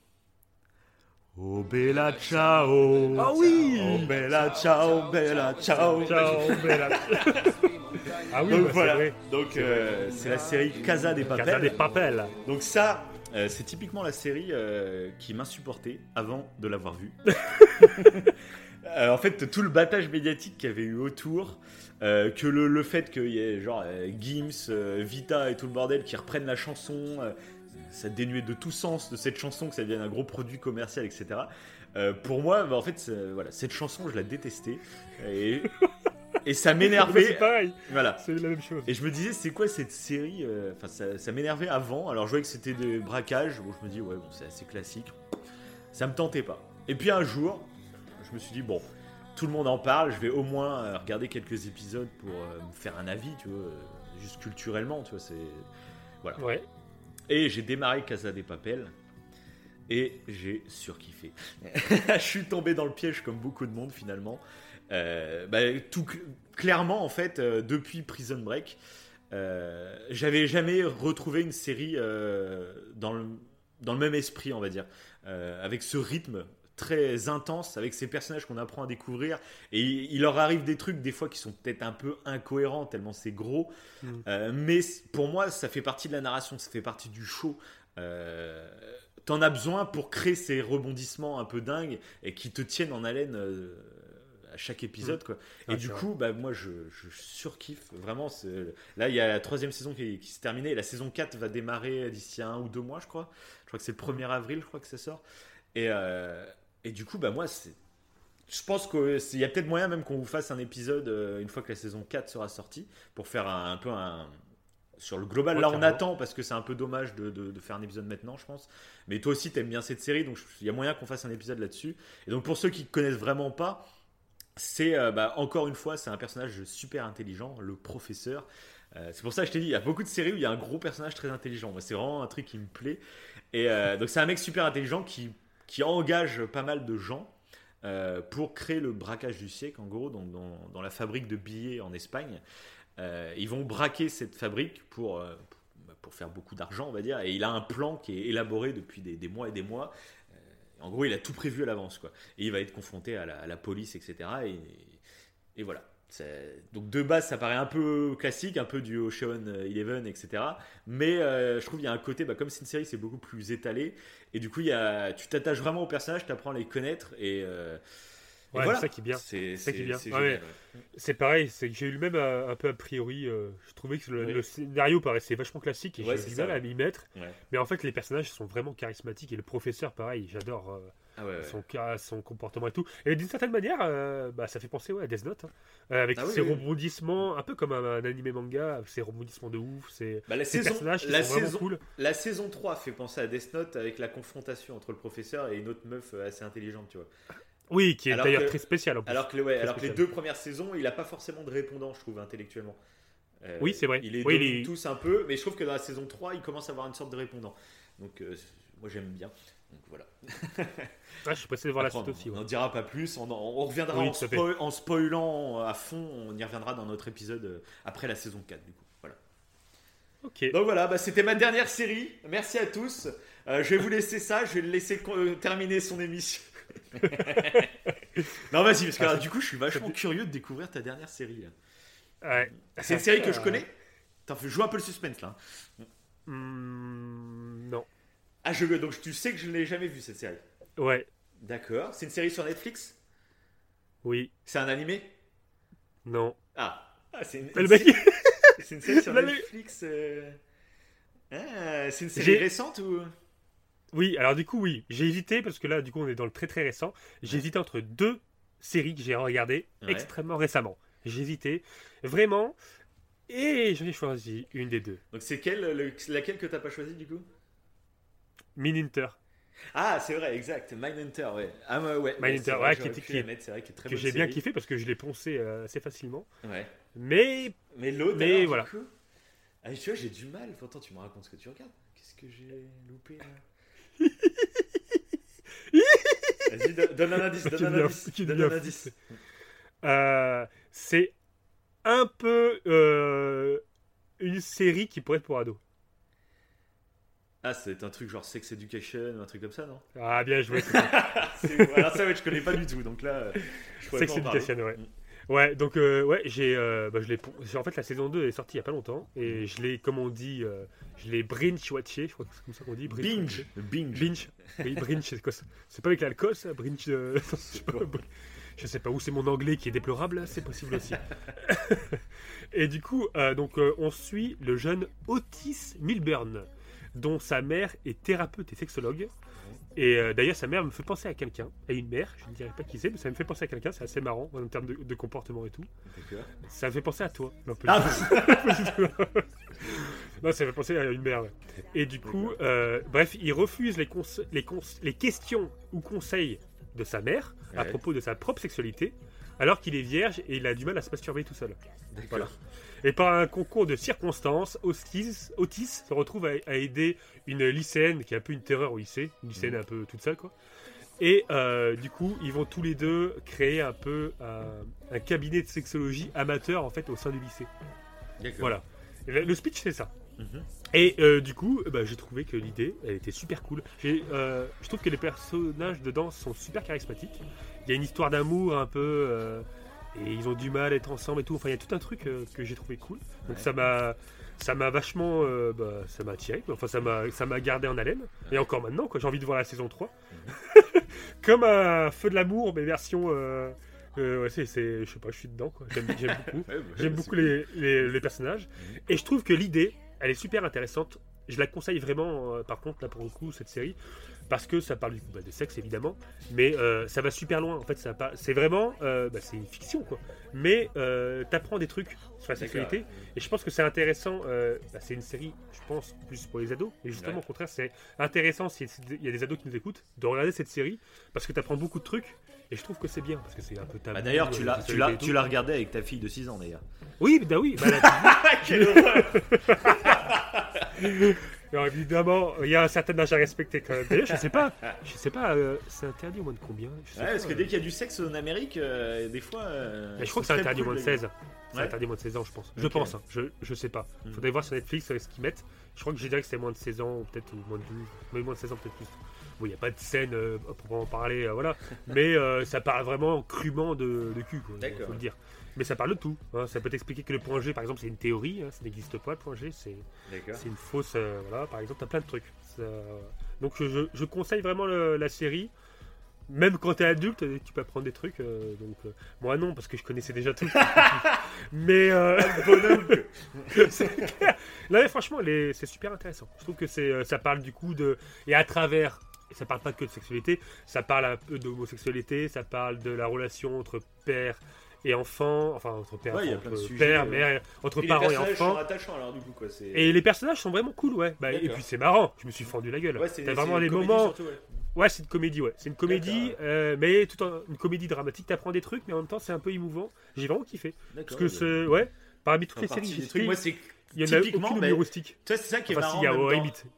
Oh bella ciao. Ah oui Oh bella ciao, bella ciao. Ciao, Bella. ah oui, Donc bah, voilà. c'est. Donc euh, c'est la série Casa des Papel. Casa des Papel. Donc ça, euh, c'est typiquement la série euh, qui m'insupportait avant de l'avoir vue. Euh, en fait, tout le battage médiatique qu'il y avait eu autour, euh, que le, le fait qu'il y ait genre euh, Gims, Vita et tout le bordel qui reprennent la chanson, ça dénuait de tout sens de cette chanson, que ça devienne un gros produit commercial, etc. Euh, pour moi, bah, en fait, c'est- voilà, cette chanson, je la détestais. Et, et ça c'est m'énervait. pareil, Voilà. c'est la même chose. Et je me disais, c'est quoi cette série euh, Enfin, ça, ça m'énervait avant. Alors, je voyais que c'était des braquages. Bon, je me dis, ouais, bon, c'est assez classique. Ça me tentait pas. Et puis un jour, je me suis dit, bon, tout le monde en parle. Je vais au moins euh, regarder quelques épisodes pour me faire un avis, tu vois, juste culturellement, tu vois. C'est voilà. Ouais. Et j'ai démarré Casa des Papel. Et j'ai surkiffé. je suis tombé dans le piège comme beaucoup de monde finalement. Euh, bah, tout cl- clairement en fait, euh, depuis Prison Break, euh, j'avais jamais retrouvé une série dans, le, dans le même esprit, on va dire, avec ce rythme très intense, avec ces personnages qu'on apprend à découvrir. Et il, leur arrive des trucs des fois qui sont peut-être un peu incohérents tellement c'est gros. Mm. Euh, mais pour moi, ça fait partie de la narration, ça fait partie du show. Euh, T'en as besoin pour créer ces rebondissements un peu dingues et qui te tiennent en haleine euh, à chaque épisode. Quoi. Ah, et du coup, bah, moi, je, je surkiffe vraiment. Là, il y a la troisième saison qui, qui s'est terminée. et La saison 4 va démarrer d'ici un ou deux mois, je crois. Je crois que c'est le 1er avril, je crois que ça sort. Et, euh, et du coup, bah, moi, c'est. Je pense qu'il y a peut-être moyen même qu'on vous fasse un épisode euh, une fois que la saison 4 sera sortie pour faire un, un peu un. Sur le global, Ouais, là on attend parce que c'est un peu dommage de, de- de faire un épisode maintenant, je pense. Mais toi aussi, t'aimes bien cette série, donc il y a moyen qu'on fasse un épisode là-dessus. Et donc pour ceux qui connaissent vraiment pas, c'est euh, bah, encore une fois, c'est un personnage super intelligent, le professeur. Euh, c'est pour ça que je t'ai dit, il y a beaucoup de séries où il y a un gros personnage très intelligent. Moi, c'est vraiment un truc qui me plaît. Et euh, donc c'est un mec super intelligent qui, qui engage pas mal de gens euh, pour créer le braquage du siècle, en gros, dans, la fabrique de billets en Espagne. Euh, ils vont braquer cette fabrique pour, euh, pour faire beaucoup d'argent, on va dire. Et il a un plan qui est élaboré depuis des, mois et des mois. En gros, il a tout prévu à l'avance. Et il va être confronté à la, police, etc. Et, et voilà. Donc de base, ça paraît un peu classique, un peu du Ocean Eleven, etc. Mais euh, je trouve qu'il y a un côté, bah, comme c'est une série, c'est beaucoup plus étalé. Et du coup, il y a, tu t'attaches vraiment aux personnages, tu apprends à les connaître. Et, euh, et Ouais, voilà. c'est ça qui est bien. C'est ça qui est c'est- bien. c'est Ouais, ouais. pareil, c'est que j'ai eu le même euh, un peu a priori. euh, je trouvais que le, scénario paraissait vachement classique et j'ai du mal à m'y mettre. Mais en fait, les personnages sont vraiment charismatiques et le professeur, pareil, j'adore Ah ouais, ouais. son, comportement et tout. Et d'une certaine manière, euh, bah, ça fait penser ouais, à Death Note, hein. Euh, avec Ah ses oui. rebondissements, un peu comme un, un animé manga, avec ses rebondissements de ouf. C'est Bah, la, saison, personnages qui la, sont saison, cool. la saison 3 fait penser à Death Note avec la confrontation entre le professeur et une autre meuf euh, assez intelligente, tu vois. Oui, qui est d'ailleurs très spécial en plus. Alors que, le- ouais, Très alors que les deux premières saisons, il a pas forcément de répondant, je trouve, intellectuellement. Euh, Oui, c'est vrai. Il les Oui, il est- tous un peu, mais je trouve que dans la saison 3, il commence à avoir une sorte de répondant. Donc, euh, moi, j'aime bien. Donc, voilà. Ah, je suis pressé de voir la suite on- aussi. On n'en dira pas plus. On, en- on reviendra Oui, en, fait. spoil- spoilant à fond. On y reviendra dans notre épisode euh, après la saison 4, du coup. Voilà. Ok. Donc voilà, bah, c'était ma dernière série. Merci à tous. Euh, je vais vous laisser ça. Je vais le laisser euh, terminer son émission. non, vas-y, parce que Ah, alors, ça- du coup, je suis vachement curieux de découvrir ta dernière série. Ouais. C'est une série que je connais. Fais jouer un peu le suspense là. hmm, non. Ah, je, donc tu sais que je ne l'ai jamais vue cette série. Ouais. D'accord. C'est une série sur Netflix? Oui. C'est un animé? Non. Ah, Ah, c'est une, Le mec, c'est une série sur Netflix. euh. Ah, c'est une série récente ou? Oui, alors du coup, oui. J'ai hésité parce que là, du coup, on est dans le très très récent. J'ai Ouais. hésité entre deux séries que j'ai regardées Ouais. extrêmement récemment. J'ai hésité vraiment et j'en ai choisi une des deux. Donc c'est quelle, le- laquelle que t'as pas choisi du coup? Minhunter, Ah, c'est vrai, exact. Mindhunter, ouais. Ah, ouais. Mindhunter, ouais, qui- qui- la mettre, c'est vrai, qui est très que j'ai bien kiffé parce que je l'ai poncé euh, assez facilement. Ouais. Mais Mais l'autre, Mais alors, du voilà. coup- Ah, tu vois, j'ai du mal. Pourtant, tu me racontes ce que tu regardes. Qu'est-ce que j'ai loupé là Vas-y, do- donne un indice, Qui donne un indice. qui Donne un indice. euh, c'est un peu euh, une série qui pourrait être pour ados. Ah, c'est un truc genre Sex Education ou un truc comme ça, non? Ah, bien joué. Alors ça, ouais, je connais pas du tout. Donc là, euh, je Sex pas en parler. Education, ouais. Mm. Ouais, donc euh, ouais, j'ai, euh, bah, je l'ai, j'ai- en fait la saison 2 est sortie il y a pas longtemps et je l'ai, comme on dit, euh, je l'ai binge watché, je crois que c'est comme ça qu'on dit. Binge. Binge. binge, oui, binge, c'est quoi C'est pas avec l'alcool ça, binge. euh, je, sais pas, je sais pas où c'est mon anglais qui est déplorable, c'est possible aussi. et du coup, donc on suit le jeune Otis Milburn, dont sa mère est thérapeute et sexologue. Et euh, d'ailleurs, sa mère me fait penser à quelqu'un, à une mère, je ne dirais pas qui c'est, mais ça me fait penser à quelqu'un, c'est assez marrant en termes de, de comportement et tout. Ça me fait penser à toi. Non, Ah, non, ça me fait penser à une mère. ouais. Et du coup, euh, bref, il refuse les, conse- les, cons- les questions ou conseils de sa mère à Ouais. propos de sa propre sexualité, alors qu'il est vierge et il a du mal à se masturber tout seul. Voilà. Et par un concours de circonstances, Otis, Otis se retrouve à, à aider une lycéenne qui est un peu une terreur au lycée, une lycéenne Mhm. un peu toute seule quoi. Et euh, du coup, ils vont tous les deux créer un peu un, un cabinet de sexologie amateur en fait au sein du lycée. Voilà. Et le, speech c'est ça. Mhm. Et euh, du coup, bah, j'ai trouvé que l'idée, elle était super cool. J'ai, euh, je trouve que les personnages dedans sont super charismatiques. Il y a une histoire d'amour un peu, euh, et ils ont du mal à être ensemble et tout. Enfin, il y a tout un truc euh, que j'ai trouvé cool. Donc Ouais. ça m'a, ça m'a vachement, euh, bah, ça m'a attiré. quoi. Enfin, ça m'a, ça m'a gardé en haleine. Et encore maintenant, quoi, j'ai envie de voir la saison 3 Comme un feu de l'amour, mais version. Euh, euh, ouais, c'est, c'est- je sais pas, je suis dedans. Quoi. J'aime, beaucoup. Bah, J'aime beaucoup cool. les, les- les personnages. Mhm. Et je trouve que l'idée, elle est super intéressante. Je la conseille vraiment, par contre, là pour le coup, cette série. Parce que ça parle du de sexe évidemment, mais euh, ça va super loin. En fait, ça pas- c'est vraiment, euh, bah, c'est une fiction quoi. Mais euh, t'apprends des trucs sur la sexualité, et je pense que c'est intéressant. bah, c'est une série, je pense, plus pour les ados. Et justement, Ouais. au contraire, c'est intéressant s'il y a des ados qui nous écoutent de regarder cette série parce que t'apprends beaucoup de trucs. Et je trouve que c'est bien parce que c'est un peu tabou. Bah, d'ailleurs, tu l'as, la tu l'as, l'as regardé avec ta fille de 6 ans d'ailleurs. Oui, bah oui. Bah, là, Quelle horreur Alors évidemment, il y a un certain âge à respecter quand même. D'ailleurs, je sais pas, je sais pas, euh, c'est interdit au moins de combien je sais Ouais, pas, parce que euh. dès qu'il y a du sexe en Amérique, euh, des fois. euh, Mais je crois que c'est interdit au moins de cool, les 16. C'est Ouais. interdit au moins de 16 ans, je pense. Je pense, hein. je, je sais pas. Mhm. Faudrait voir sur Netflix euh, ce qu'ils mettent. Je crois que j'ai dirais que c'est moins de 16 ans, ou peut-être ou moins de 12. Mais moins de 16 ans, peut-être plus. Bon, il n'y a pas de scène euh, à proprement parler, euh, voilà. Mais euh, ça parle vraiment crûment de, de cul, quoi. D'accord. Faut le dire. Mais ça parle de tout. hein. Ça peut t'expliquer que le point G, par exemple, c'est une théorie. hein, ça n'existe pas, le point G. C'est une fausse. euh, voilà, par exemple, t'as plein de trucs. Ça- Donc, je, je conseille vraiment le- la série. Même quand t'es adulte, tu peux apprendre des trucs. euh, donc, euh, moi, non, parce que je connaissais déjà tout. mais. euh, clair. Non, mais franchement, c'est super intéressant. Je trouve que euh, ça parle du coup de. Et à travers. et Ça parle pas que de sexualité, ça parle un peu d'homosexualité, ça parle de la relation entre père et enfant, enfin entre père, Ouais, entre sujets, père, mère, entre Et parents et enfants. Et les personnages sont vraiment cool, ouais. Bah, et puis c'est marrant, je me suis fendu la gueule. T'as vraiment des moments. surtout, ouais. C'est une comédie, ouais. C'est une comédie, euh, mais tout en une comédie dramatique. T'apprends des trucs, mais en même temps, c'est un peu émouvant. J'ai vraiment kiffé. Parce que ouais, parmi toutes Enfin, les séries, des j'ai trucs, moi c'est il y en a typiquement, mais-. Tu vois, c'est ça qui est Enfin, marrant. s'il y a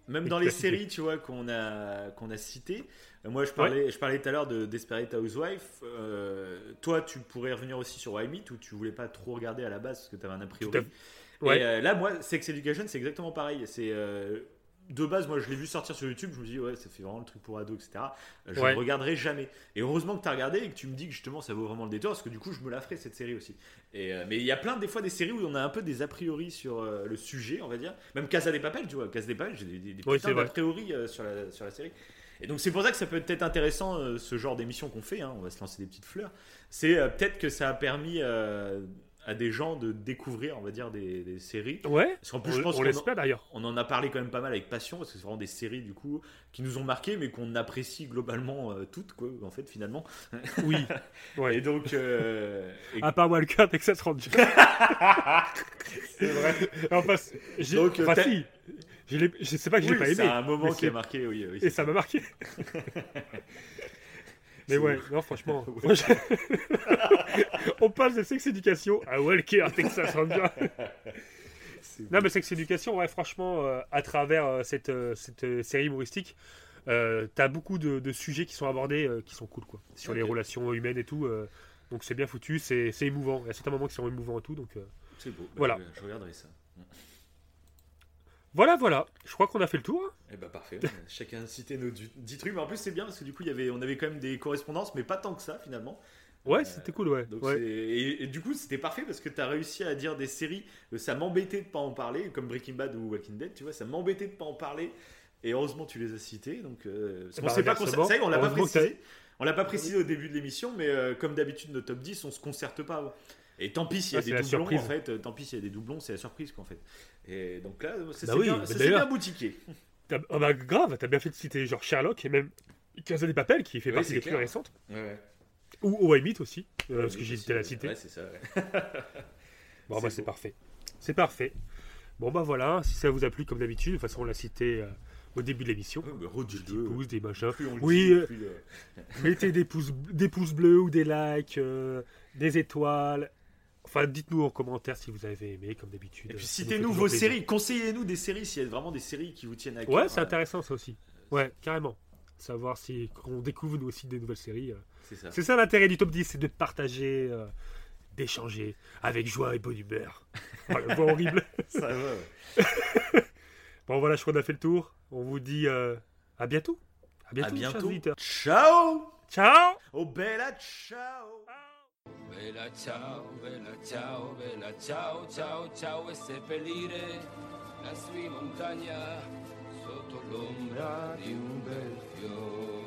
même dans-. Même les cité. séries, tu vois, qu'on a, qu'on a citées. Euh, Moi, je parlais, je parlais tout à l'heure de Desperate Housewife. Euh, toi, tu pourrais revenir aussi sur Why Meet, où tu voulais pas trop regarder à la base parce que tu avais un a priori. Ouais. Et euh, là, moi, Sex Education, c'est exactement pareil. C'est euh, de base, moi, je l'ai vu sortir sur YouTube. Je me dis, ouais, ça fait vraiment le truc pour ado, etc. Je Ouais. ne regarderai jamais. Et heureusement que tu as regardé et que tu me dis que justement, ça vaut vraiment le détour, parce que du coup, je me la ferai cette série aussi. Et, euh, mais il y a plein des fois des séries où on a un peu des a priori sur euh, le sujet, on va dire. Même Casa des Papel, tu vois. Casa des Papel, j'ai des, des, des putains d'a priori euh, sur, la, sur la série. Et donc c'est pour ça que ça peut être intéressant euh, ce genre d'émission qu'on fait. hein, on va se lancer des petites fleurs. C'est euh, peut-être que ça a permis euh, à des gens de découvrir, on va dire, des, des séries. Ouais, Parce qu'en plus, on, je pense on qu'on en- l'espère d'ailleurs. on en a parlé quand même pas mal avec passion parce que c'est vraiment des séries du coup qui nous ont marqué mais qu'on apprécie globalement euh, toutes quoi en fait finalement. Oui. Ouais. Et donc euh, et- À part Walker, Texas Ranger. c'est vrai. enfin, c'est- j'ai- Donc, euh, enfin, si. Je, sais pas que je l'ai pas c'est aimé. un moment qui a c'est- marqué oui, oui, Et c'est ça m'a marqué. Mais ouais, non, franchement. Ouais. moi, je- On passe de sex éducation à Walker, Texas Ranger. Non, mais sex éducation, ouais, franchement, euh, à travers euh, cette, euh, cette euh, série humoristique, euh, t'as beaucoup de, de sujets qui sont abordés euh, qui sont cool, quoi. Sur les relations humaines et tout. euh, donc c'est bien foutu, c'est c'est émouvant. Il y a certains moments qui sont émouvants et tout. Donc euh, c'est beau. Bah, Voilà. Je regarderai ça. Voilà, voilà. Je crois qu'on a fait le tour. Et bah parfait. Chacun a cité nos du- 10 trucs mais en plus c'est bien parce que du coup il y avait on avait quand même des correspondances mais pas tant que ça finalement. Ouais, Euh, c'était cool, ouais. Donc Ouais. c'est- et, et du coup, c'était parfait parce que tu as réussi à dire des séries. euh, Ça m'embêtait de pas en parler, comme Breaking Bad ou Walking Dead, tu vois. Ça m'embêtait de pas en parler. Et heureusement, tu les as cités. Donc, euh, parce qu'on Bah, sait pas qu'on ça y est, on l'a pas précisé. On l'a pas précisé au début de l'émission, mais euh, comme d'habitude, nos top 10, on se concerte pas. Et tant pis s'il y a Ah, c'est des la doublons, surprise. en fait. euh, Tant pis s'il y a des doublons, c'est la surprise, quoi, en fait. Et donc là, ça Bah s'est oui, bien, d'ailleurs- bien boutiqué. Ah bah, grave, t'as bien fait de citer genre Sherlock et même Casa des Papel qui fait Ouais, partie c'est des plus récentes. Ouais. Ou Meet aussi, euh, parce que aussi, hésité à la euh, citer. Ouais, c'est ça. ouais. Bon, C'est bah, c'est parfait. C'est parfait. Bon, bah voilà, si ça vous a plu, comme d'habitude, de toute façon, on l'a cité euh, au début de l'émission. Ouais, mais Des pouces, des machins. Oui, dit, euh, plus le- Mettez des pouces, des pouces bleus ou des likes, euh, des étoiles. Enfin, dites-nous en commentaire si vous avez aimé, comme d'habitude. Et puis citez-nous vos plaisir. séries, conseillez-nous des séries s'il y a vraiment des séries qui vous tiennent à cœur. Ouais, c'est Euh, intéressant ça aussi. Ouais, carrément. Savoir si on découvre nous aussi des nouvelles séries. euh. C'est ça. Ça l'intérêt du top 10, c'est de partager, euh, d'échanger avec joie et bonne humeur. Oh, la voix horrible. Ça va, ouais. Bon voilà, je crois qu'on a fait le tour. On vous dit euh, à bientôt. À bientôt, À chers bientôt. auditeurs. Ciao Ciao Oh bella ciao Vela ciao, vela ciao, vela ciao, ciao, ciao e seppellire la sua montagna sotto l'ombra di un bel fiore.